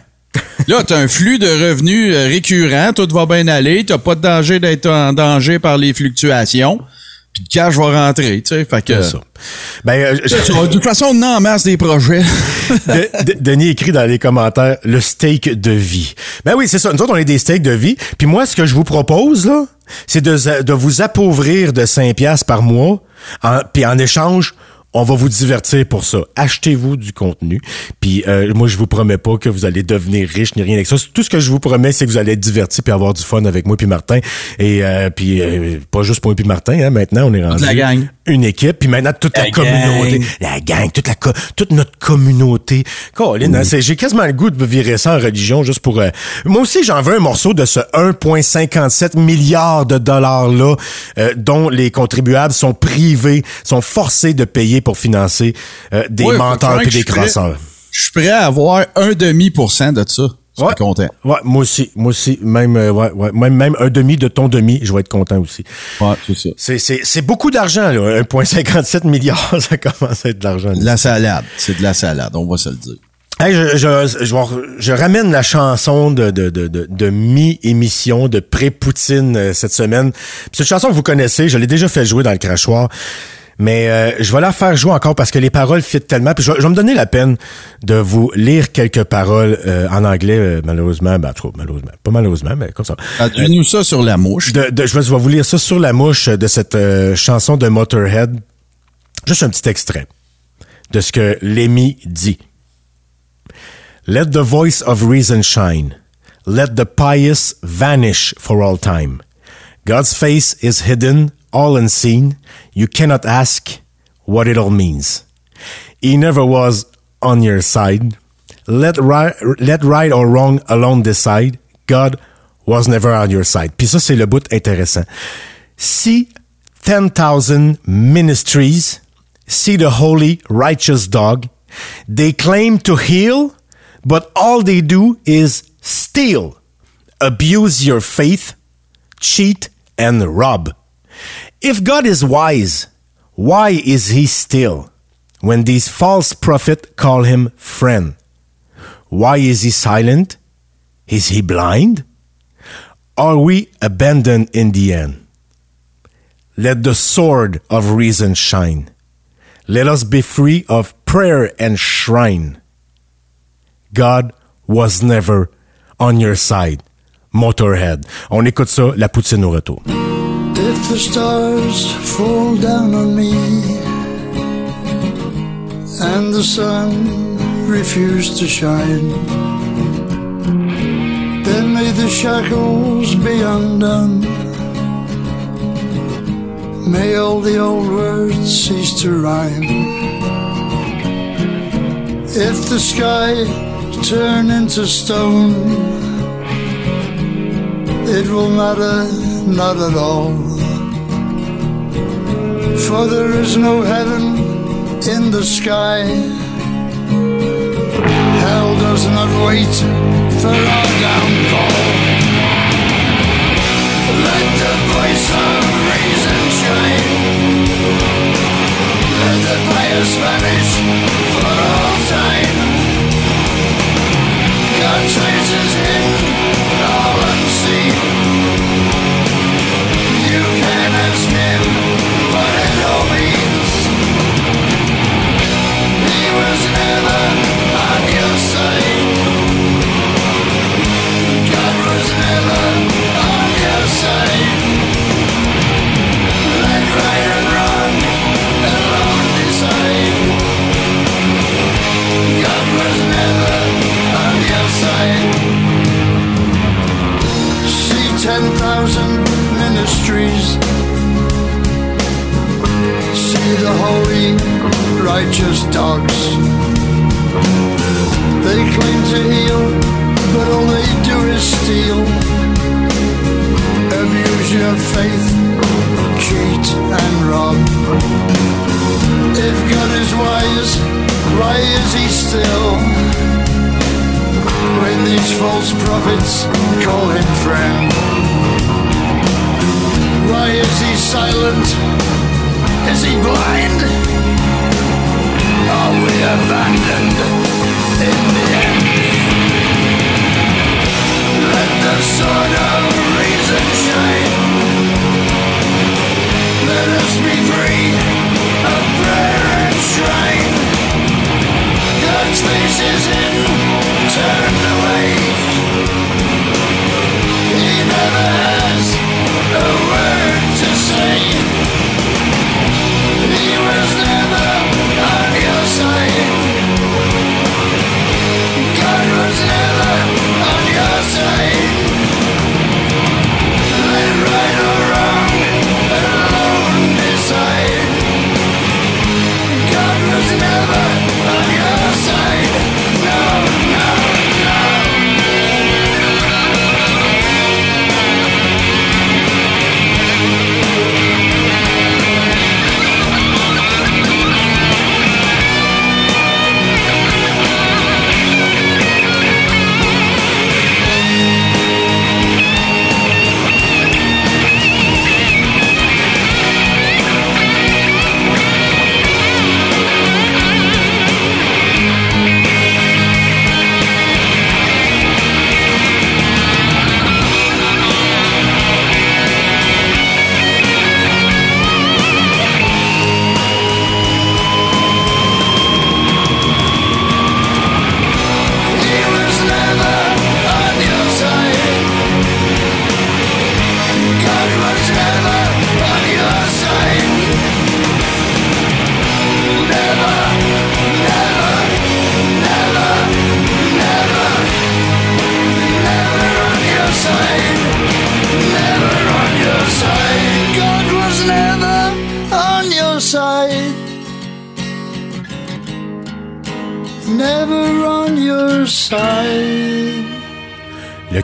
Là, tu as un flux de revenus euh, récurrent, tout va bien aller, tu pas de danger d'être en danger par les fluctuations. Puis le cash va rentrer, tu sais. Fait que.
Ça. Ben, euh, je-
De toute façon, on en masse des projets.
De- de- Denis écrit dans les commentaires le steak de vie. Ben oui, c'est ça. Nous autres, on est des steaks de vie. Puis moi, ce que je vous propose, là, c'est de, de vous appauvrir de 5 piastres par mois. En, puis en échange, on va vous divertir pour ça. Achetez-vous du contenu. Puis euh, moi, je vous promets pas que vous allez devenir riche ni rien avec ça. Tout ce que je vous promets, c'est que vous allez être divertis puis avoir du fun avec moi puis Martin. Et euh, puis euh, pas juste moi puis Martin. Hein, maintenant, on est rendu
la gang.
Une équipe. Puis maintenant, toute la,
La
communauté.
gang.
La gang, toute la co- toute notre communauté. Colin, hein, j'ai quasiment le goût de virer ça en religion juste pour. euh, moi aussi, j'en veux un morceau de ce 1,57 milliards de dollars là, euh, dont les contribuables sont privés, sont forcés de payer pour financer euh, des menteurs et des crosseurs.
Je suis prêt à avoir un demi pour cent de ça. Je
Ouais.
content.
Ouais, moi aussi, moi aussi, même, euh, ouais, ouais, même, même un demi de ton demi, je vais être content aussi.
Ouais, c'est ça.
C'est, c'est, c'est beaucoup d'argent, là. 1,57 milliards, ça commence à être de l'argent.
De la salade. C'est de la salade, on va se le dire.
Hey, je, je, je, je ramène la chanson de, de, de, de, mi-émission de pré-Poutine euh, cette semaine. Puis C'est une chanson que vous connaissez, je l'ai déjà fait jouer dans le crachoir. Mais euh, je vais la faire jouer encore parce que les paroles fit tellement. Puis je, vais- je vais me donner la peine de vous lire quelques paroles euh, en anglais, euh, malheureusement. Ben, cas, malheureusement. Pas malheureusement, mais comme ça.
Traduis-nous ça sur la mouche.
De, de- je, vais, vous lire ça sur la mouche de cette chanson de Motorhead. Juste un petit extrait de ce que Lemmy dit. Let the voice of reason shine. Let the pious vanish for all time. God's face is hidden, all unseen. You cannot ask what it all means. He never was on your side. Let right, let right or wrong alone decide. God was never on your side. Puis ça, c'est le bout intéressant. See 10,000 ministries, see the holy, righteous dog. They claim to heal, but all they do is steal, abuse your faith, cheat, and rob. If God is wise, why is he still when these false prophets call him friend? Why is he silent? Is he blind? Are we abandoned in the end? Let the sword of reason shine. Let us be free of prayer and shrine. God was never on your side. Motorhead. On écoute ça, la poutine au retour.
If the stars fall down on me and the sun refuse to shine, then may the shackles be undone. May all the old words cease to rhyme. If the sky turn into stone, it will matter not at all. For there is no heaven in the sky. Hell does not wait for our downfall. Let the voice of reason shine. Let the pious vanish for all time. God traces hidden, 10,000 ministries. See the holy, righteous dogs. They claim to heal, but all they do is steal. Abuse your faith, cheat and rob. If God is wise, why is he still? When these false prophets call him friend. Why is he silent?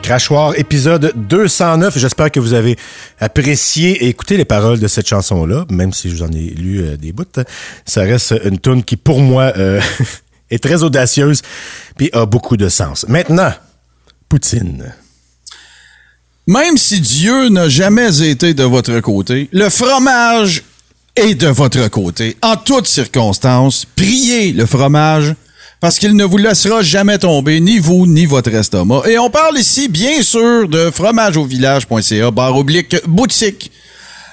Crachoir, épisode 209. J'espère que vous avez apprécié et écouté les paroles de cette chanson-là, même si je vous en ai lu euh, des bouts. Ça reste une tune qui, pour moi, euh, est très audacieuse puis a beaucoup de sens. Maintenant, Poutine.
Même si Dieu n'a jamais été de votre côté, le fromage est de votre côté. En toutes circonstances, priez le fromage parce qu'il ne vous laissera jamais tomber, ni vous, ni votre estomac. Et on parle ici, bien sûr, de fromageauvillage.ca, barre oblique boutique,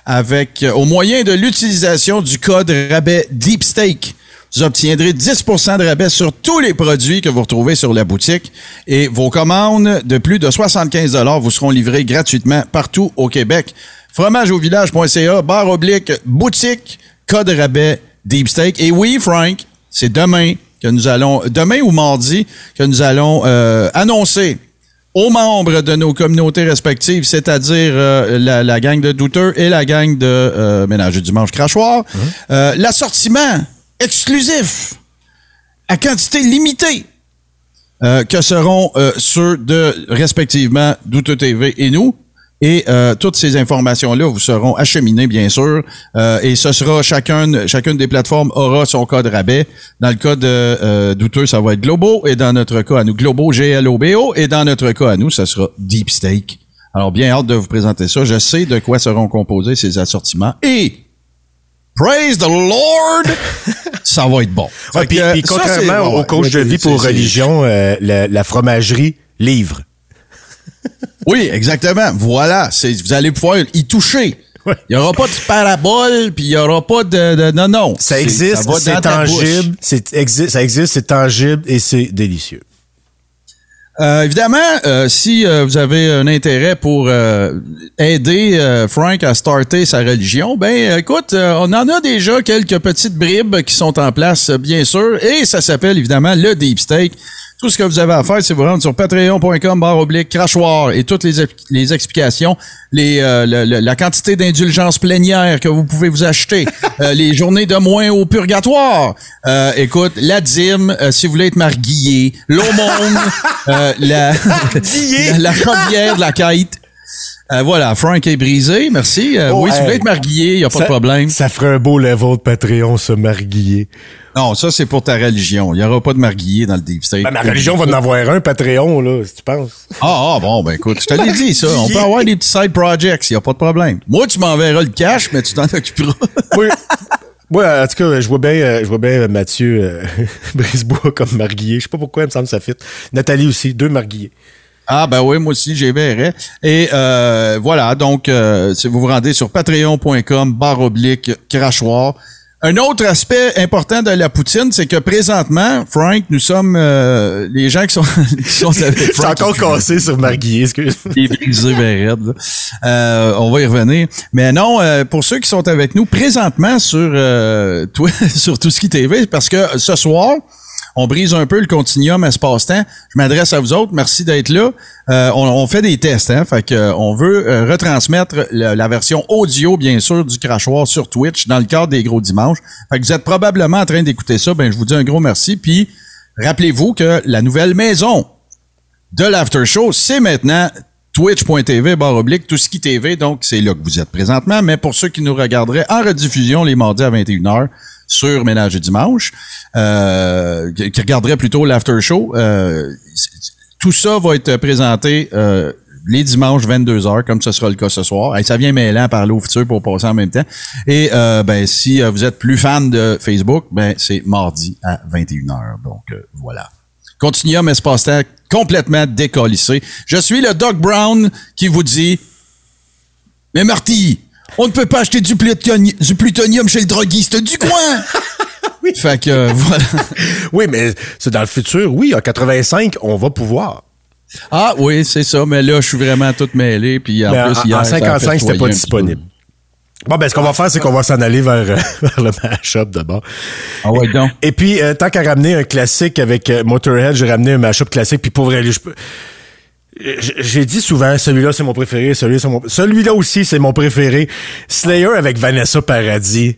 avec, euh, au moyen de l'utilisation du code rabais Deep Steak. Vous obtiendrez 10% de rabais sur tous les produits que vous retrouvez sur la boutique et vos commandes de plus de 75 vous seront livrées gratuitement partout au Québec. Fromageauvillage.ca, barre oblique, boutique, code rabais, deep. Et oui, Frank, c'est demain que nous allons, demain ou mardi, que nous allons euh, annoncer aux membres de nos communautés respectives, c'est-à-dire euh, la, la gang de douteurs et la gang de euh, ménage du dimanche crachoir, euh, l'assortiment exclusif à quantité limitée que seront ceux de respectivement Douteux TV et nous. Et euh, toutes ces informations-là vous seront acheminées, bien sûr. Euh, et ce sera chacune, chacune des plateformes aura son code rabais. Dans le cas de euh, Douteux, ça va être Globo. Et dans notre cas à nous, Globo, G-L-O-B-O. Et dans notre cas à nous, ça sera Deep Steak. Alors, bien hâte de vous présenter ça. Je sais de quoi seront composés ces assortiments. Et Praise the Lord! ça va être bon.
Ouais,
Fait
puis,
que,
puis
ça,
contrairement au
ouais,
coach de
ouais,
vie pour religion, euh, la, la fromagerie livre.
Oui, exactement. Voilà. C'est, vous allez pouvoir y toucher. Il n'y aura pas de parabole, puis il n'y aura pas de, de- Non, non.
Ça existe,
ça va
c'est tangible, exi- ça existe, c'est tangible et c'est délicieux.
Euh, évidemment, euh, si euh, vous avez un intérêt pour euh, aider euh, Frank à starter sa religion, ben écoute, euh, on en a déjà quelques petites bribes qui sont en place, bien sûr, et ça s'appelle évidemment le Deep Steak. Tout ce que vous avez à faire, c'est vous rendre sur patreon.com barre oblique crachoir et toutes les, les explications, les, euh, le- le- la quantité d'indulgence plénière que vous pouvez vous acheter, euh, les journées de moins au purgatoire. Euh, écoute, la dîme, euh, si vous voulez être marguillé, l'aumône, euh, la, la, la de la quête. Euh, voilà, Frank est brisé, merci. Euh,
Oh,
oui, si vous voulez être marguillé, il n'y a pas
ça,
de problème.
Ça ferait un beau level de Patreon, ce marguillé.
Non, ça, c'est pour ta religion. Il n'y aura pas de marguillé dans le deep state.
Ben, ma religion va en avoir un Patreon, là, si tu penses.
Ah, ah, bon, ben écoute, je te l'ai dit, ça. On peut avoir des petits side projects, il n'y a pas de problème. Moi, tu m'enverras le cash, mais tu t'en occuperas.
Oui. Oui, en tout cas, je vois bien, euh, je vois bien Mathieu euh, Brisebois comme marguillé. Je sais pas pourquoi, il me semble que ça fit. Nathalie aussi, deux marguillés.
Ah ben oui, moi aussi, j'y verrai. Et euh, voilà, donc euh, si vous vous rendez sur patreon.com barre oblique crachoir. Un autre aspect important de la poutine, c'est que présentement, Frank, nous sommes euh, les gens qui sont, qui sont avec Frank.
encore cassé sur Marguillier, excuse.
Il est brisé ben. Euh, on va y revenir. Mais non, euh, pour ceux qui sont avec nous présentement sur euh, toi, sur tout ce qui TV, parce que ce soir, on brise un peu le continuum espace-temps. Je m'adresse à vous autres. Merci d'être là. Euh, on, fait des tests, hein. Fait que euh, on veut euh, retransmettre la version audio, bien sûr, du crachoir sur Twitch dans le cadre des gros dimanches. Fait que vous êtes probablement en train d'écouter ça. Ben, je vous dis un gros merci. Puis rappelez-vous que la nouvelle maison de l'after show, c'est maintenant twitch.tv barre oblique tout ce qui TV donc c'est là que vous êtes présentement mais pour ceux qui nous regarderaient en rediffusion les mardis à 21h sur Ménage du dimanche euh, qui regarderaient plutôt l'after show euh, tout ça va être présenté euh, les dimanches 22h comme ce sera le cas ce soir. Hey, ça vient mêlant à parler au futur pour passer en même temps. Et euh, ben si euh, vous êtes plus fan de Facebook, ben c'est mardi à 21h. Donc euh, voilà. Continuum espace-temps complètement décollissé. Je suis le Doc Brown qui vous dit Mais Marty, on ne peut pas acheter du, plutoni- du plutonium chez le droguiste du coin! Fait que euh, voilà.
Oui, mais c'est dans le futur. Oui, en 85, on va pouvoir.
Ah oui, c'est ça, mais là, je suis vraiment tout mêlé. Puis en
Mais en,
plus, hier,
en
ça a
55,
fait
c'était pas disponible. Bon, ben, ce qu'on va faire, c'est qu'on va s'en aller vers, euh, vers le mashup d'abord.
Ah ouais, donc.
Et puis, euh, tant qu'à ramener un classique avec euh, Motorhead, j'ai ramené un mashup classique. Puis pour vrai, je peux... J'ai dit souvent, celui-là c'est mon préféré, celui-là c'est mon... Celui-là aussi c'est mon préféré. Slayer avec Vanessa Paradis.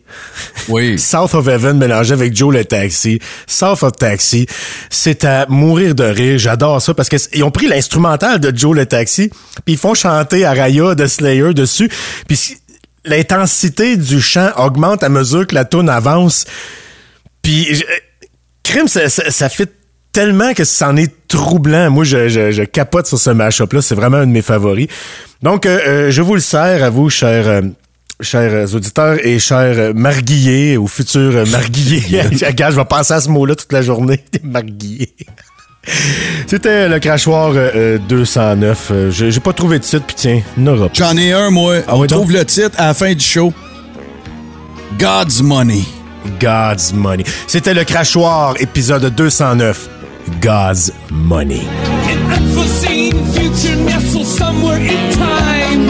Oui.
South of Heaven mélangé avec Joe le Taxi. South of Taxi. C'est à mourir de rire. J'adore ça parce qu'ils ont pris l'instrumental de Joe le Taxi puis ils font chanter Araya de Slayer dessus. Puis si- l'intensité du chant augmente à mesure que la tune avance. Puis, crime, ça, ça, ça fait tellement que c'en est troublant. Moi, je, je, je capote sur ce match-up-là. C'est vraiment un de mes favoris. Donc, euh, euh, je vous le sers à vous, chers... euh, Chers auditeurs et chers marguillés ou futurs marguillés. Regarde, je vais penser à ce mot-là toute la journée. marguillés. C'était le crachoir euh, euh, 209. Euh, J'ai pas trouvé de titre, puis tiens, n'aura pas.
J'en ai un, moi.
Ah
On trouve le titre à la fin du show. God's Money.
God's Money. C'était le crachoir, épisode 209. God's Money.
An unforeseen future nestled somewhere in time.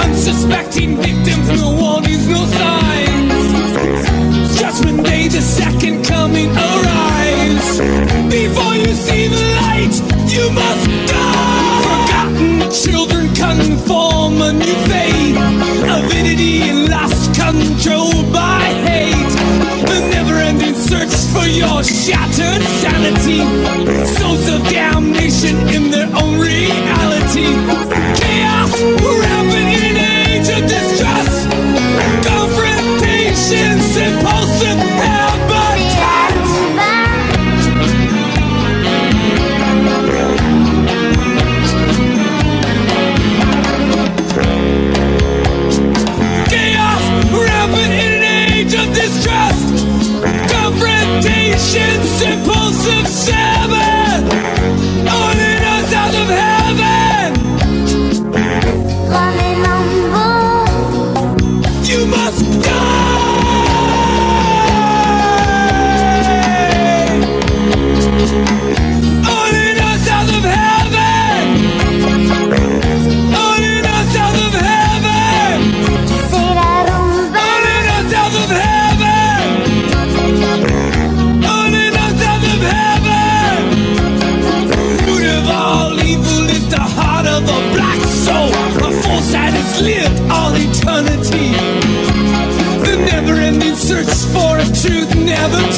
Unsuspecting victims, no warnings, no signs. Judgment day, the second coming arrives. Before you see the light, you must die. Forgotten children conform a new faith. Avidity and lust controlled your shattered sanity. Souls of damnation in their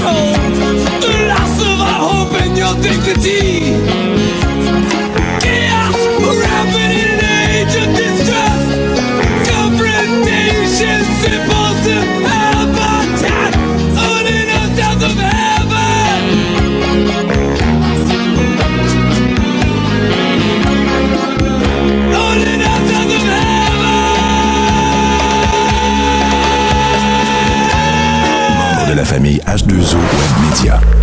control. H2O Web Media.